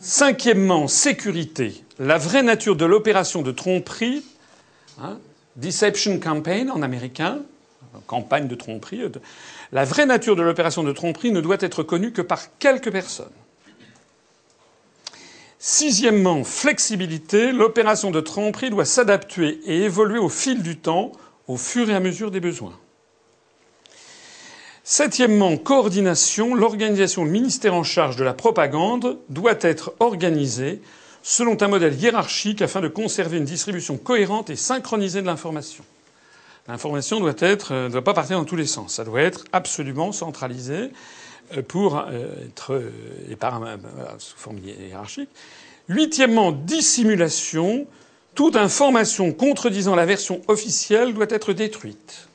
Cinquièmement, sécurité. La vraie nature de l'opération de tromperie, hein, deception campaign en américain, campagne de tromperie. La vraie nature de l'opération de tromperie ne doit être connue que par quelques personnes. Sixièmement, flexibilité. L'opération de tromperie doit s'adapter et évoluer au fil du temps, au fur et à mesure des besoins. Septièmement, coordination. L'organisation, le ministère en charge de la propagande doit être organisée selon un modèle hiérarchique afin de conserver une distribution cohérente et synchronisée de l'information. L'information doit être, ne doit pas partir dans tous les sens. Ça doit être absolument centralisé euh, pour euh, être et par, sous forme hiérarchique. Huitièmement, dissimulation. Toute information contredisant la version officielle doit être détruite.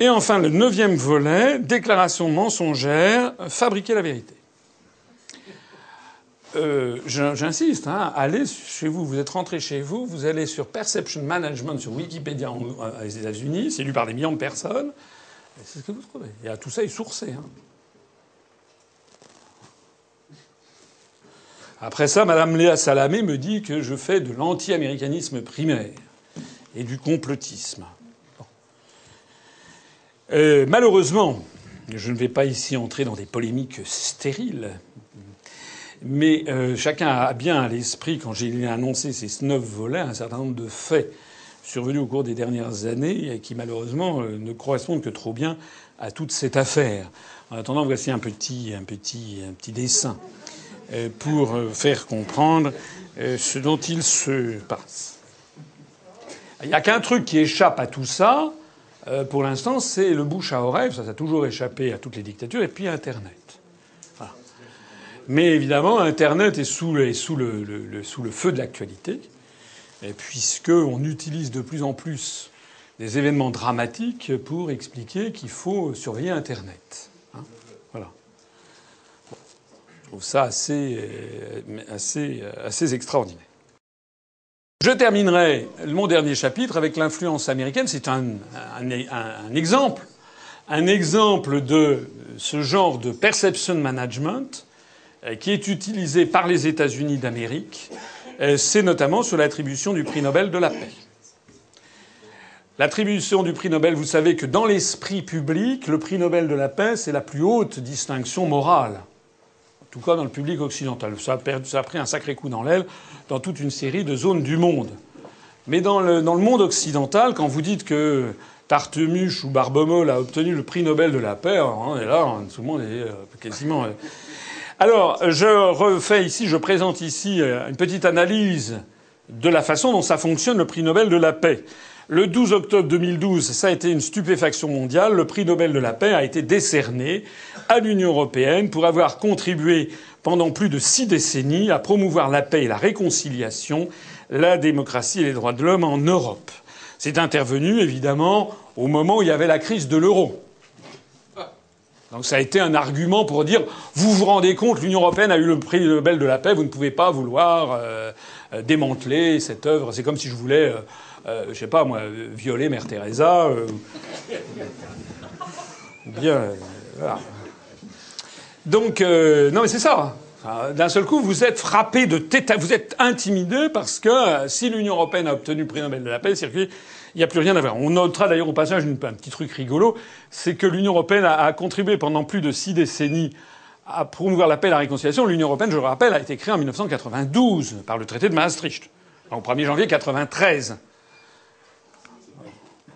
Et enfin, le neuvième volet, déclaration mensongère, fabriquer la vérité. Euh, J'insiste, hein, allez chez vous, vous êtes rentré chez vous, vous allez sur Perception Management sur Wikipédia aux États-Unis, c'est lu par des millions de personnes. C'est ce que vous trouvez. Et tout ça est sourcé. Hein. Après ça, Madame Léa Salamé me dit que je fais de l'anti-américanisme primaire et du complotisme. Euh, malheureusement, je ne vais pas ici entrer dans des polémiques stériles, mais euh, chacun a bien à l'esprit, quand j'ai annoncé ces neuf volets, un certain nombre de faits survenus au cours des dernières années qui malheureusement euh, ne correspondent que trop bien à toute cette affaire. En attendant, voici un petit, un petit, un petit dessin pour faire comprendre ce dont il se passe. Il n'y a qu'un truc qui échappe à tout ça, euh, pour l'instant, c'est le bouche à oreille. Ça, a toujours échappé à toutes les dictatures. Et puis Internet. Mais évidemment, Internet est sous, le, feu de l'actualité, puisqu'on utilise de plus en plus des événements dramatiques pour expliquer qu'il faut surveiller Internet. Hein. voilà. Je trouve ça assez, euh, euh, assez extraordinaire. Je terminerai mon dernier chapitre avec l'influence américaine. C'est un, exemple, un exemple de ce genre de perception management euh, qui est utilisé par les États-Unis d'Amérique. Euh, c'est notamment sur l'attribution du prix Nobel de la paix. L'attribution du prix Nobel, vous savez que dans l'esprit public, le prix Nobel de la paix, c'est la plus haute distinction morale en tout cas dans le public occidental. Ça a, perdu, ça a pris un sacré coup dans l'aile dans toute une série de zones du monde. Mais dans le, monde occidental, quand vous dites que Tartemuche ou Barbomol a obtenu le prix Nobel de la paix, on est là, tout le monde est euh, quasiment. Euh. Alors, je refais ici, je présente ici euh, une petite analyse de la façon dont ça fonctionne le prix Nobel de la paix. Le 12 octobre 2012, ça a été une stupéfaction mondiale. Le prix Nobel de la paix a été décerné à l'Union européenne pour avoir contribué pendant plus de six décennies à promouvoir la paix et la réconciliation, la démocratie et les droits de l'homme en Europe. C'est intervenu évidemment au moment où il y avait la crise de l'euro. Donc ça a été un argument pour dire vous vous rendez compte, l'Union européenne a eu le prix Nobel de la paix, vous ne pouvez pas vouloir euh, démanteler cette œuvre. C'est comme si je voulais euh, euh, je sais pas moi, violer Mère Teresa. Euh, bien, euh, voilà. Donc, non mais c'est ça. D'un seul coup, vous êtes frappé de tête, vous êtes intimidé parce que si l'Union européenne a obtenu le prix Nobel de la paix, il n'y a plus rien à faire. On notera d'ailleurs au passage un petit truc rigolo, c'est que l'Union européenne a, contribué pendant plus de six décennies à promouvoir la paix et la réconciliation. L'Union européenne, je le rappelle, a été créée en 1992 par le traité de Maastricht, au 1er janvier 1993.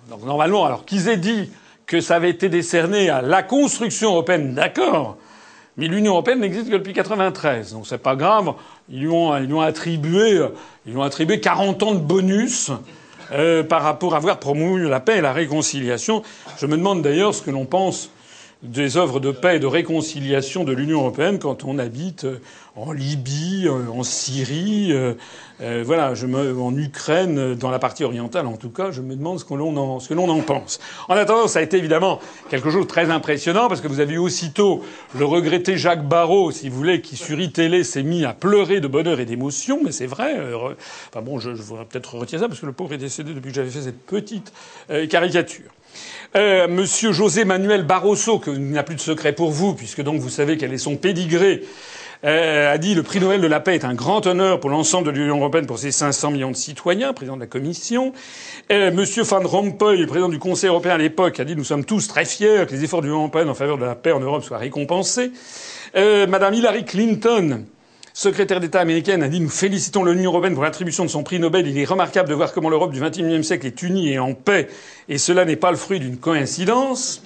Donc normalement, alors qu'ils aient dit que ça avait été décerné à la construction européenne, d'accord. Mais l'Union européenne n'existe que depuis 93, donc c'est pas grave. Ils lui ont, ils attribué, ils lui ont attribué 40 ans de bonus euh, par rapport à avoir promu la paix et la réconciliation. Je me demande d'ailleurs ce que l'on pense des œuvres de paix et de réconciliation de l'Union européenne quand on habite en Libye, euh, en Syrie, euh, euh, voilà, je me, en Ukraine, dans la partie orientale en tout cas, je me demande ce que l'on en, en pense. En attendant, ça a été évidemment quelque chose de très impressionnant parce que vous avez eu aussitôt le regretté Jacques Barrault, si vous voulez, qui sur iTélé s'est mis à pleurer de bonheur et d'émotion, mais c'est vrai. enfin bon, je, je voudrais peut-être retirer ça parce que le pauvre est décédé depuis que j'avais fait cette petite caricature. Euh, Monsieur José Manuel Barroso, qu'il n'y a plus de secret pour vous, puisque donc vous savez quel est son pédigré, euh, a dit le prix Nobel de la paix est un grand honneur pour l'ensemble de l'Union européenne pour ses 500 millions de citoyens, président de la Commission. Euh, Monsieur Van Rompuy, président du Conseil européen à l'époque, a dit nous sommes tous très fiers que les efforts de l'Union européenne en faveur de la paix en Europe soient récompensés. Euh, Madame Hillary Clinton, secrétaire d'État américaine, a dit Nous félicitons l'Union européenne pour l'attribution de son prix Nobel. Il est remarquable de voir comment l'Europe du XXIe siècle est unie et en paix, et cela n'est pas le fruit d'une coïncidence.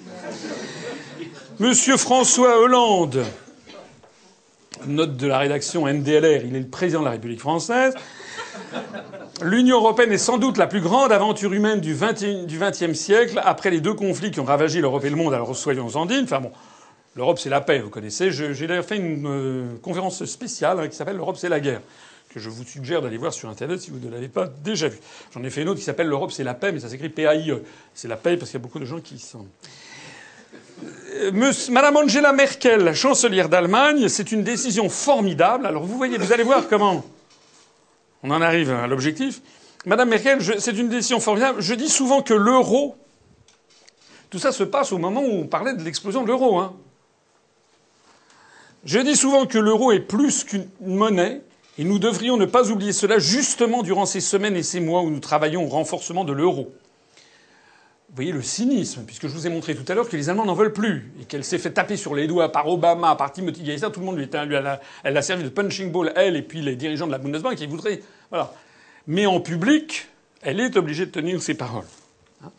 Monsieur François Hollande, note de la rédaction NDLR, il est le président de la République française. L'Union européenne est sans doute la plus grande aventure humaine du XXe siècle, après les deux conflits qui ont ravagé l'Europe et le monde, alors soyons en dignes. Enfin bon, l'Europe c'est la paix, vous connaissez. J'ai d'ailleurs fait une euh, conférence spéciale hein, qui s'appelle L'Europe c'est la guerre, que je vous suggère d'aller voir sur Internet si vous ne l'avez pas déjà vu. J'en ai fait une autre qui s'appelle L'Europe c'est la paix, mais ça s'écrit P-A-I-E. C'est la paix parce qu'il y a beaucoup de gens qui sont... Madame Angela Merkel, chancelière d'Allemagne, c'est une décision formidable. Alors vous voyez, vous allez voir comment on en arrive à l'objectif. Madame Merkel, c'est une décision formidable. Je dis souvent que l'euro, tout ça se passe au moment où on parlait de l'explosion de l'euro. Hein. Je dis souvent que l'euro est plus qu'une monnaie, et nous devrions ne pas oublier cela justement durant ces semaines et ces mois où nous travaillons au renforcement de l'euro. Vous voyez le cynisme, puisque je vous ai montré tout à l'heure que les Allemands n'en veulent plus et qu'elle s'est fait taper sur les doigts par Obama, par Timothy Geithner, tout le monde lui, lui a, elle a servi de punching ball, elle et puis les dirigeants de la Bundesbank qui voudraient, voilà. Mais en public, elle est obligée de tenir ses paroles. Hein.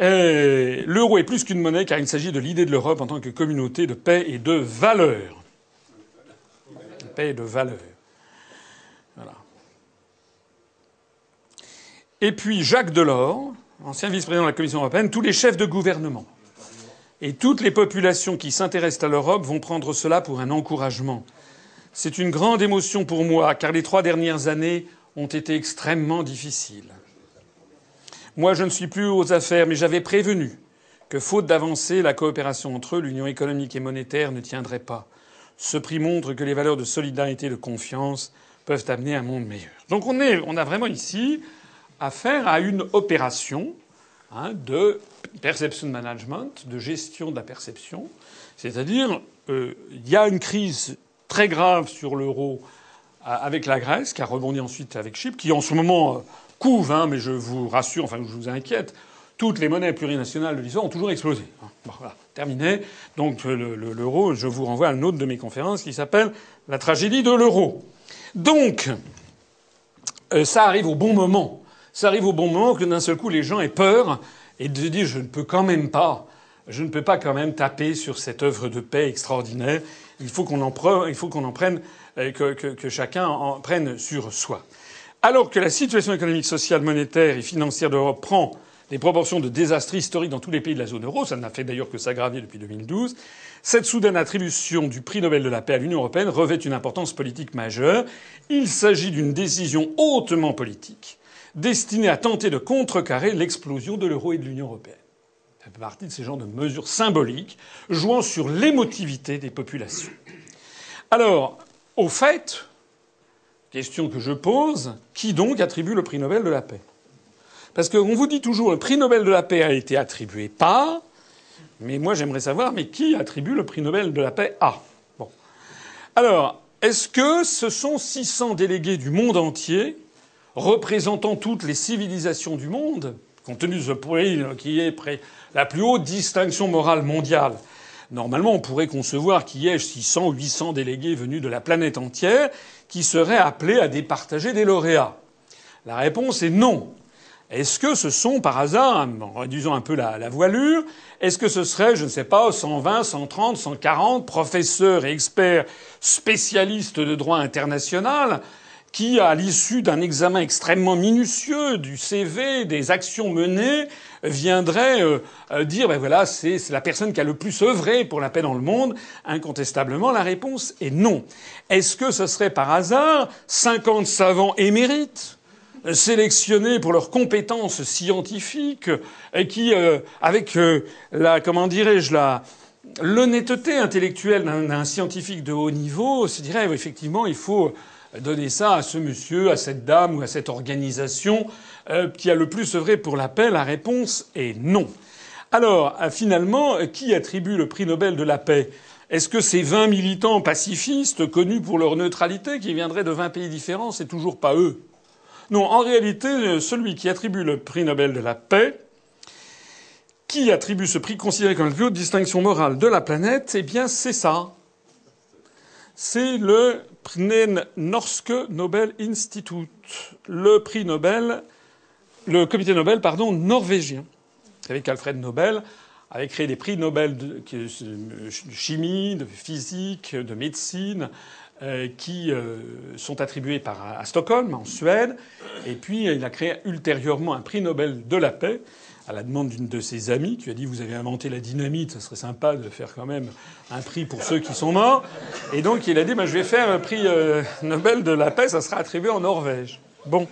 L'euro est plus qu'une monnaie car il s'agit de l'idée de l'Europe en tant que communauté de paix et de valeur. Et de valeur. Et puis Jacques Delors, ancien vice-président de la Commission européenne, tous les chefs de gouvernement et toutes les populations qui s'intéressent à l'Europe vont prendre cela pour un encouragement. C'est une grande émotion pour moi, car les trois dernières années ont été extrêmement difficiles. Moi, je ne suis plus aux affaires, mais j'avais prévenu que, faute d'avancée, la coopération entre eux, l'union économique et monétaire, ne tiendrait pas. Ce prix montre que les valeurs de solidarité et de confiance peuvent amener un monde meilleur. Donc on, est, on a vraiment ici affaire à une opération hein, de perception management, de gestion de la perception. C'est-à-dire, euh, il y a une crise très grave sur l'euro avec la Grèce, qui a rebondi ensuite avec Chypre, qui en ce moment euh, couve, hein, mais je vous rassure, enfin je vous inquiète, toutes les monnaies plurinationales de l'histoire ont toujours explosé. Hein. voilà, terminé. Donc l'euro, je vous renvoie à une autre de mes conférences qui s'appelle La tragédie de l'euro. Donc, euh, ça arrive au bon moment ça arrive au bon moment que d'un seul coup les gens aient peur et de dire je ne peux quand même pas, je ne peux pas quand même taper sur cette œuvre de paix extraordinaire. Il faut qu'on en, en, prenne, euh, que, que, que, chacun en prenne sur soi. Alors que la situation économique, sociale, monétaire et financière de l'Europe prend des proportions de désastre historique dans tous les pays de la zone euro, ça n'a fait d'ailleurs que s'aggraver depuis 2012, cette soudaine attribution du prix Nobel de la paix à l'Union européenne revêt une importance politique majeure. Il s'agit d'une décision hautement politique destiné à tenter de contrecarrer l'explosion de l'euro et de l'Union européenne. Ça fait partie de ces genres de mesures symboliques jouant sur l'émotivité des populations. Alors, au fait, question que je pose, qui donc attribue le prix Nobel de la paix? Parce qu'on vous dit toujours le prix Nobel de la paix a été attribué par, mais moi j'aimerais savoir, mais qui attribue le prix Nobel de la paix à? Alors, est-ce que ce sont 600 délégués du monde entier représentant toutes les civilisations du monde, compte tenu de ce pays qui est la plus haute distinction morale mondiale, normalement on pourrait concevoir qu'il y ait 600 ou 800 délégués venus de la planète entière qui seraient appelés à départager des lauréats. La réponse est non. Est-ce que ce sont par hasard, en réduisant un peu la, voilure, est-ce que ce serait, je ne sais pas, 120, 130, 140 professeurs et experts spécialistes de droit international qui, à l'issue d'un examen extrêmement minutieux du CV, des actions menées, viendrait euh, euh, dire ben voilà, c'est la personne qui a le plus œuvré pour la paix dans le monde. Incontestablement, la réponse est non. Est-ce que ce serait par hasard 50 savants émérites sélectionnés pour leurs compétences scientifiques et qui, avec la comment dirais-je l'honnêteté intellectuelle d'un scientifique de haut niveau, se dirait effectivement il faut donner ça à ce monsieur, à cette dame ou à cette organisation euh, qui a le plus œuvré pour la paix La réponse est non. Alors, euh, finalement, qui attribue le prix Nobel de la paix? Est-ce que ces 20 militants pacifistes connus pour leur neutralité qui viendraient de 20 pays différents, c'est toujours pas eux? Non, en réalité, celui qui attribue le prix Nobel de la paix, qui attribue ce prix considéré comme la plus haute distinction morale de la planète, eh bien, c'est ça. C'est le Norske Nobel Institute, le prix Nobel, le comité Nobel, pardon, norvégien. Vous savez qu'Alfred Nobel avait créé des prix Nobel de, chimie, de physique, de médecine, euh, qui euh, sont attribués à Stockholm, en Suède. Et puis, il a créé ultérieurement un prix Nobel de la paix à la demande d'une de ses amies qui a dit Vous avez inventé la dynamite, ça serait sympa de faire quand même un prix pour ceux qui sont morts. Et donc, il a dit bah, Je vais faire un prix euh, Nobel de la paix, ça sera attribué en Norvège. Bon.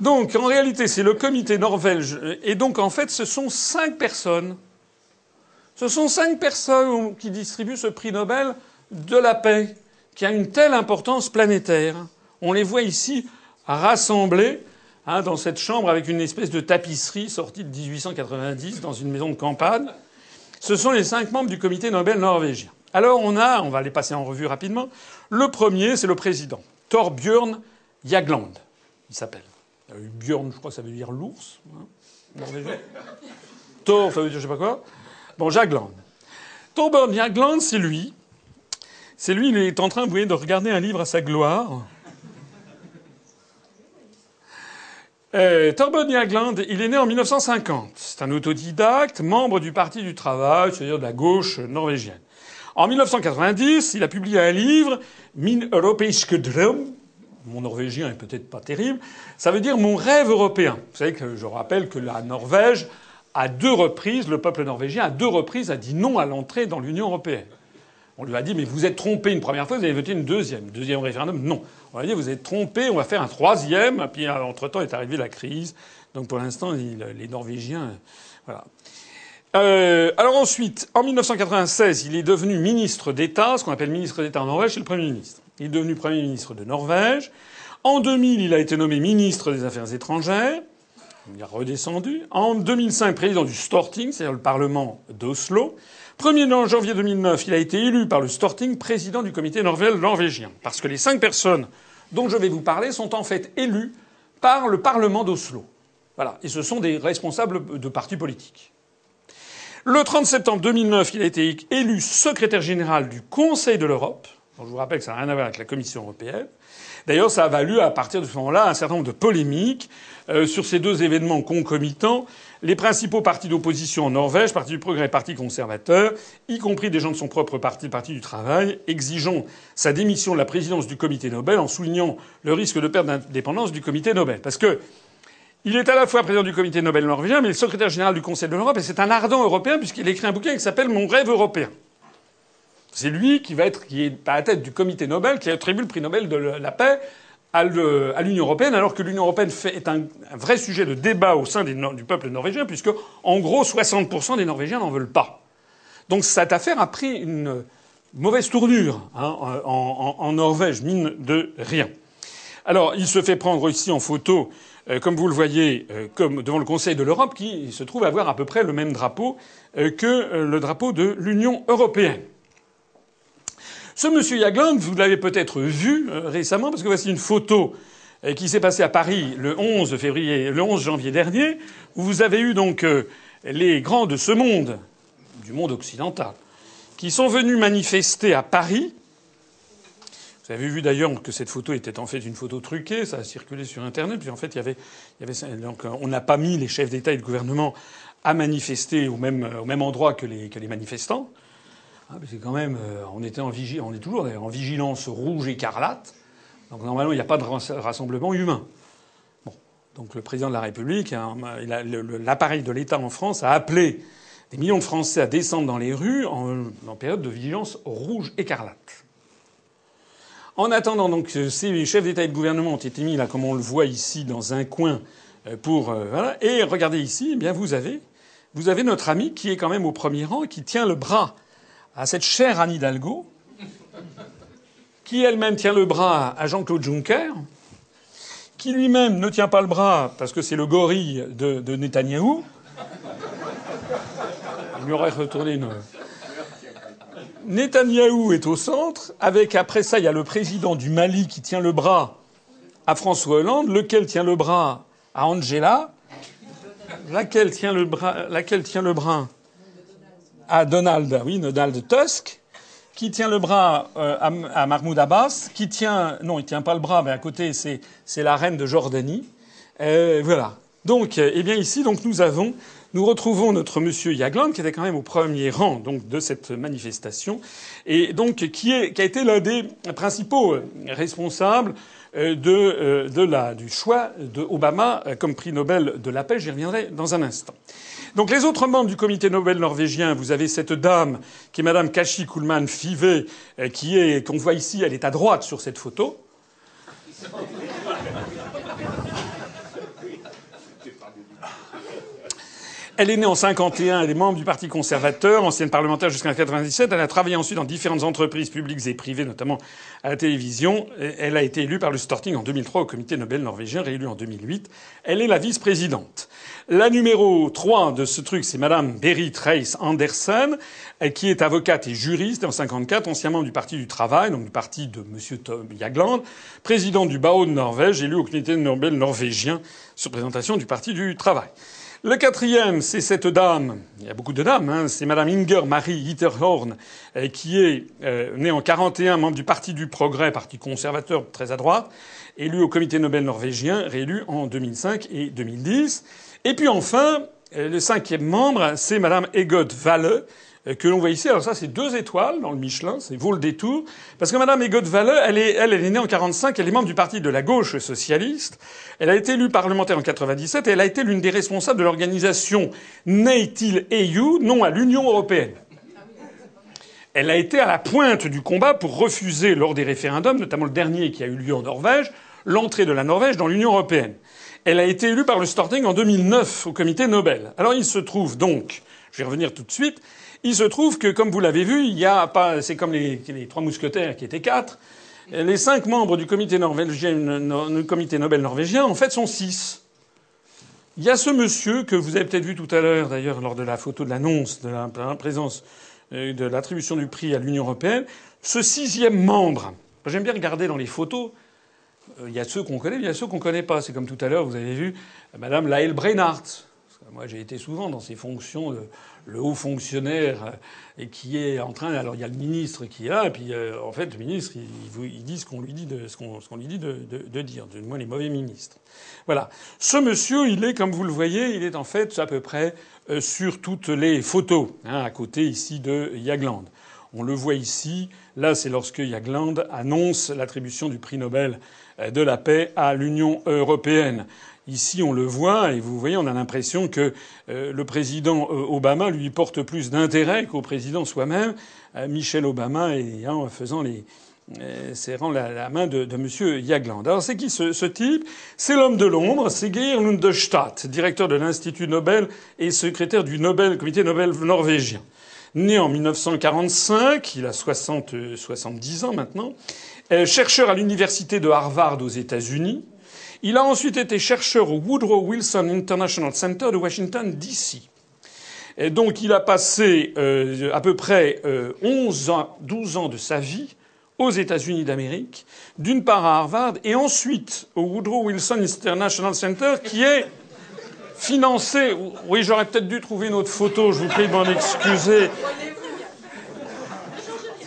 Donc, en réalité, c'est le comité norvège. Et donc, en fait, ce sont cinq personnes. Ce sont cinq personnes qui distribuent ce prix Nobel de la paix, qui a une telle importance planétaire. On les voit ici rassemblés hein, dans cette chambre avec une espèce de tapisserie sortie de 1890 dans une maison de campagne. Ce sont les cinq membres du comité Nobel norvégien. Alors on a, on va les passer en revue rapidement. Le premier, c'est le président, Torbjörn Jagland, il s'appelle. Euh, Björn, je crois que ça veut dire l'ours. Hein, Thor, ça veut dire je sais pas quoi. Bon, Jagland. Torbjörn Jagland, c'est lui. C'est lui, il est en train, vous voyez, de regarder un livre à sa gloire. Euh, Jagland, il est né en 1950. C'est un autodidacte, membre du Parti du Travail, c'est-à-dire de la gauche norvégienne. En 1990, il a publié un livre, Min Europeiske Dröm, mon norvégien est peut-être pas terrible, ça veut dire mon rêve européen. Vous savez que je rappelle que la Norvège, à deux reprises, le peuple norvégien, à deux reprises, a dit non à l'entrée dans l'Union européenne. On lui a dit, mais vous êtes trompé une première fois, vous avez voté une deuxième. Deuxième référendum, non. On lui a dit, vous êtes trompé, on va faire un troisième. Puis, entre-temps, est arrivée la crise. Donc, pour l'instant, les Norvégiens, voilà. Euh, alors ensuite, en 1996, il est devenu ministre d'État, ce qu'on appelle ministre d'État en Norvège, c'est le Premier ministre. Il est devenu Premier ministre de Norvège. En 2000, il a été nommé ministre des Affaires étrangères. Il est redescendu. En 2005, président du Storting, c'est-à-dire le Parlement d'Oslo. 1er janvier 2009, il a été élu par le Storting président du comité norvégien. Parce que les cinq personnes dont je vais vous parler sont en fait élues par le Parlement d'Oslo. Voilà. Et ce sont des responsables de partis politiques. Le 30 septembre 2009, il a été élu secrétaire général du Conseil de l'Europe je vous rappelle que ça n'a rien à voir avec la Commission européenne. D'ailleurs, ça a valu à partir de ce moment-là un certain nombre de polémiques euh, sur ces deux événements concomitants. Les principaux partis d'opposition en Norvège, Parti du Progrès Parti conservateur, y compris des gens de son propre parti, Parti du Travail, exigeant sa démission de la présidence du Comité Nobel en soulignant le risque de perte d'indépendance du Comité Nobel. Parce que il est à la fois président du Comité Nobel norvégien, mais le secrétaire général du Conseil de l'Europe, et c'est un ardent européen puisqu'il écrit un bouquin qui s'appelle Mon rêve européen. C'est lui qui va être, est à la tête du comité Nobel, qui attribue le prix Nobel de la paix à l'Union européenne, alors que l'Union européenne est un, vrai sujet de débat au sein du peuple norvégien, puisque, en gros, 60% des Norvégiens n'en veulent pas. Donc cette affaire a pris une mauvaise tournure hein, en, Norvège, mine de rien. Alors, il se fait prendre ici en photo, euh, comme vous le voyez, euh, comme devant le Conseil de l'Europe, qui se trouve avoir à peu près le même drapeau euh, que le drapeau de l'Union européenne. Ce monsieur Yagland, vous l'avez peut-être vu euh, récemment, parce que voici une photo euh, qui s'est passée à Paris le 11 février, le 11 janvier dernier, où vous avez eu donc euh, les grands de ce monde, du monde occidental, qui sont venus manifester à Paris. Vous avez vu d'ailleurs que cette photo était en fait une photo truquée, ça a circulé sur Internet, puis en fait on n'a pas mis les chefs d'État et de gouvernement à manifester au même, endroit que les manifestants. Ah, c'est quand même, euh, on était en est toujours en vigilance rouge écarlate. Donc normalement, il n'y a pas de rassemblement humain. Bon, donc le président de la République, hein, l'appareil de l'État en France a appelé des millions de Français à descendre dans les rues en, période de vigilance rouge écarlate. En attendant, donc, ces chefs d'État et de gouvernement ont été mis là, comme on le voit ici, dans un coin euh, pour euh. Et regardez ici, eh bien vous avez, vous avez notre ami qui est quand même au premier rang, qui tient le bras à cette chère Anne Hidalgo, qui elle-même tient le bras à Jean-Claude Juncker, qui lui-même ne tient pas le bras parce que c'est le gorille de, de Netanyahou. Il lui retourné une. Netanyahou est au centre, avec après ça, il y a le président du Mali qui tient le bras à François Hollande, lequel tient le bras à Angela, laquelle tient le bras à Donald, oui, Donald Tusk, qui tient le bras euh, à, Mahmoud Abbas, qui tient, non, il tient pas le bras, mais à côté, c'est, la reine de Jordanie. Euh, voilà. Donc, eh bien ici, donc nous avons, nous retrouvons notre monsieur Yagland, qui était quand même au premier rang donc de cette manifestation, et donc qui, est, qui a été l'un des principaux responsables euh, de, euh, de la, du choix d'Obama comme prix Nobel de la paix. J'y reviendrai dans un instant. Donc les autres membres du comité Nobel norvégien, vous avez cette dame qui est Madame Kashi Kuhlmann Five, euh, qui est qu'on voit ici, elle est à droite sur cette photo. Elle est née en 51, elle est membre du Parti conservateur, ancienne parlementaire jusqu'en 97. Elle a travaillé ensuite dans différentes entreprises publiques et privées, notamment à la télévision. Elle a été élue par le Storting en 2003 au comité Nobel norvégien, réélue en 2008. Elle est la vice-présidente. La numéro 3 de ce truc, c'est Madame Berit Reis Andersen, qui est avocate et juriste en 54, anciennement du Parti du Travail, donc du parti de Monsieur Tom Jagland, président du Barreau de Norvège, élu au comité Nobel norvégien sur présentation du Parti du Travail. Le quatrième, c'est cette dame. Il y a beaucoup de dames. Hein, c'est Madame Inger Marie Hitterhorn, euh, qui est euh, née en 41, membre du Parti du Progrès, parti conservateur très à droite, élue au Comité Nobel norvégien, réélue en 2005 et 2010. Et puis enfin, euh, le cinquième membre, c'est Madame Egot Valle, que l'on voit ici. Alors ça, c'est deux étoiles dans le Michelin, c'est vaut le détour. Parce que Madame Egot Valle, elle est, elle, est née en 45, elle est membre du parti de la gauche socialiste. Elle a été élue parlementaire en 97 et elle a été l'une des responsables de l'organisation Neitil EU, non à l'Union européenne. Elle a été à la pointe du combat pour refuser, lors des référendums, notamment le dernier qui a eu lieu en Norvège, l'entrée de la Norvège dans l'Union européenne. Elle a été élue par le Storting en 2009 au comité Nobel. Alors il se trouve donc, je vais revenir tout de suite, il se trouve que, comme vous l'avez vu, il y a pas, c'est comme les, trois mousquetaires qui étaient quatre. Les cinq membres du comité norvégien, comité Nobel norvégien, en fait, sont six. Il y a ce monsieur que vous avez peut-être vu tout à l'heure, d'ailleurs, lors de la photo de l'annonce de la présence euh, de l'attribution du prix à l'Union européenne. Ce sixième membre, j'aime bien regarder dans les photos. Euh, il y a ceux qu'on connaît, il y a ceux qu'on connaît pas. C'est comme tout à l'heure, vous avez vu Madame Laëlle Breinhardt. Moi, j'ai été souvent dans ces fonctions le haut fonctionnaire euh, et qui est en train. Alors il y a le ministre qui est là, et puis euh, en fait le ministre il, il dit ce qu'on lui dit de ce qu'on lui dit de, dire. Du moins les mauvais ministres. Voilà. Ce monsieur, il est comme vous le voyez, il est en fait à peu près euh, sur toutes les photos, hein, à côté ici de Jagland. On le voit ici. Là, c'est lorsque Jagland annonce l'attribution du prix Nobel de la paix à l'Union européenne. Ici, on le voit, et vous voyez, on a l'impression que euh, le président euh, Obama lui porte plus d'intérêt qu'au président soi-même, euh, Michel Obama, et en faisant les, serrant la, main de, de M. Jagland. Alors c'est qui ce, type? C'est l'homme de l'ombre, c'est Geir Lundestadt, directeur de l'Institut Nobel et secrétaire du Nobel, comité Nobel norvégien. Né en 1945, il a 60, 70 ans maintenant, chercheur à l'université de Harvard aux États-Unis, il a ensuite été chercheur au Woodrow Wilson International Center de Washington, D.C. Donc il a passé euh, à peu près euh, 11 ans, 12 ans de sa vie aux États-Unis d'Amérique, d'une part à Harvard et ensuite au Woodrow Wilson International Center qui est financé. Oui, j'aurais peut-être dû trouver une autre photo, je vous prie de m'en excuser.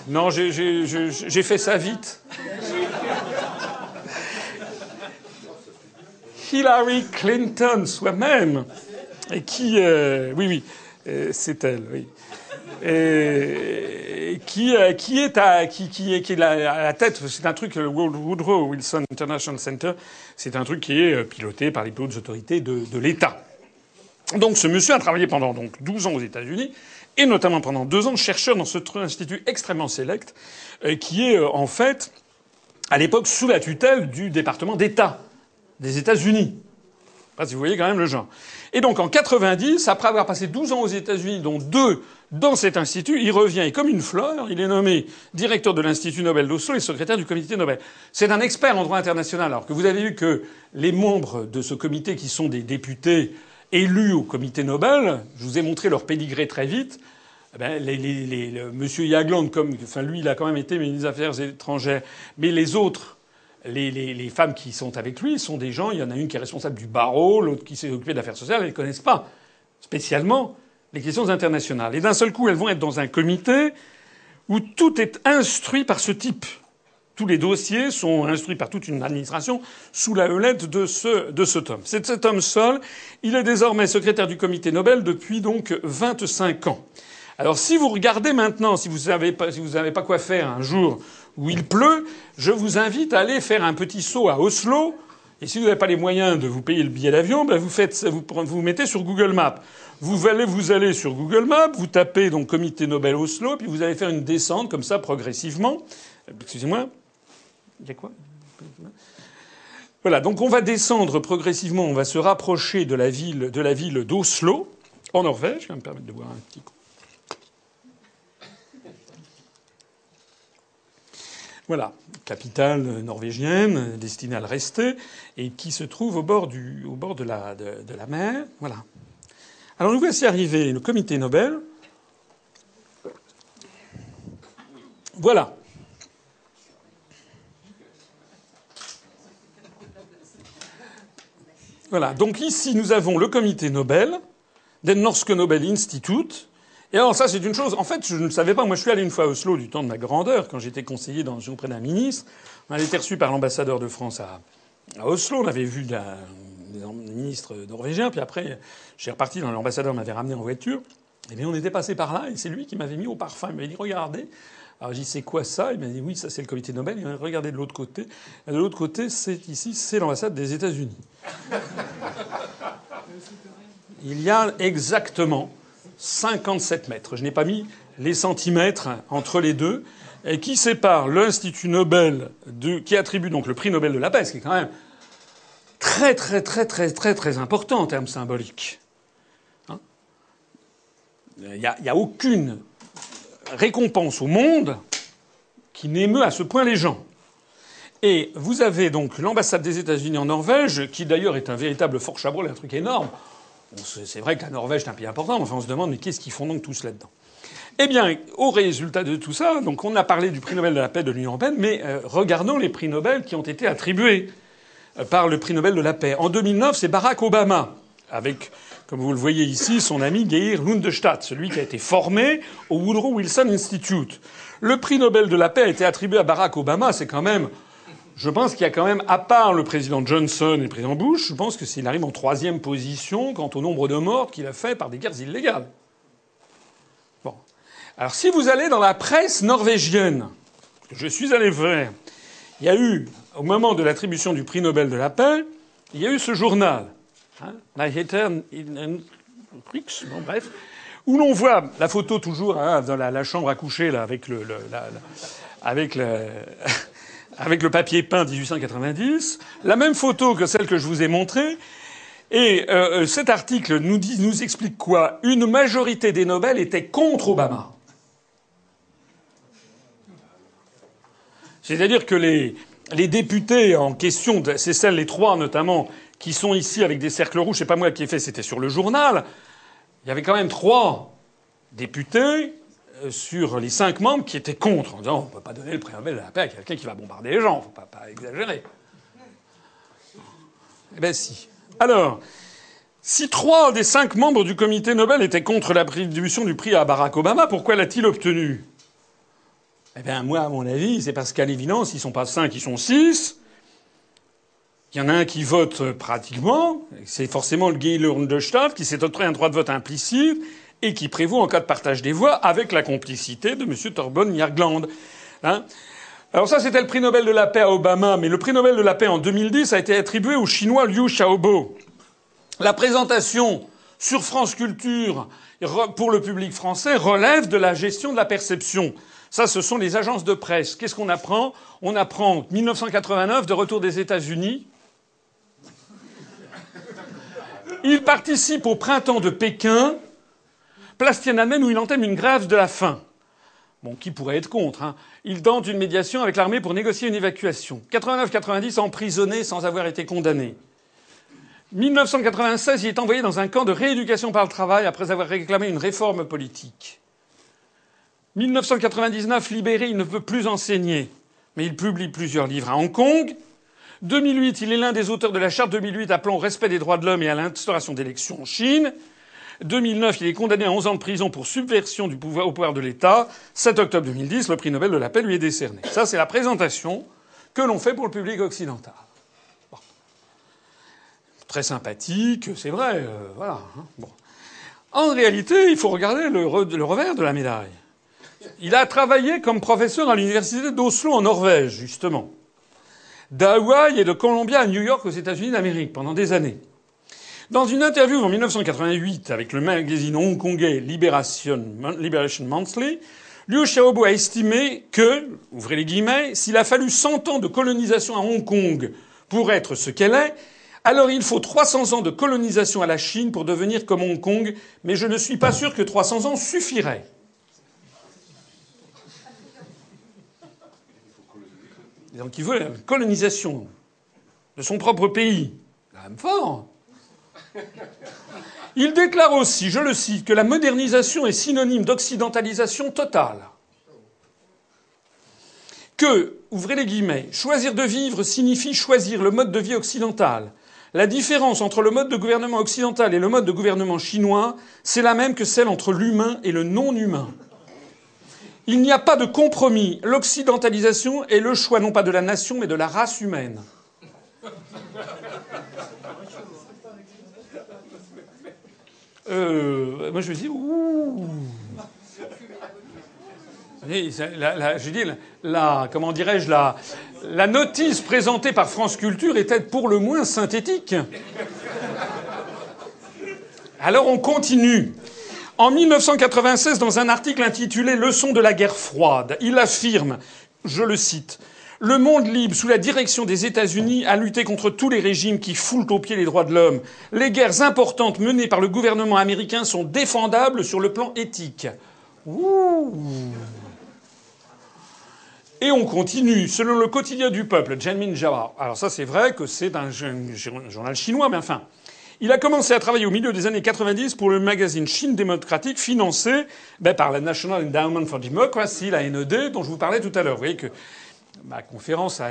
Non, j'ai fait ça vite. Hillary Clinton soi-même, et qui, euh, oui, oui, euh, c'est elle, et, qui, euh, qui est à, qui, est, est à la tête. C'est un truc, le Woodrow Wilson International Center, c'est un truc qui est piloté par les plus hautes autorités de, de l'État. Donc, ce monsieur a travaillé pendant donc 12 ans aux États-Unis et notamment pendant deux ans chercheur dans ce institut extrêmement sélect, qui est en fait à l'époque sous la tutelle du département d'État des États-Unis. Pas si vous voyez quand même le genre. Et donc en 90, après avoir passé 12 ans aux États-Unis, dont deux dans cet institut, il revient et comme une fleur, il est nommé directeur de l'Institut Nobel d'Oslo et secrétaire du comité Nobel. C'est un expert en droit international. Alors que vous avez vu que les membres de ce comité, qui sont des députés élus au comité Nobel, je vous ai montré leur pédigré très vite. eh ben, les, les, les, le, Monsieur Yagland, comme, enfin lui, il a quand même été ministre des Affaires étrangères, mais les autres, les, femmes qui sont avec lui, sont des gens. Il y en a une qui est responsable du barreau, l'autre qui s'est occupée d'affaires sociales. Elles ne connaissent pas spécialement les questions internationales. Et d'un seul coup, elles vont être dans un comité où tout est instruit par ce type. Tous les dossiers sont instruits par toute une administration sous la houlette de ce, de cet homme. C'est cet homme seul. Il est désormais secrétaire du comité Nobel depuis donc 25 ans. Alors si vous regardez maintenant, si vous n'avez pas, si vous pas quoi faire un jour où il pleut, je vous invite à aller faire un petit saut à Oslo. Et si vous n'avez pas les moyens de vous payer le billet d'avion, ben vous faites, vous, vous mettez sur Google Maps. Vous allez, vous allez sur Google Maps, vous tapez donc Comité Nobel Oslo, puis vous allez faire une descente comme ça progressivement. Excusez-moi. Il y a quoi? Voilà, donc on va descendre progressivement, on va se rapprocher de la ville de la ville d'Oslo, en Norvège. Je vais me permettre de boire un petit coup. Voilà, capitale norvégienne destinée à le rester et qui se trouve au bord, de, la, la mer. Voilà. Alors nous voici arrivés, le comité Nobel. Voilà. Voilà. Donc ici, nous avons le comité Nobel, Den Norske Nobel Institute. Et alors ça, c'est une chose. En fait, je ne savais pas. Moi, je suis allé une fois à Oslo du temps de ma grandeur, quand j'étais conseiller dans, auprès d'un ministre. On avait été reçu par l'ambassadeur de France à, à, Oslo. On avait vu la, des ministres norvégiens. Puis après, j'ai reparti dans l'ambassadeur m'avait ramené en voiture. Et bien, on était passé par là, et c'est lui qui m'avait mis au parfum. Il m'avait dit regardez. Alors j'ai dit c'est quoi ça? Il m'a dit oui, ça c'est le comité Nobel. Il m'a regardé de l'autre côté. Et de l'autre côté, c'est ici, c'est l'ambassade des États-Unis. Il y a exactement 57 mètres. Je n'ai pas mis les centimètres entre les deux, qui sépare l'Institut Nobel qui attribue donc le prix Nobel de la paix, ce qui est quand même très très très très très très important en termes symboliques. Hein il n'y a, a, aucune récompense au monde qui n'émeut à ce point les gens. Et vous avez donc l'ambassade des États-Unis en Norvège, qui d'ailleurs est un véritable fort chabrol, un truc énorme. C'est vrai que la Norvège est un pays important, mais on se demande mais qu'est-ce qu'ils font donc tous là-dedans? Eh bien, au résultat de tout ça, donc on a parlé du prix Nobel de la paix de l'Union européenne, mais euh, regardons les prix Nobel qui ont été attribués euh, par le prix Nobel de la paix. En 2009, c'est Barack Obama, avec, comme vous le voyez ici, son ami Geir Lundestadt, celui qui a été formé au Woodrow Wilson Institute. Le prix Nobel de la paix a été attribué à Barack Obama, c'est quand même je pense qu'il y a quand même, à part le président Johnson et le président Bush, je pense que s'il arrive en troisième position quant au nombre de morts qu'il a fait par des guerres illégales. Bon. Alors si vous allez dans la presse norvégienne, je suis allé faire, il y a eu, au moment de l'attribution du prix Nobel de la paix, il y a eu ce journal, hein, bon, bref, où l'on voit la photo toujours hein, dans la, chambre à coucher avec le, avec le avec le papier peint 1890, la même photo que celle que je vous ai montrée. Et euh, cet article nous, explique quoi? Une majorité des Nobel était contre Obama. C'est-à-dire que les, les députés en question, c'est celles, les trois notamment, qui sont ici avec des cercles rouges, c'est pas moi qui ai fait, c'était sur le journal. Il y avait quand même trois députés euh, sur les cinq membres qui étaient contre, en disant on ne peut pas donner le Nobel de la paix à quelqu'un qui va bombarder les gens, il ne faut pas, exagérer. Eh bien si. Alors, si trois des cinq membres du comité Nobel étaient contre la distribution du prix à Barack Obama, pourquoi l'a-t-il obtenu? Eh bien, moi, à mon avis, c'est parce qu'à l'évidence, ils ne sont pas cinq, ils sont six. Il y en a un qui vote pratiquement, c'est forcément le Gaylord de Stadt qui s'est octroyé un droit de vote implicite, et qui prévaut en cas de partage des voix avec la complicité de M. Torbonne Jagland. Hein alors ça, c'était le prix Nobel de la paix à Obama, mais le prix Nobel de la paix en 2010 a été attribué au Chinois Liu Xiaobo. La présentation sur France Culture pour le public français relève de la gestion de la perception. Ça, ce sont les agences de presse. Qu'est-ce qu'on apprend? On apprend 1989 de retour des États-Unis. Il participe au printemps de Pékin Place Tiananmen où il entame une grève de la faim. Bon, qui pourrait être contre hein. Il tente une médiation avec l'armée pour négocier une évacuation. 89-90 emprisonné sans avoir été condamné. 1996, il est envoyé dans un camp de rééducation par le travail après avoir réclamé une réforme politique. 1999, libéré, il ne peut plus enseigner, mais il publie plusieurs livres à Hong Kong. 2008, il est l'un des auteurs de la charte 2008 appelant au respect des droits de l'homme et à l'instauration d'élections en Chine. 2009, il est condamné à 11 ans de prison pour subversion du pouvoir au pouvoir de l'État. 7 octobre 2010, le prix Nobel de la paix lui est décerné. Ça, c'est la présentation que l'on fait pour le public occidental. Très sympathique, c'est vrai, euh, voilà. Hein. En réalité, il faut regarder le, le revers de la médaille. Il a travaillé comme professeur à l'université d'Oslo en Norvège, justement, d'Hawaï et de Columbia à New York aux États-Unis d'Amérique pendant des années. Dans une interview en 1988 avec le magazine hongkongais Liberation, Liberation Monthly, Liu Xiaobo a estimé que, ouvrez les guillemets, s'il a fallu 100 ans de colonisation à Hong Kong pour être ce qu'elle est, alors il faut 300 ans de colonisation à la Chine pour devenir comme Hong Kong, mais je ne suis pas sûr que 300 ans suffiraient. Donc il veut la colonisation de son propre pays. Quand même fort. Il déclare aussi, je le cite, que la modernisation est synonyme d'occidentalisation totale. Que, ouvrez les guillemets, choisir de vivre signifie choisir le mode de vie occidental. La différence entre le mode de gouvernement occidental et le mode de gouvernement chinois, c'est la même que celle entre l'humain et le non-humain. Il n'y a pas de compromis. L'occidentalisation est le choix non pas de la nation, mais de la race humaine. Euh, moi, je me dis, ouh. je dis, la, comment dirais-je, la, la notice présentée par France Culture était pour le moins synthétique. Alors on continue. En 1996, dans un article intitulé Leçon de la guerre froide, il affirme, je le cite, le monde libre, sous la direction des États-Unis, a lutté contre tous les régimes qui foulent aux pieds les droits de l'homme. Les guerres importantes menées par le gouvernement américain sont défendables sur le plan éthique. Ouh. Et on continue. Selon le quotidien du peuple, Janmin Java. Alors ça, c'est vrai que c'est un journal chinois, mais enfin. Il a commencé à travailler au milieu des années 90 pour le magazine Chine démocratique financé ben, par la National Endowment for Democracy, la NED, dont je vous parlais tout à l'heure. Vous voyez que ma conférence,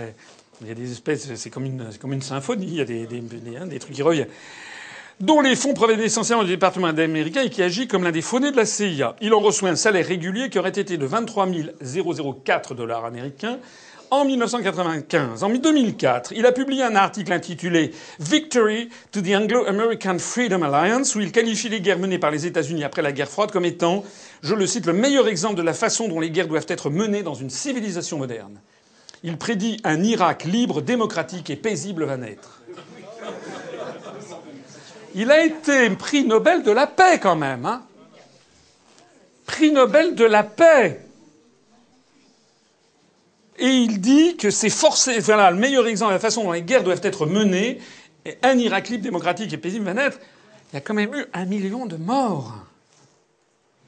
il y a des espèces, c'est comme une, symphonie, il y a hein, des trucs qui reviennent dont les fonds proviennent essentiellement du département américain et qui agit comme l'un des faunés de la CIA. Il en reçoit un salaire régulier qui aurait été de 23 004 dollars américains en 1995. En 2004, il a publié un article intitulé Victory to the Anglo-American Freedom Alliance où il qualifie les guerres menées par les États-Unis après la guerre froide comme étant, je le cite, le meilleur exemple de la façon dont les guerres doivent être menées dans une civilisation moderne. Il prédit un Irak libre, démocratique et paisible va naître. Il a été prix Nobel de la paix quand même. Hein prix Nobel de la paix. Et il dit que c'est forcé, voilà, le meilleur exemple de la façon dont les guerres doivent être menées, et un Irak libre, démocratique et paisible va naître. Il y a quand même eu un million de morts.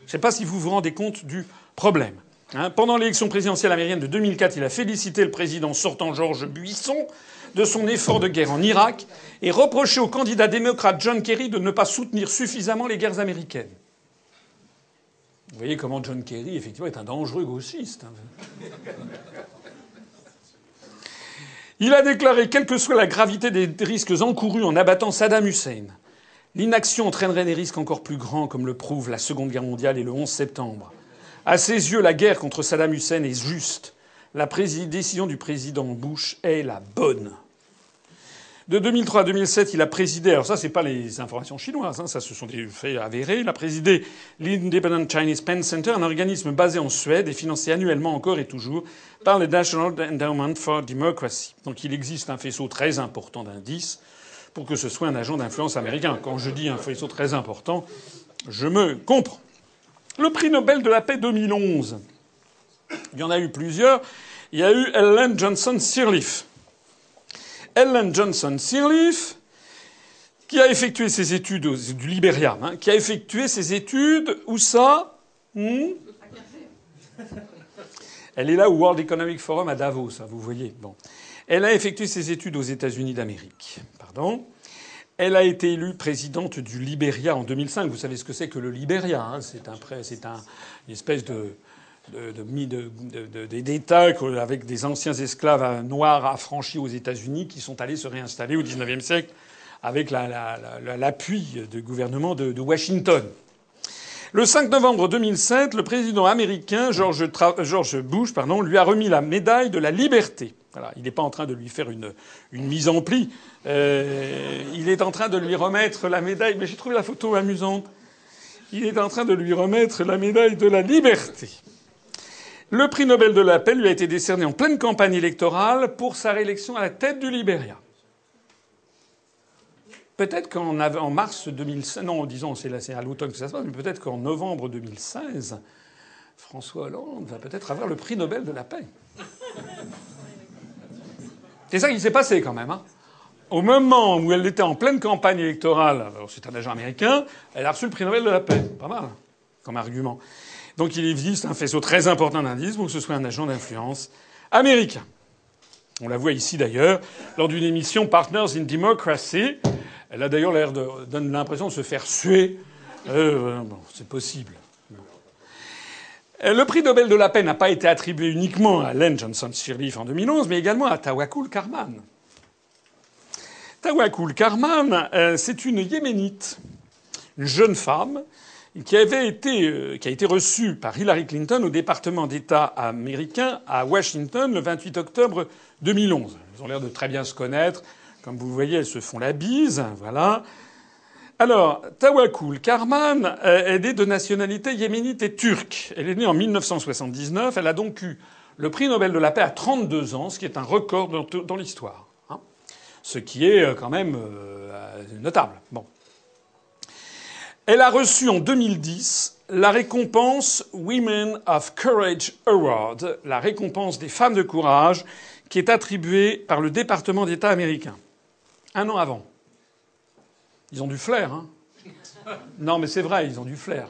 Je ne sais pas si vous vous rendez compte du problème. Hein, pendant l'élection présidentielle américaine de 2004, il a félicité le président sortant Georges Buisson de son effort de guerre en Irak et reproché au candidat démocrate John Kerry de ne pas soutenir suffisamment les guerres américaines. Vous voyez comment John Kerry, effectivement, est un dangereux gauchiste. Hein. Il a déclaré, quelle que soit la gravité des risques encourus en abattant Saddam Hussein, l'inaction entraînerait des risques encore plus grands, comme le prouve la Seconde Guerre mondiale et le 11 septembre. À ses yeux, la guerre contre Saddam Hussein est juste. La décision du président Bush est la bonne. De 2003 à 2007, il a présidé, alors ça, c'est pas les informations chinoises, hein, ça, ce sont des faits avérés. Il a présidé l'Independent Chinese Pen Center, un organisme basé en Suède et financé annuellement encore et toujours par le National Endowment for Democracy. Donc il existe un faisceau très important d'indices pour que ce soit un agent d'influence américain. Quand je dis un faisceau très important, je me comprends. Le prix Nobel de la paix 2011. Il y en a eu plusieurs. Il y a eu Ellen Johnson Sirleaf. Ellen Johnson Sirleaf, qui a effectué ses études du Liberia, hein, qui a effectué ses études où ça hmm? Elle est là au World Economic Forum à Davos, hein, vous voyez. Bon. Elle a effectué ses études aux États-Unis d'Amérique. Pardon. Elle a été élue présidente du Liberia en 2005. Vous savez ce que c'est que le Liberia hein? C'est un, une espèce de d'États avec des anciens esclaves noirs affranchis aux États-Unis qui sont allés se réinstaller au XIXe siècle avec l'appui du gouvernement de, Washington. Le 5 novembre 2007, le président américain George, Bush pardon, lui a remis la médaille de la liberté. Il n'est pas en train de lui faire une, mise en pli. Euh, il est en train de lui remettre la médaille. Mais j'ai trouvé la photo amusante. Il est en train de lui remettre la médaille de la liberté. Le prix Nobel de la paix lui a été décerné en pleine campagne électorale pour sa réélection à la tête du Libéria. Peut-être qu'en en mars 2016, non, disons, c'est à l'automne que ça se passe, mais peut-être qu'en novembre 2016, François Hollande va peut-être avoir le prix Nobel de la paix. C'est ça qui s'est passé quand même. Hein. Au moment où elle était en pleine campagne électorale, c'est un agent américain, elle a reçu le prix Nobel de la paix. Pas mal, comme argument. Donc il existe un faisceau très important d'indices pour que ce soit un agent d'influence américain. On la voit ici d'ailleurs lors d'une émission Partners in Democracy elle a d'ailleurs l'air de donne l'impression de se faire suer. Euh, bon, c'est possible. Le prix Nobel de la paix n'a pas été attribué uniquement à Len Johnson Sirleaf en 2011, mais également à Tawakkul Karman. Tawakkul Karman, euh, c'est une yéménite, une jeune femme qui avait euh, qui a été reçue par Hillary Clinton au département d'État américain à Washington le 28 octobre 2011. Ils ont l'air de très bien se connaître. Comme vous voyez, elles se font la bise, voilà. Alors, Tawakkul Karman est née de nationalité yéménite et turque. Elle est née en 1979. Elle a donc eu le prix Nobel de la paix à 32 ans, ce qui est un record dans l'histoire. Hein. ce qui est euh, quand même euh, notable. Bon. Elle a reçu en 2010 la récompense Women of Courage Award, la récompense des femmes de courage, qui est attribuée par le département d'État américain un an avant. Ils ont du flair, hein Non, mais c'est vrai, ils ont du flair.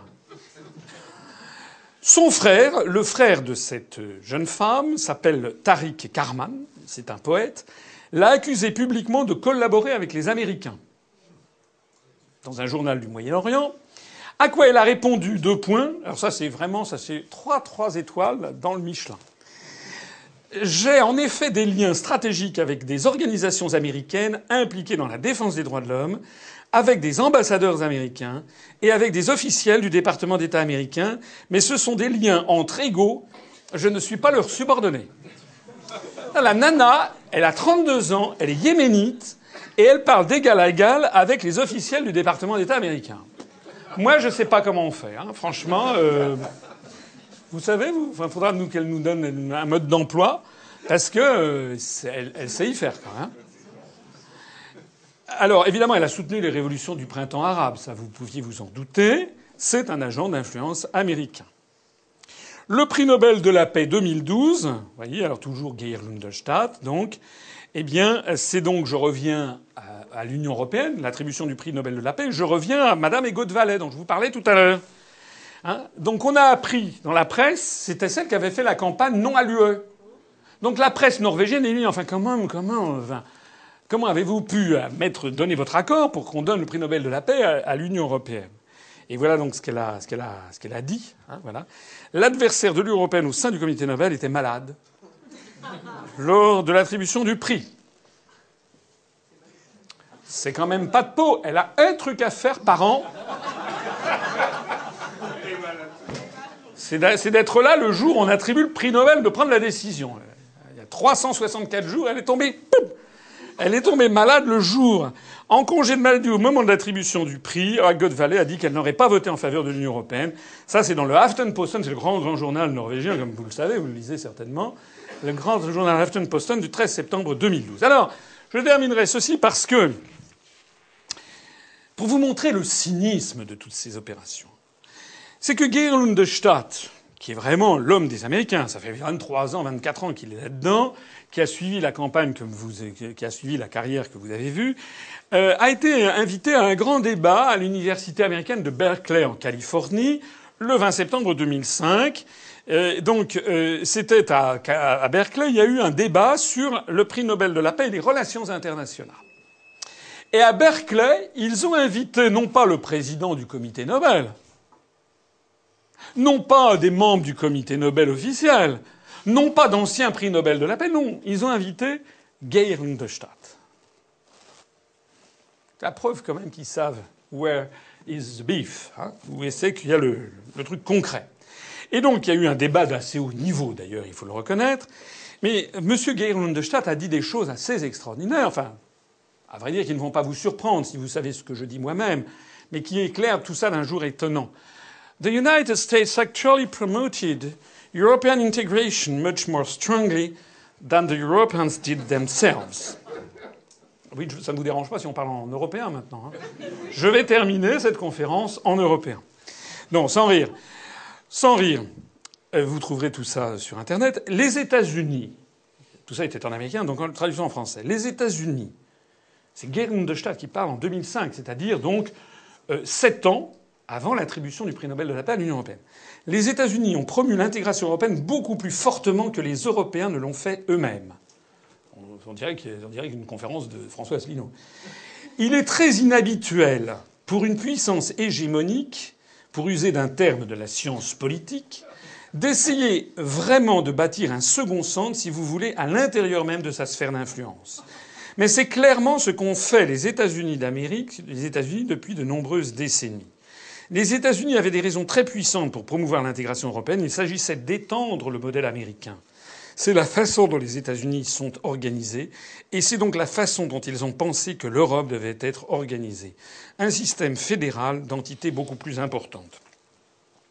Son frère, le frère de cette jeune femme, s'appelle Tariq Karman, c'est un poète, l'a accusé publiquement de collaborer avec les Américains dans un journal du Moyen-Orient. À quoi elle a répondu deux points. Alors ça, c'est vraiment, ça c'est trois, trois étoiles dans le Michelin. J'ai en effet des liens stratégiques avec des organisations américaines impliquées dans la défense des droits de l'homme, avec des ambassadeurs américains et avec des officiels du département d'État américain, mais ce sont des liens entre égaux. Je ne suis pas leur subordonné. La nana, elle a 32 ans, elle est yéménite, et elle parle d'égal à égal avec les officiels du département d'État américain. Moi, je ne sais pas comment on fait. Hein. Franchement, euh, vous savez, vous Il faudra qu'elle nous donne un mode d'emploi, parce que euh, sait y faire quand même. Alors, évidemment, elle a soutenu les révolutions du printemps arabe, ça vous pouviez vous en douter. C'est un agent d'influence américain. Le prix Nobel de la paix 2012, vous voyez, alors toujours Geir Lundestadt, donc, eh bien, c'est donc, je reviens à, l'Union européenne, l'attribution du prix Nobel de la paix, je reviens à Madame Egot Vallet, dont je vous parlais tout à l'heure. Hein Donc on a appris dans la presse, c'était celle qui avait fait la campagne non à l'UE. Donc la presse norvégienne est dit enfin comment comment comment avez-vous pu euh, donner votre accord pour qu'on donne le prix Nobel de la paix à, l'Union européenne? Et voilà donc ce qu'elle a dit. Hein. L'adversaire de l'Union européenne au sein du comité Nobel était malade lors de l'attribution du prix. C'est quand même pas de peau. Elle a un truc à faire par an c'est d'être là le jour où on attribue le prix Nobel de prendre la décision. Il y a 364 jours, elle est tombée, elle est tombée malade le jour. En congé de maladie au moment de l'attribution du prix, Agot Valley a dit qu'elle n'aurait pas voté en faveur de l'Union européenne. Ça, c'est dans le Aftenposten, c'est le grand, grand journal norvégien, comme vous le savez, vous le lisez certainement. Le grand journal Aftenposten du 13 septembre 2012. Alors, je terminerai ceci parce que, pour vous montrer le cynisme de toutes ces opérations, c'est que Geir Lundestadt, qui est vraiment l'homme des Américains, ça fait 23 ans, 24 ans qu'il est là-dedans, qui a suivi la campagne que vous, qui a suivi la carrière que vous avez vue, euh, a été invité à un grand débat à l'université américaine de Berkeley en Californie le 20 septembre 2005. Euh, donc, euh, c'était à, à Berkeley, il y a eu un débat sur le prix Nobel de la paix et les relations internationales. Et à Berkeley, ils ont invité non pas le président du comité Nobel, Non pas des membres du comité Nobel officiel, non pas d'anciens prix Nobel de la paix, non. Ils ont invité Geir Lundestadt. La preuve quand même qu'ils savent where is the beef, hein, où c'est qu'il y a le, truc concret. Et donc il y a eu un débat d'assez haut niveau d'ailleurs, il faut le reconnaître. Mais M. Geir Lundestadt a dit des choses assez extraordinaires, enfin, à vrai dire, qui ne vont pas vous surprendre si vous savez ce que je dis moi-même, mais qui éclairent tout ça d'un jour étonnant. The United States actually promoted European integration much more strongly than the Europeans did themselves. Oui, ça ne vous dérange pas si on parle en européen maintenant. Hein. Je vais terminer cette conférence en européen. Non, sans rire. Sans rire. Euh, vous trouverez tout ça sur Internet. Les États-Unis, tout ça était en américain, donc en traduction en français. Les États-Unis, c'est Gerhard de Stadt qui parle en 2005, c'est-à-dire donc euh, sept ans avant l'attribution du prix Nobel de la paix à l'Union européenne. Les États-Unis ont promu l'intégration européenne beaucoup plus fortement que les Européens ne l'ont fait eux-mêmes. On dirait qu'une conférence de François Asselineau. Il est très inhabituel pour une puissance hégémonique, pour user d'un terme de la science politique, d'essayer vraiment de bâtir un second centre, si vous voulez, à l'intérieur même de sa sphère d'influence. Mais c'est clairement ce qu'ont fait les États-Unis d'Amérique, les États-Unis depuis de nombreuses décennies. Les États-Unis avaient des raisons très puissantes pour promouvoir l'intégration européenne. Il s'agissait d'étendre le modèle américain. C'est la façon dont les États-Unis sont organisés, et c'est donc la façon dont ils ont pensé que l'Europe devait être organisée. Un système fédéral d'entités beaucoup plus importantes.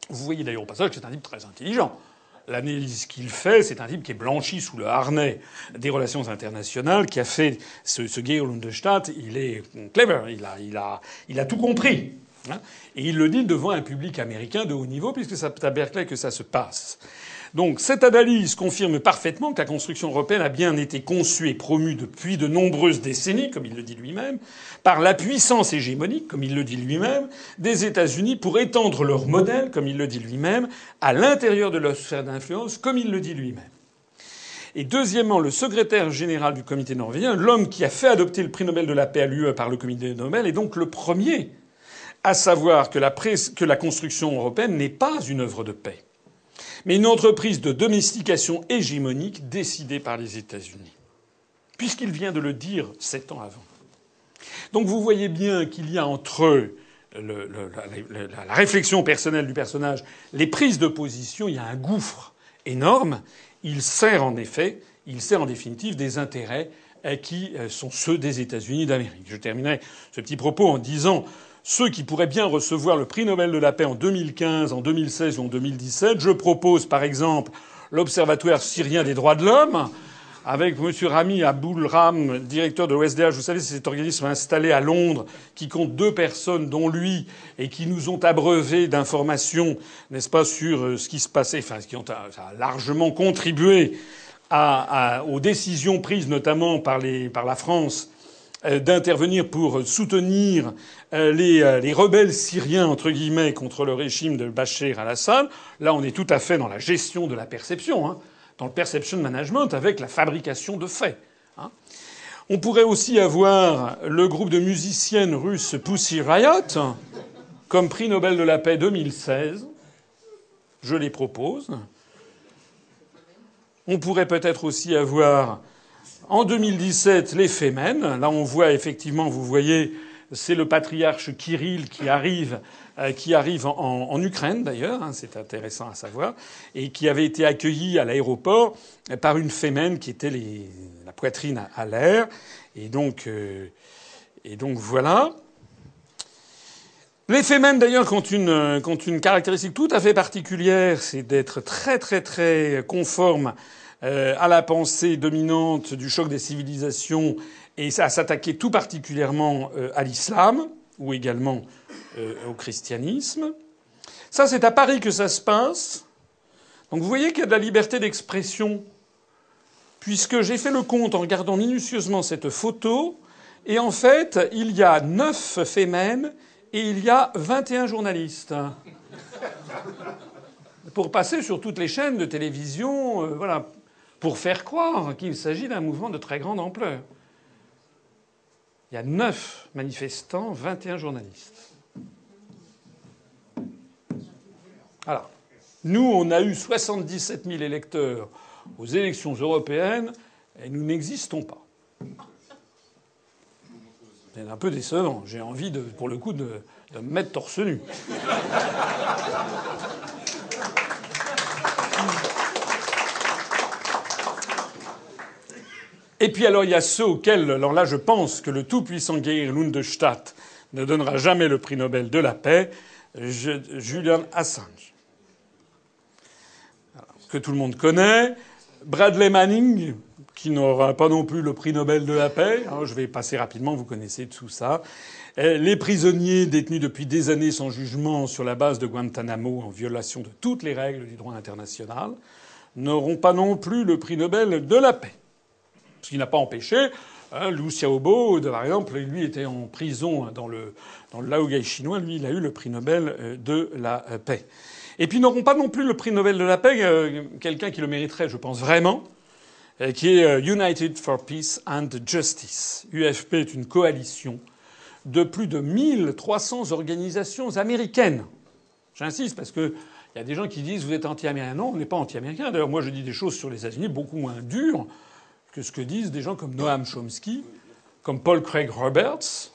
Vous voyez d'ailleurs au passage que c'est un type très intelligent. L'analyse qu'il fait, c'est un type qui est blanchi sous le harnais des relations internationales, qui a fait ce, ce Georg. Il est clever, il a tout compris. Hein. Et il le dit devant un public américain de haut niveau, puisque c'est à Berkeley que ça se passe. Donc cette analyse confirme parfaitement que la construction européenne a bien été conçue et promue depuis de nombreuses décennies, comme il le dit lui-même, par la puissance hégémonique, comme il le dit lui-même, des États-Unis pour étendre leur modèle, comme il le dit lui-même, à l'intérieur de leur sphère d'influence, comme il le dit lui-même. Et deuxièmement, le secrétaire général du comité norvégien, l'homme qui a fait adopter le prix Nobel de la paix à l'UE par le comité Nobel, est donc le premier à savoir que la, la construction européenne n'est pas une œuvre de paix mais une entreprise de domestication hégémonique décidée par les États-Unis. Puisqu'il vient de le dire sept ans avant. Donc vous voyez bien qu'il y a entre la, réflexion personnelle du personnage, les prises de position, il y a un gouffre énorme. Il sert en effet, il sert en définitive des intérêts euh, qui euh, sont ceux des États-Unis d'Amérique. Je terminerai ce petit propos en disant ceux qui pourraient bien recevoir le prix Nobel de la paix en 2015, en 2016 ou en 2017. Je propose par exemple l'Observatoire syrien des droits de l'homme, avec M. Rami Aboulram, directeur de l'OSDH. Vous savez, c'est cet organisme installé à Londres qui compte deux personnes, dont lui, et qui nous ont abreuvé d'informations, n'est-ce pas, sur euh, ce qui se passait, enfin, qui ont largement contribué aux décisions prises notamment par, la France euh, d'intervenir pour soutenir euh, euh, les, rebelles syriens entre guillemets contre le régime de Bachar al-Assad. Là, on est tout à fait dans la gestion de la perception, hein, dans le perception management avec la fabrication de faits. Hein. On pourrait aussi avoir le groupe de musiciennes russes Pussy Riot comme prix Nobel de la paix 2016. Je les propose. On pourrait peut-être aussi avoir en 2017, les Femen. Là, on voit effectivement, vous voyez, c'est le patriarche Kirill qui arrive, euh, qui arrive en, Ukraine d'ailleurs, hein, c'est intéressant à savoir, et qui avait été accueilli à l'aéroport par une Femen qui était la poitrine à, l'air. Et donc, euh, et donc voilà. Les Femen d'ailleurs ont une, ont une caractéristique tout à fait particulière, c'est d'être très très très conformes à la pensée dominante du choc des civilisations et à s'attaquer tout particulièrement euh, à l'islam ou également euh, au christianisme. Ça, c'est à Paris que ça se passe. Donc vous voyez qu'il y a de la liberté d'expression, puisque j'ai fait le compte en regardant minutieusement cette photo, et en fait, il y a neuf femmes et il y a 21 journalistes. Pour passer sur toutes les chaînes de télévision, voilà, pour faire croire qu'il s'agit d'un mouvement de très grande ampleur. Il y a neuf manifestants, 21 journalistes. Alors, Nous, on a eu 77 000 électeurs aux élections européennes et nous n'existons pas. C'est un peu décevant. J'ai envie, de, pour le coup, de me mettre torse nu. Et puis alors il y a ceux auxquels, alors là je pense que le tout-puissant Geir Lundestadt ne donnera jamais le prix Nobel de la paix, Julian Assange, que tout le monde connaît, Bradley Manning, qui n'aura pas non plus le prix Nobel de la paix. je vais passer rapidement, vous connaissez tout ça. Les prisonniers détenus depuis des années sans jugement sur la base de Guantanamo en violation de toutes les règles du droit international n'auront pas non plus le prix Nobel de la paix. Ce qui n'a pas empêché hein, Xiaobo, par exemple, lui était en prison dans le, dans le Laogai chinois. Lui, il a eu le prix Nobel euh, de la euh, paix. Et puis n'auront pas non plus le prix Nobel de la paix, euh, quelqu'un qui le mériterait, je pense vraiment, qui est United for Peace and Justice. UFP est une coalition de plus de 1300 organisations américaines. J'insiste parce que il y a des gens qui disent vous êtes anti-américain. Non, on n'est pas anti-américain. D'ailleurs, moi, je dis des choses sur les États-Unis beaucoup moins dures que ce que disent des gens comme Noam Chomsky, comme Paul Craig Roberts,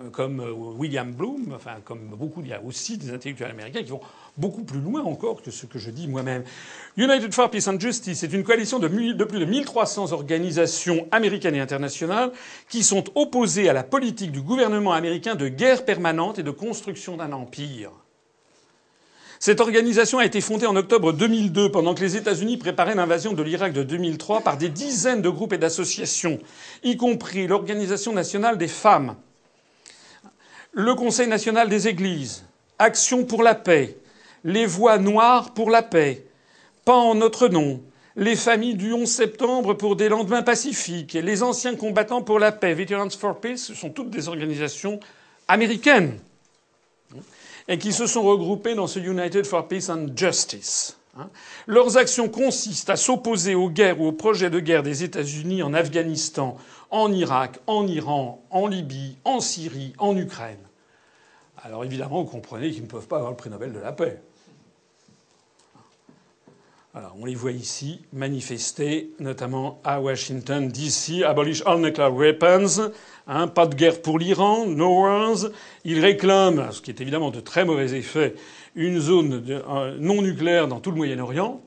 euh, comme euh, William Bloom, enfin comme beaucoup, il y a aussi des intellectuels américains qui vont beaucoup plus loin encore que ce que je dis moi-même. United for Peace and Justice est une coalition de, de plus de 1300 organisations américaines et internationales qui sont opposées à la politique du gouvernement américain de guerre permanente et de construction d'un empire. Cette organisation a été fondée en octobre 2002 pendant que les États-Unis préparaient l'invasion de l'Irak de 2003 par des dizaines de groupes et d'associations, y compris l'Organisation nationale des femmes, le Conseil national des églises, Action pour la paix, les Voix noires pour la paix, Pas en notre nom, les familles du 11 septembre pour des lendemains pacifiques, les anciens combattants pour la paix, Veterans for Peace, ce sont toutes des organisations américaines et qui se sont regroupés dans ce United for Peace and Justice. Hein. Leurs actions consistent à s'opposer aux guerres ou aux projets de guerre des États-Unis en Afghanistan, en Irak, en Iran, en Libye, en Syrie, en Ukraine. Alors évidemment, vous comprenez qu'ils ne peuvent pas avoir le prix Nobel de la paix. On les voit ici manifester, notamment à Washington, D.C., abolish all nuclear weapons, Hein, pas de guerre pour l'Iran, no wars. Il réclame, ce qui est évidemment de très mauvais effet, une zone euh, non nucléaire dans tout le Moyen-Orient,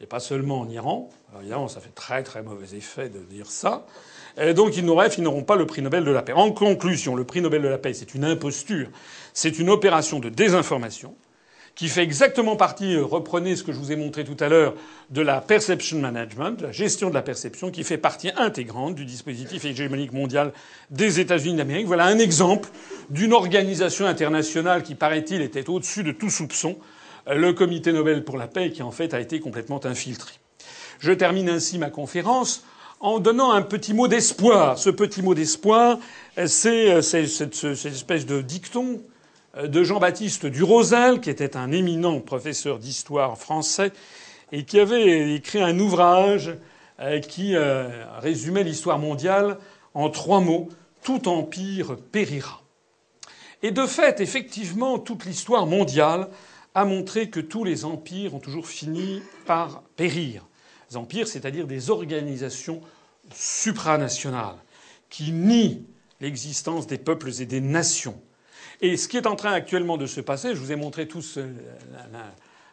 et pas seulement en Iran. Évidemment, ça fait très très mauvais effet de dire ça. Et donc, ils n'auront pas le prix Nobel de la paix. En conclusion, le prix Nobel de la paix, c'est une imposture, c'est une opération de désinformation qui fait exactement partie, euh, reprenez ce que je vous ai montré tout à l'heure, de la perception management, la gestion de la perception, qui fait partie intégrante du dispositif hégémonique mondial des États-Unis d'Amérique. Voilà un exemple d'une organisation internationale qui, paraît-il, était au-dessus de tout soupçon, euh, le Comité Nobel pour la paix, qui en fait a été complètement infiltré. Je termine ainsi ma conférence en donnant un petit mot d'espoir. Ce petit mot d'espoir, euh, c'est cette espèce de dicton de Jean-Baptiste Durosel, qui était un éminent professeur d'histoire français et qui avait écrit un ouvrage euh, qui euh, résumait l'histoire mondiale en trois mots Tout empire périra. Et de fait, effectivement, toute l'histoire mondiale a montré que tous les empires ont toujours fini par périr. Les empires, c'est-à-dire des organisations supranationales qui nient l'existence des peuples et des nations et ce qui est en train actuellement de se passer, je vous ai montré tous euh,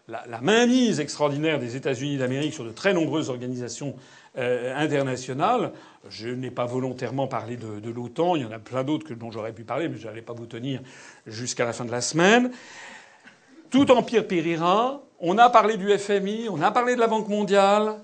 la, mainmise extraordinaire des États-Unis d'Amérique sur de très nombreuses organisations euh, internationales. Je n'ai pas volontairement parlé de, l'OTAN. Il y en a plein d'autres dont j'aurais pu parler, mais je n'allais pas vous tenir jusqu'à la fin de la semaine. Tout empire périra. On a parlé du FMI, on a parlé de la Banque mondiale.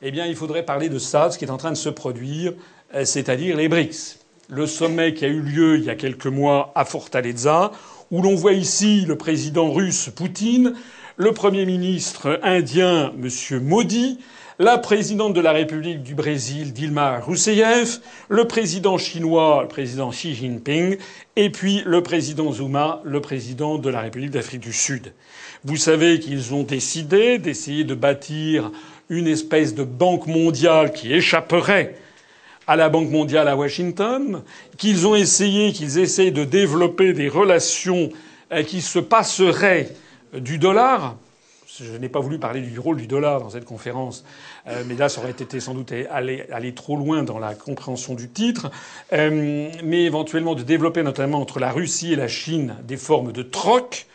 Eh bien, il faudrait parler de ça, ce qui est en train de se produire, euh, c'est-à-dire les BRICS le sommet qui a eu lieu il y a quelques mois à Fortaleza, où l'on voit ici le président russe Poutine, le premier ministre indien M. Modi, la présidente de la République du Brésil, Dilma Rousseff, le président chinois, le président Xi Jinping, et puis le président Zuma, le président de la République d'Afrique du Sud. Vous savez qu'ils ont décidé d'essayer de bâtir une espèce de banque mondiale qui échapperait à la Banque mondiale à Washington, qu'ils ont essayé, qu'ils essayent de développer des relations euh, qui se passeraient du dollar. je n'ai pas voulu parler du rôle du dollar dans cette conférence, euh, mais là, ça aurait été sans doute aller, aller trop loin dans la compréhension du titre. Euh, mais éventuellement de développer notamment entre la Russie et la Chine des formes de troc,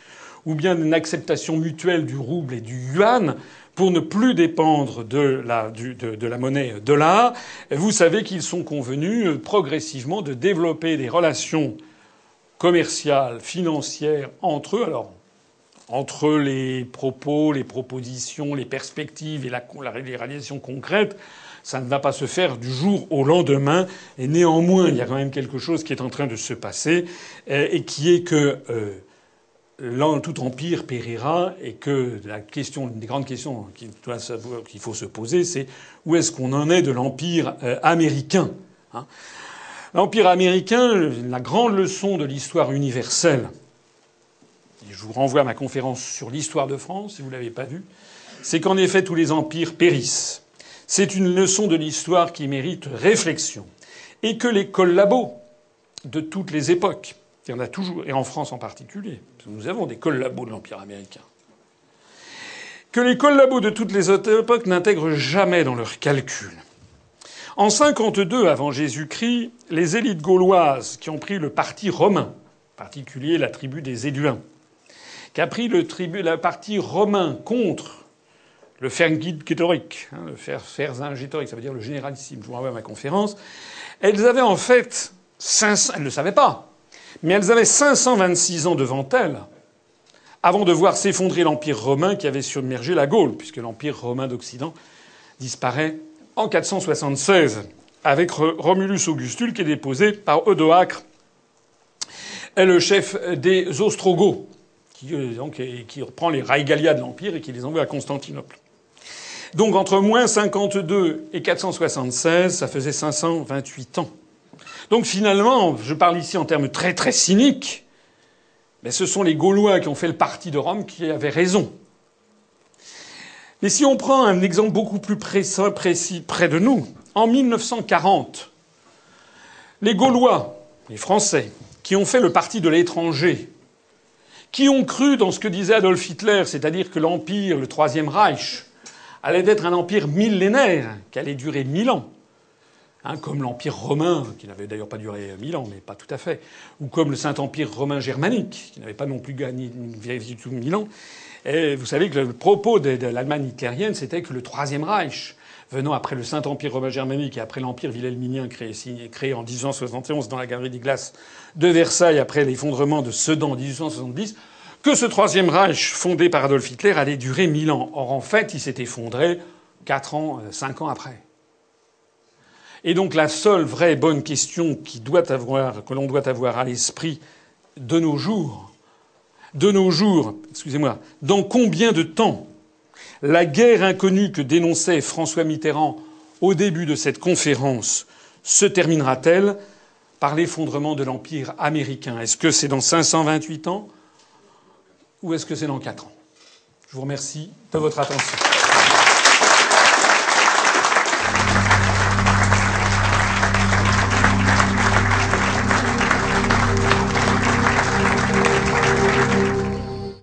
ou bien une acceptation mutuelle du rouble et du yuan pour ne plus dépendre de la, de, de la monnaie dollar. Vous savez qu'ils sont convenus euh, progressivement de développer des relations commerciales, financières entre eux. Alors, entre les propos, les propositions, les perspectives et la, les réalisations concrètes, ça ne va pas se faire du jour au lendemain. Et néanmoins, il y a quand même quelque chose qui est en train de se passer euh, et qui est que euh, tout empire périra et que la question, une des grandes questions qu'il faut se poser, c'est où est-ce qu'on en est de l'empire euh, américain hein? L'empire américain, la grande leçon de l'histoire universelle, je vous renvoie à ma conférence sur l'histoire de France, si vous ne l'avez pas vue, c'est qu'en effet tous les empires périssent. C'est une leçon de l'histoire qui mérite réflexion. Et que les collabos de toutes les époques, il y en a toujours, et en France en particulier, parce que nous avons des collabos de l'Empire américain, que les collabos de toutes les autres époques n'intègrent jamais dans leurs calculs. En 52 avant Jésus-Christ, les élites gauloises qui ont pris le parti romain, en particulier la tribu des Éduins, qui a pris le, tribu, la parti romain contre le Ferngittorique, hein, le Ferzingétorique, ça veut dire le généralissime, je vous renvoie à ma conférence, elles avaient en fait, 500, elles ne le savaient pas, mais elles avaient 526 ans devant elles avant de voir s'effondrer l'Empire romain qui avait submergé la Gaule, puisque l'Empire romain d'Occident disparaît en 476 avec Romulus Augustule qui est déposé par Odoacre, le chef des Ostrogoths qui, euh, reprend les Raigalia de l'Empire et qui les envoie à Constantinople. Donc entre moins 52 et 476, ça faisait 528 ans. Donc finalement, je parle ici en termes très très cyniques, mais ce sont les Gaulois qui ont fait le parti de Rome qui avaient raison. Mais si on prend un exemple beaucoup plus précis, près de nous, en 1940, les Gaulois, les Français, qui ont fait le parti de l'étranger, qui ont cru dans ce que disait Adolf Hitler, c'est-à-dire que l'Empire, le Troisième Reich, allait être un empire millénaire, qui allait durer mille ans, hein, comme l'Empire romain, qui n'avait d'ailleurs pas duré mille ans, mais pas tout à fait, ou comme le Saint-Empire romain germanique, qui n'avait pas non plus gagné du tout mille ans. Et vous savez que le propos de, l'Allemagne hitlérienne, c'était que le Troisième Reich, venant après le Saint-Empire romain germanique et après l'Empire wilhelminien créé, créé en 1871 dans la Galerie des Glaces de Versailles après l'effondrement de Sedan en 1870, que ce Troisième Reich fondé par Adolf Hitler allait durer mille ans. Or, en fait, il s'est effondré quatre ans, euh, cinq ans après. Et donc, la seule vraie bonne question que l'on doit avoir à l'esprit de nos jours, de nos jours, excusez-moi, dans combien de temps la guerre inconnue que dénonçait François Mitterrand au début de cette conférence se terminera-t-elle par l'effondrement de l'Empire américain? Est-ce que c'est dans 528 ans ou est-ce que c'est dans 4 ans? Je vous remercie de votre attention.